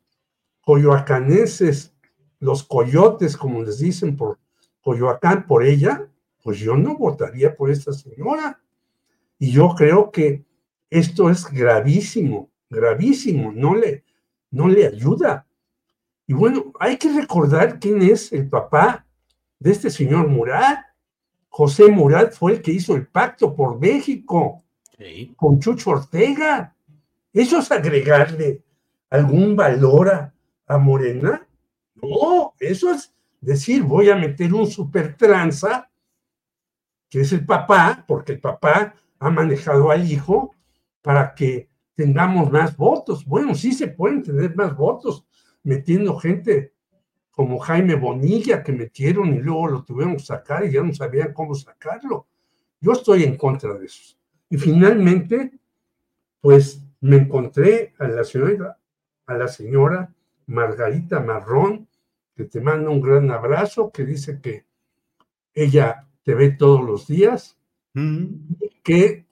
coyoacaneses, los coyotes, como les dicen por Coyoacán por ella, pues yo no votaría por esta señora. Y yo creo que esto es gravísimo, gravísimo, no le, no le ayuda. Y bueno, hay que recordar quién es el papá de este señor Murat. José Murat fue el que hizo el pacto por México con Chucho Ortega. ¿Eso es agregarle algún valor a, a Morena? No, eso es decir, voy a meter un super tranza, que es el papá, porque el papá ha manejado al hijo para que tengamos más votos. Bueno, sí se pueden tener más votos metiendo gente como Jaime Bonilla que metieron y luego lo tuvieron que sacar y ya no sabían cómo sacarlo. Yo estoy en contra de eso. Y finalmente, pues me encontré a la señora, a la señora Margarita Marrón, que te manda un gran abrazo, que dice que ella te ve todos los días, que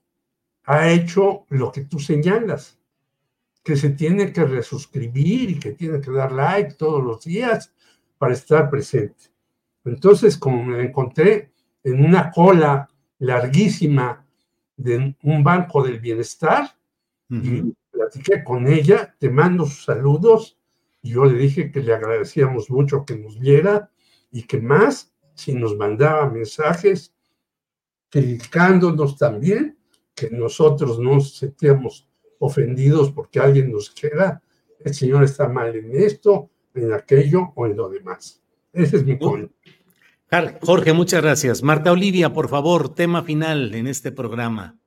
ha hecho lo que tú señalas, que se tiene que resuscribir y que tiene que dar like todos los días para estar presente. Entonces, como me encontré en una cola larguísima de un banco del bienestar y platiqué con ella, te mando sus saludos y yo le dije que le agradecíamos mucho que nos viera y que más si nos mandaba mensajes criticándonos también, que nosotros no nos sentíamos ofendidos porque alguien nos queda, el Señor está mal en esto, en aquello o en lo demás. Ese es mi punto. Jorge, muchas gracias. Marta Olivia, por favor, tema final en este programa.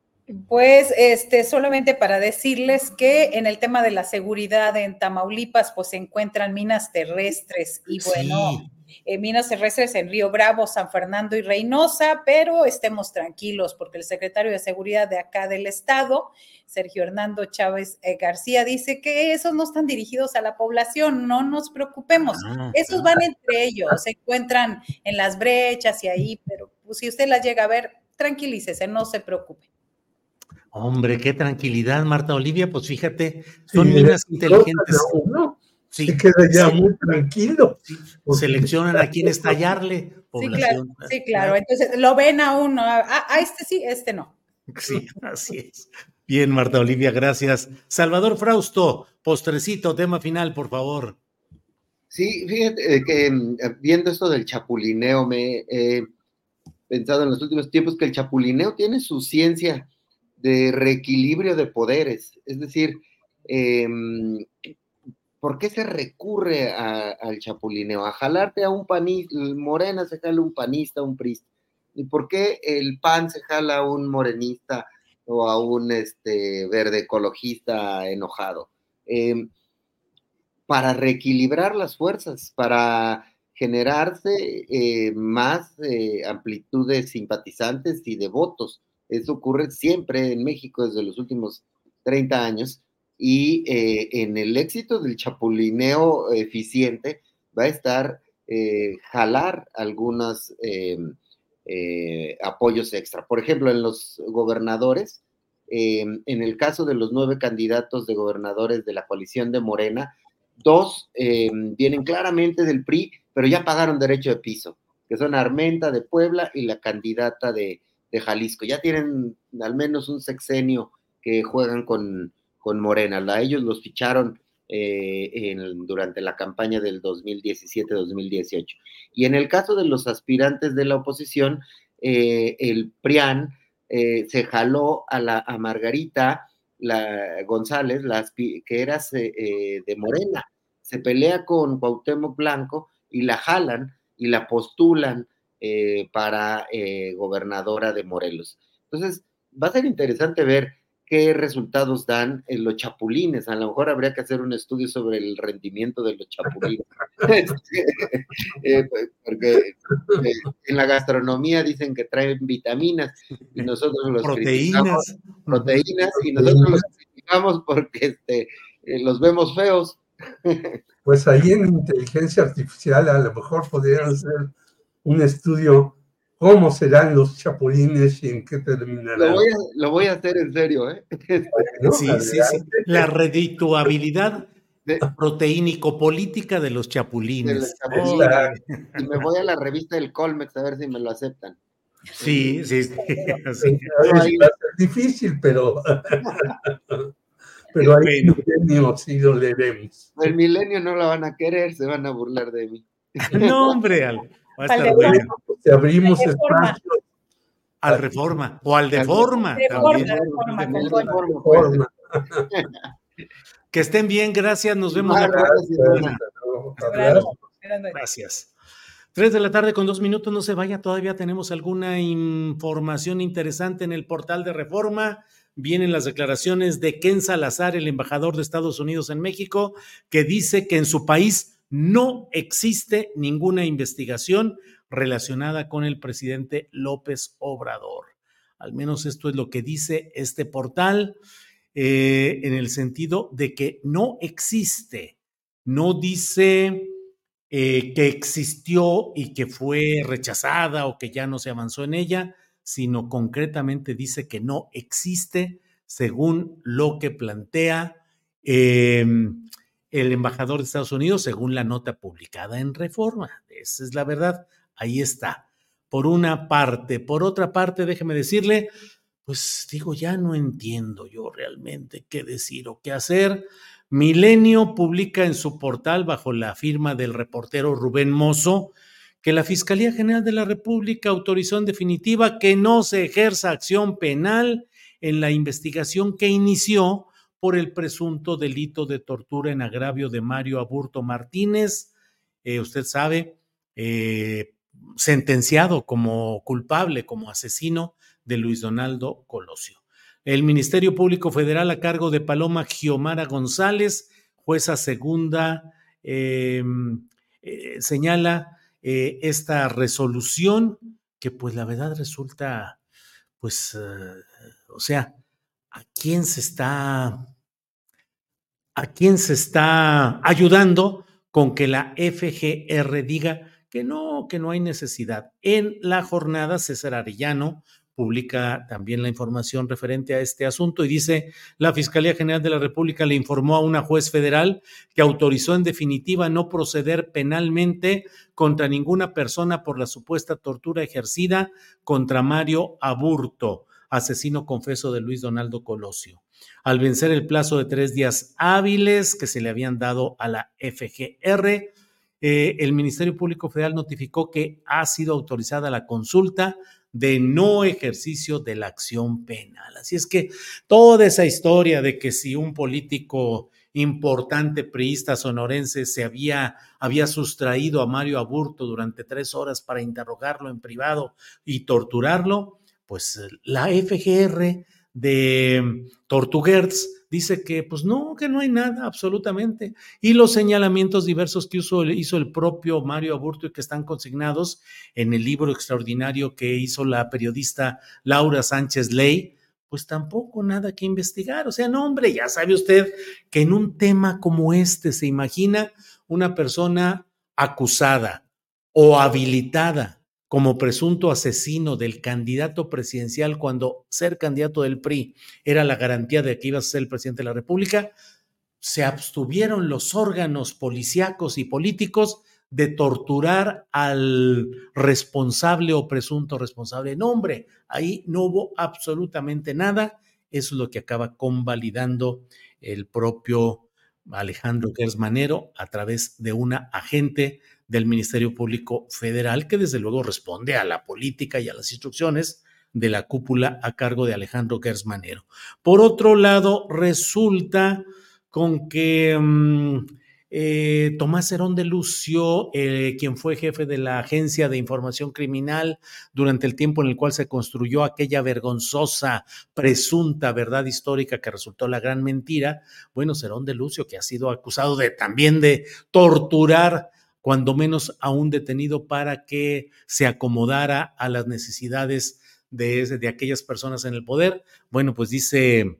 Pues este, solamente para decirles que en el tema de la seguridad en Tamaulipas, pues se encuentran minas terrestres y bueno, eh, minas terrestres en Río Bravo, San Fernando y Reynosa, pero estemos tranquilos porque el secretario de Seguridad de acá del estado, Sergio Hernando Chávez eh, García, dice que esos no están dirigidos a la población, no nos preocupemos, ah, esos van entre ellos, se encuentran en las brechas y ahí, pero pues, si usted las llega a ver, tranquilícese, no se preocupe. Hombre, qué tranquilidad, Marta Olivia. Pues fíjate, son minas inteligentes. Sí, queda ya muy tranquilo. Seleccionan a quién estallarle. Sí, claro, sí, claro. Entonces lo ven a uno, a, este sí, este no. Sí, así es. Bien, Marta Olivia, gracias. Salvador Frausto, postrecito, tema final, por favor. Sí, fíjate eh, que mm, viendo esto del chapulineo, me he pensado en los últimos tiempos que el chapulineo tiene su ciencia de reequilibrio de poderes. Es decir, em, ¿por qué se recurre al chapulineo? A jalarte a un panista, Morena se jala un panista, un prista. ¿Y por qué el PAN se jala a un morenista o a un este, verde ecologista enojado? Em, para reequilibrar las fuerzas, para generarse eh, más eh, amplitud de simpatizantes y de votos. Eso ocurre siempre en México desde los últimos 30 años y eh, en el éxito del chapulineo eficiente va a estar eh, jalar algunos eh, apoyos extra. Por ejemplo, en los gobernadores, en el caso de los nueve candidatos de gobernadores de la coalición de Morena, dos vienen claramente del PRI, pero ya pagaron derecho de piso, que son Armenta de Puebla y la candidata de, de Jalisco. Ya tienen al menos un sexenio que juegan con, con Morena. A ellos los ficharon eh, durante la campaña del 2017-2018. Y en el caso de los aspirantes de la oposición, eh, el PRIAN eh, se jaló a, la, a Margarita la, González, la, que era de Morena. Se pelea con Cuauhtémoc Blanco y la jalan y la postulan eh, para eh, gobernadora de Morelos. Entonces, va a ser interesante ver qué resultados dan en los chapulines. A lo mejor habría que hacer un estudio sobre el rendimiento de los chapulines. <laughs> <laughs> Eh, pues, porque en la gastronomía dicen que traen vitaminas y nosotros los proteínas, proteínas y nosotros los criticamos porque este, los vemos feos. Pues ahí en inteligencia artificial a lo mejor podrían ser un estudio cómo serán los chapulines y en qué terminarán. Lo voy a, hacer en serio, ¿eh? sí, sí, sí. La redituabilidad proteínico-política de los chapulines. y me voy a la revista del Colmex a ver si me lo aceptan. Sí, sí, sí. Es difícil, pero, <laughs> pero hay milenio sí lo leeremos. El milenio no lo van a querer, se van a burlar de mí. No, hombre, al, va a estar bueno. Abrimos espacio. Al reforma o al de forma. Que estén bien, gracias. Nos vemos la próxima. Gracias. Tres de la tarde con dos minutos, no se vaya, todavía tenemos alguna información interesante en el portal de Reforma. Vienen las declaraciones de Ken Salazar, el embajador de Estados Unidos en México, que dice que en su país no existe ninguna investigación relacionada con el presidente López Obrador. Al menos esto es lo que dice este portal, eh, en el sentido de que no existe, no dice eh, que existió y que fue rechazada o que ya no se avanzó en ella, sino concretamente dice que no existe según lo que plantea em, el embajador de Estados Unidos, según la nota publicada en Reforma. Esa es la verdad ahí está. Por una parte. Por otra parte, déjeme decirle, pues digo, ya no entiendo yo realmente qué decir o qué hacer. Milenio publica en su portal, bajo la firma del reportero Rubén Mozo, que la Fiscalía General de la República autorizó en definitiva que no se ejerza acción penal en la investigación que inició por el presunto delito de tortura en agravio de Mario Aburto Martínez. Eh, usted sabe, eh, sentenciado como culpable, como asesino de Luis Donaldo Colosio. El Ministerio Público Federal a cargo de Paloma Giomara González, jueza segunda, eh, señala esta resolución que pues la verdad resulta, pues, o sea, ¿a quién se está, a quién se está ayudando con que la FGR diga que no, que no hay necesidad. En la jornada, César Arellano publica también la información referente a este asunto y dice, la Fiscalía General de la República le informó a una juez federal que autorizó en definitiva no proceder penalmente contra ninguna persona por la supuesta tortura ejercida contra Mario Aburto, asesino confeso de Luis Donaldo Colosio. Al vencer el plazo de tres días hábiles que se le habían dado a la FGR, eh, el Ministerio Público Federal notificó que ha sido autorizada la consulta de no ejercicio de la acción penal. Así es que toda esa historia de que si un político importante priista sonorense se había, había sustraído a Mario Aburto durante tres horas para interrogarlo en privado y torturarlo, pues la FGR de Tortuguerz dice que pues no, que no hay nada absolutamente. Y los señalamientos diversos que hizo, hizo el propio Mario Aburto y que están consignados en el libro extraordinario que hizo la periodista Laura Sánchez Ley, pues tampoco nada que investigar. O sea, no, hombre, ya sabe usted que en un tema como este se imagina una persona acusada o habilitada como presunto asesino del candidato presidencial cuando ser candidato del PRI era la garantía de que iba a ser el presidente de la República, se abstuvieron los órganos policíacos y políticos de torturar al responsable o presunto responsable. No, hombre, ahí no hubo absolutamente nada. Eso es lo que acaba convalidando el propio Alejandro Gersmanero a través de una agente del Ministerio Público Federal, que desde luego responde a la política y a las instrucciones de la cúpula a cargo de Alejandro Gersmanero. Por otro lado, resulta con que mm, eh, Tomás Herón de Lucio, eh, quien fue jefe de la Agencia de Información Criminal durante el tiempo en el cual se construyó aquella vergonzosa, presunta verdad histórica que resultó la gran mentira, bueno, Herón de Lucio, que ha sido acusado de también de torturar cuando menos a un detenido para que se acomodara a las necesidades de, de aquellas personas en el poder. Bueno, pues dice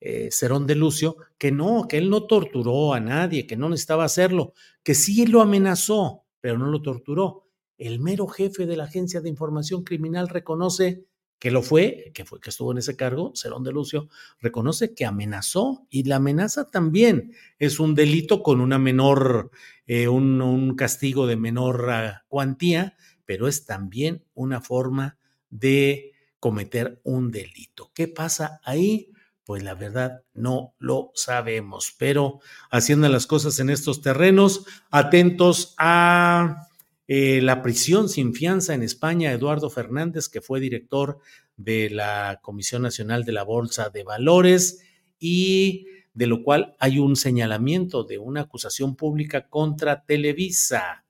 eh, Cerón de Lucio que no, que él no torturó a nadie, que no necesitaba hacerlo, que sí lo amenazó, pero no lo torturó. El mero jefe de la Agencia de Información Criminal reconoce que lo fue, que fue que estuvo en ese cargo, Cerón de Lucio, reconoce que amenazó y la amenaza también es un delito con una menor, eh, un, un, castigo de menor uh, cuantía, pero es también una forma de cometer un delito. ¿Qué pasa ahí? Pues la verdad no lo sabemos, pero haciendo las cosas en estos terrenos, atentos a eh, la prisión sin fianza en España, Eduardo Fernández, que fue director de la Comisión Nacional de la Bolsa de Valores y de lo cual hay un señalamiento de una acusación pública contra Televisa.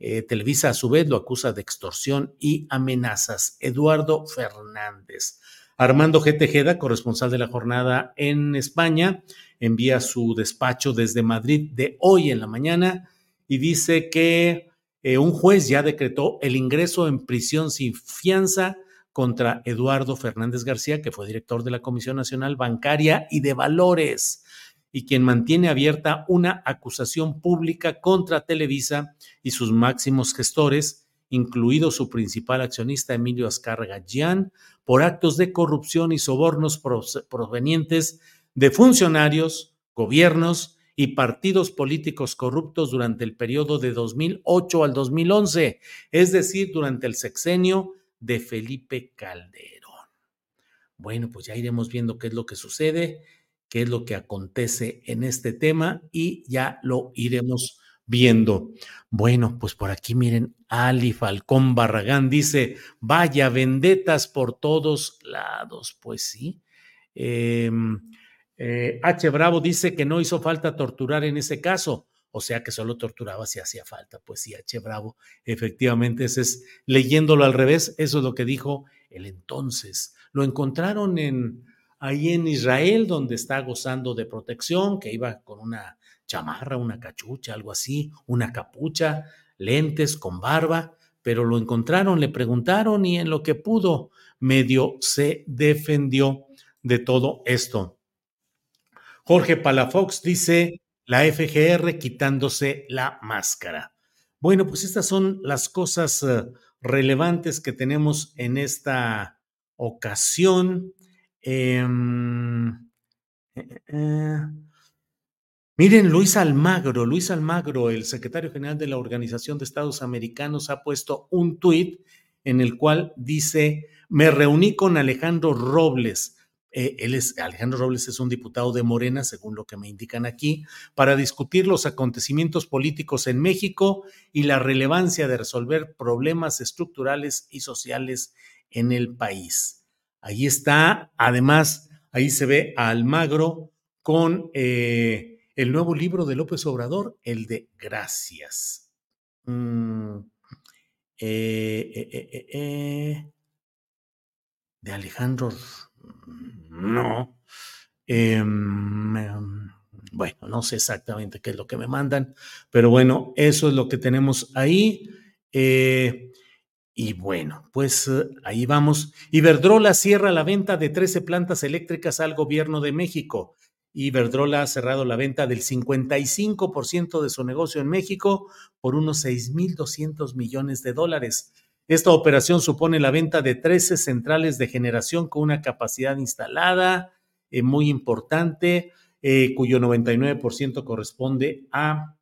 Eh, Televisa a su vez lo acusa de extorsión y amenazas. Eduardo Fernández. Armando G. Tejeda, corresponsal de la jornada en España, envía su despacho desde Madrid de hoy en la mañana y dice que eh, un juez ya decretó el ingreso en prisión sin fianza contra Eduardo Fernández García, que fue director de la Comisión Nacional Bancaria y de Valores, y quien mantiene abierta una acusación pública contra Televisa y sus máximos gestores, incluido su principal accionista Emilio Azcárraga Gian, por actos de corrupción y sobornos provenientes de funcionarios, gobiernos y partidos políticos corruptos durante el periodo de 2008 al 2011, es decir, durante el sexenio de Felipe Calderón. Bueno, pues ya iremos viendo qué es lo que sucede, qué es lo que acontece en este tema y ya lo iremos viendo. Bueno, pues por aquí miren, Ali Falcón Barragán dice, vaya, vendetas por todos lados. Pues sí. Eh, eh, H. Bravo dice que no hizo falta torturar en ese caso, o sea que solo torturaba si hacía falta. Pues sí, H. Bravo, efectivamente, ese es leyéndolo al revés, eso es lo que dijo el entonces. Lo encontraron en ahí en Israel, donde está gozando de protección, que iba con una chamarra, una cachucha, algo así, una capucha, lentes, con barba, pero lo encontraron, le preguntaron y en lo que pudo, medio se defendió de todo esto. Jorge Palafox dice la FGR quitándose la máscara. Bueno, pues estas son las cosas eh, relevantes que tenemos en esta ocasión. Em, eh, eh, miren, Luis Almagro, Luis Almagro, el secretario general de la Organización de Estados Americanos, ha puesto un tuit en el cual dice, me reuní con Alejandro Robles, eh, Alejandro Robles es un diputado de Morena, según lo que me indican aquí, para discutir los acontecimientos políticos en México y la relevancia de resolver problemas estructurales y sociales en el país. Ahí está, además, ahí se ve a Almagro con eh, el nuevo libro de López Obrador, el de Gracias. Mm, eh, de Alejandro no. Em, em, bueno, no sé exactamente qué es lo que me mandan, pero bueno, eso es lo que tenemos ahí. Eh, y bueno, pues eh, ahí vamos. Iberdrola cierra la venta de 13 plantas eléctricas al gobierno de México. Iberdrola ha cerrado la venta del 55% de su negocio en México por unos 6.200 millones de dólares. Esta operación supone la venta de 13 centrales de generación con una capacidad instalada eh, muy importante, eh, cuyo 99% corresponde a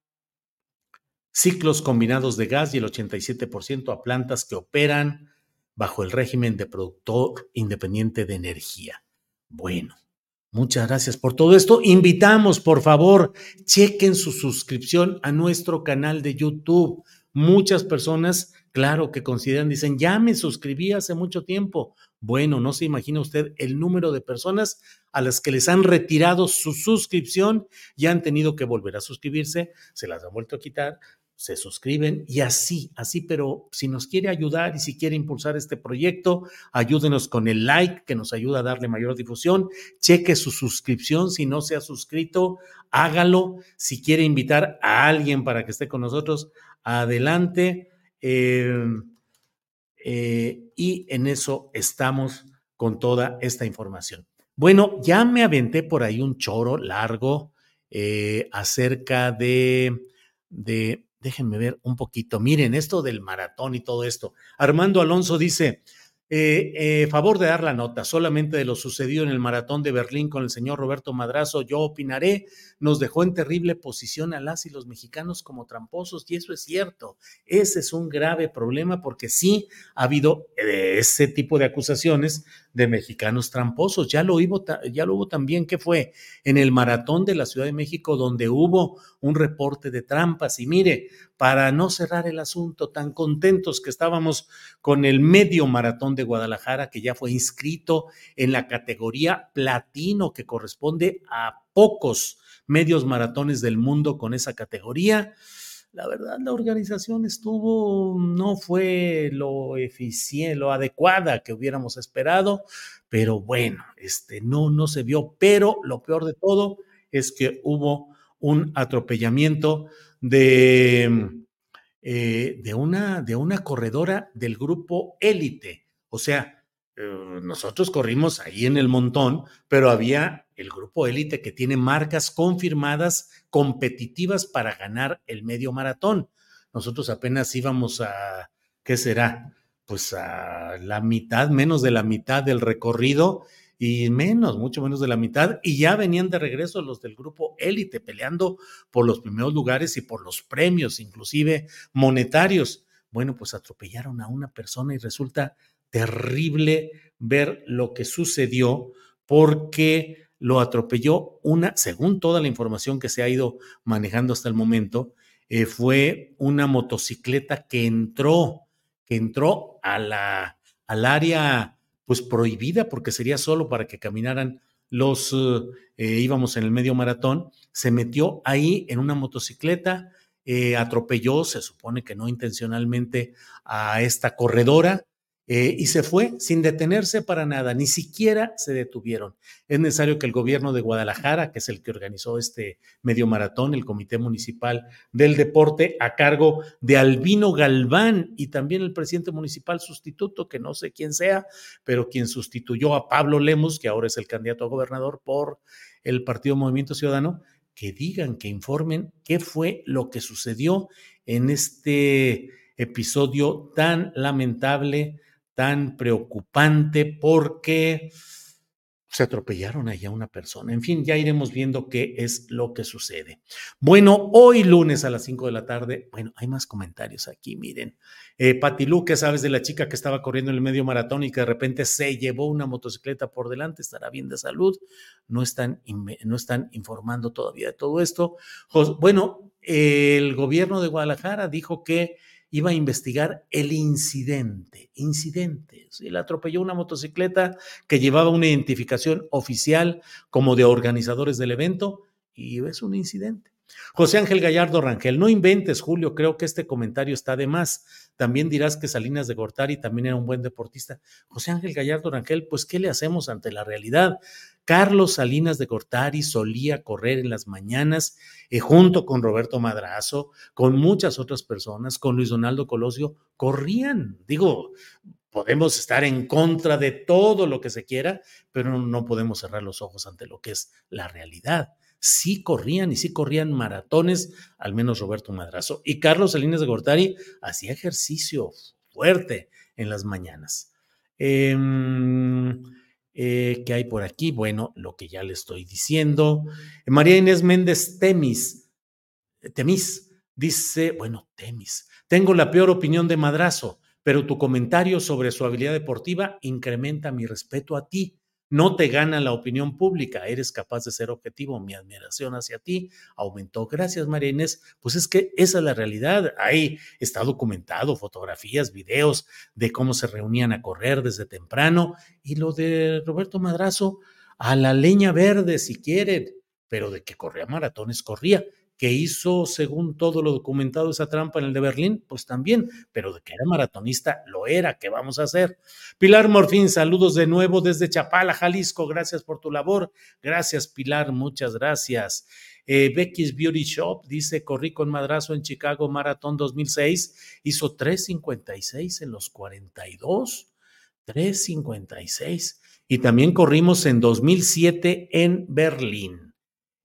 ciclos combinados de gas y el 87% a plantas que operan bajo el régimen de productor independiente de energía. Bueno, muchas gracias por todo esto. Invitamos, por favor, chequen su suscripción a nuestro canal de YouTube. Muchas personas Claro que consideran, dicen, ya me suscribí hace mucho tiempo. Bueno, no se imagina usted el número de personas a las que les han retirado su suscripción y han tenido que volver a suscribirse, se las han vuelto a quitar, se suscriben y así, así, pero si nos quiere ayudar y si quiere impulsar este proyecto, ayúdenos con el like que nos ayuda a darle mayor difusión, cheque su suscripción, si no se ha suscrito, hágalo, si quiere invitar a alguien para que esté con nosotros, adelante y en eso estamos con toda esta información. Bueno, ya me aventé por ahí un choro largo eh, acerca de, de, déjenme ver un poquito, miren esto del maratón y todo esto. Armando Alonso dice, eh, eh, favor de dar la nota solamente de lo sucedido en el maratón de Berlín con el señor Roberto Madrazo, yo opinaré, nos dejó en terrible posición a las y los mexicanos como tramposos, y eso es cierto. Ese es un grave problema porque sí ha habido eh, ese tipo de acusaciones de mexicanos tramposos. Ya lo, hubo, ya lo hubo también, que fue en el maratón de la Ciudad de México, donde hubo un reporte de trampas. Y mire, para no cerrar el asunto, tan contentos que estábamos con el medio maratón de Guadalajara, que ya fue inscrito en la categoría platino, que corresponde a pocos medios maratones del mundo con esa categoría. La verdad, la organización estuvo, no fue lo eficiente, lo adecuada que hubiéramos esperado, pero bueno, este, no, no se vio. Pero lo peor de todo es que hubo un atropellamiento de, eh, de, una, de una corredora del grupo élite. O sea, eh, nosotros corrimos ahí en el montón, pero había el grupo élite que tiene marcas confirmadas competitivas para ganar el medio maratón. Nosotros apenas íbamos a, ¿qué será? Pues a la mitad, menos de la mitad del recorrido y menos, mucho menos de la mitad, y ya venían de regreso los del grupo élite peleando por los primeros lugares y por los premios, inclusive monetarios. Bueno, pues atropellaron a una persona y resulta terrible ver lo que sucedió porque lo atropelló una, según toda la información que se ha ido manejando hasta el momento, eh, fue una motocicleta que entró, que entró a la, al área pues prohibida porque sería solo para que caminaran los, eh, íbamos en el medio maratón, se metió ahí en una motocicleta, eh, atropelló, se supone que no intencionalmente, a esta corredora, eh, y se fue sin detenerse para nada, ni siquiera se detuvieron. Es necesario que el gobierno de Guadalajara, que es el que organizó este medio maratón, el Comité Municipal del Deporte, a cargo de Albino Galván y también el presidente municipal sustituto, que no sé quién sea, pero quien sustituyó a Pablo Lemos, que ahora es el candidato a gobernador por el Partido Movimiento Ciudadano, que digan, que informen qué fue lo que sucedió en este episodio tan lamentable tan preocupante porque se atropellaron allá una persona. En fin, ya iremos viendo qué es lo que sucede. Bueno, hoy lunes a las 5 de la tarde, bueno, hay más comentarios aquí, miren. Eh, Patilú, ¿qué sabes de la chica que estaba corriendo en el medio maratón y que de repente se llevó una motocicleta por delante? ¿Estará bien de salud? No están, no están informando todavía de todo esto. Bueno, el gobierno de Guadalajara dijo que iba a investigar el incidente. Incidente. Él atropelló una motocicleta que llevaba una identificación oficial como de organizadores del evento y es un incidente. José Ángel Gallardo Rangel, no inventes, Julio, creo que este comentario está de más. También dirás que Salinas de Gortari también era un buen deportista. José Ángel Gallardo Rangel, pues, ¿qué le hacemos ante la realidad? Carlos Salinas de Gortari solía correr en las mañanas eh, junto con Roberto Madrazo, con muchas otras personas, con Luis Donaldo Colosio, corrían. Digo, podemos estar en contra de todo lo que se quiera, pero no podemos cerrar los ojos ante lo que es la realidad sí corrían y sí corrían maratones, al menos Roberto Madrazo. Y Carlos Salinas de Gortari hacía ejercicio fuerte en las mañanas. Em, eh, ¿Qué hay por aquí? Bueno, lo que ya le estoy diciendo. María Inés Méndez Temis, Temis, dice, bueno, Temis, tengo la peor opinión de Madrazo, pero tu comentario sobre su habilidad deportiva incrementa mi respeto a ti no te gana la opinión pública, eres capaz de ser objetivo, mi admiración hacia ti aumentó. Gracias, María Inés. Pues es que esa es la realidad. Ahí está documentado, fotografías, videos de cómo se reunían a correr desde temprano. Y lo de Roberto Madrazo, a la leña verde, si quieren, pero de que corría maratones, corría que hizo, según todo lo documentado, esa trampa en el de Berlín, pues también, pero de que era maratonista, lo era, ¿qué vamos a hacer? Pilar Morfín, saludos de nuevo desde Chapala, Jalisco, gracias por tu labor, gracias Pilar, muchas gracias. Eh, Becky's Beauty Shop dice, corrí con madrazo en Chicago Maratón 2006, hizo 3.56 en los 42, 3.56. Y también corrimos en 2007 en Berlín.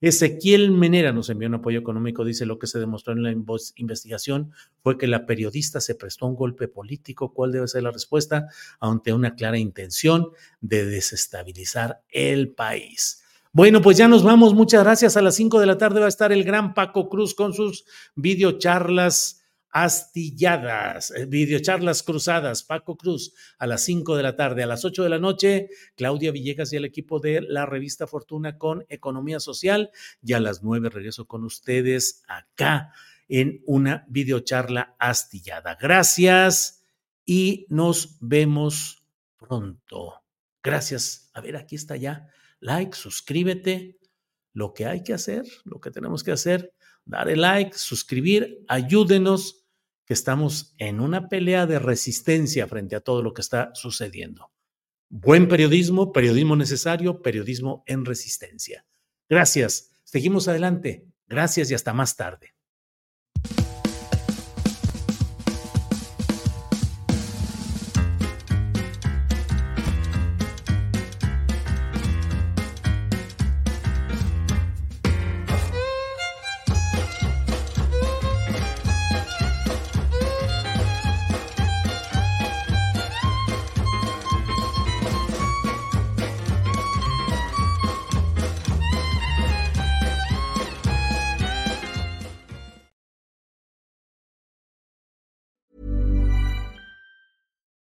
Ezequiel Menera nos envió un apoyo económico, dice lo que se demostró en la investigación fue que la periodista se prestó un golpe político. ¿Cuál debe ser la respuesta? Ante una clara intención de desestabilizar el país. Bueno, pues ya nos vamos. Muchas gracias. A las 5 de la tarde va a estar el gran Paco Cruz con sus videocharlas astilladas, eh, videocharlas cruzadas, Paco Cruz, a las 5 de la tarde, a las 8 de la noche, Claudia Villegas y el equipo de la revista Fortuna con Economía Social, y a las 9 regreso con ustedes acá en una videocharla astillada. Gracias y nos vemos pronto. Gracias. A ver, aquí está ya. Like, suscríbete. Lo que hay que hacer, lo que tenemos que hacer, darle like, suscribir, ayúdenos estamos en una pelea de resistencia frente a todo lo que está sucediendo. Buen periodismo, periodismo necesario, periodismo en resistencia. Gracias. Seguimos adelante. Gracias y hasta más tarde.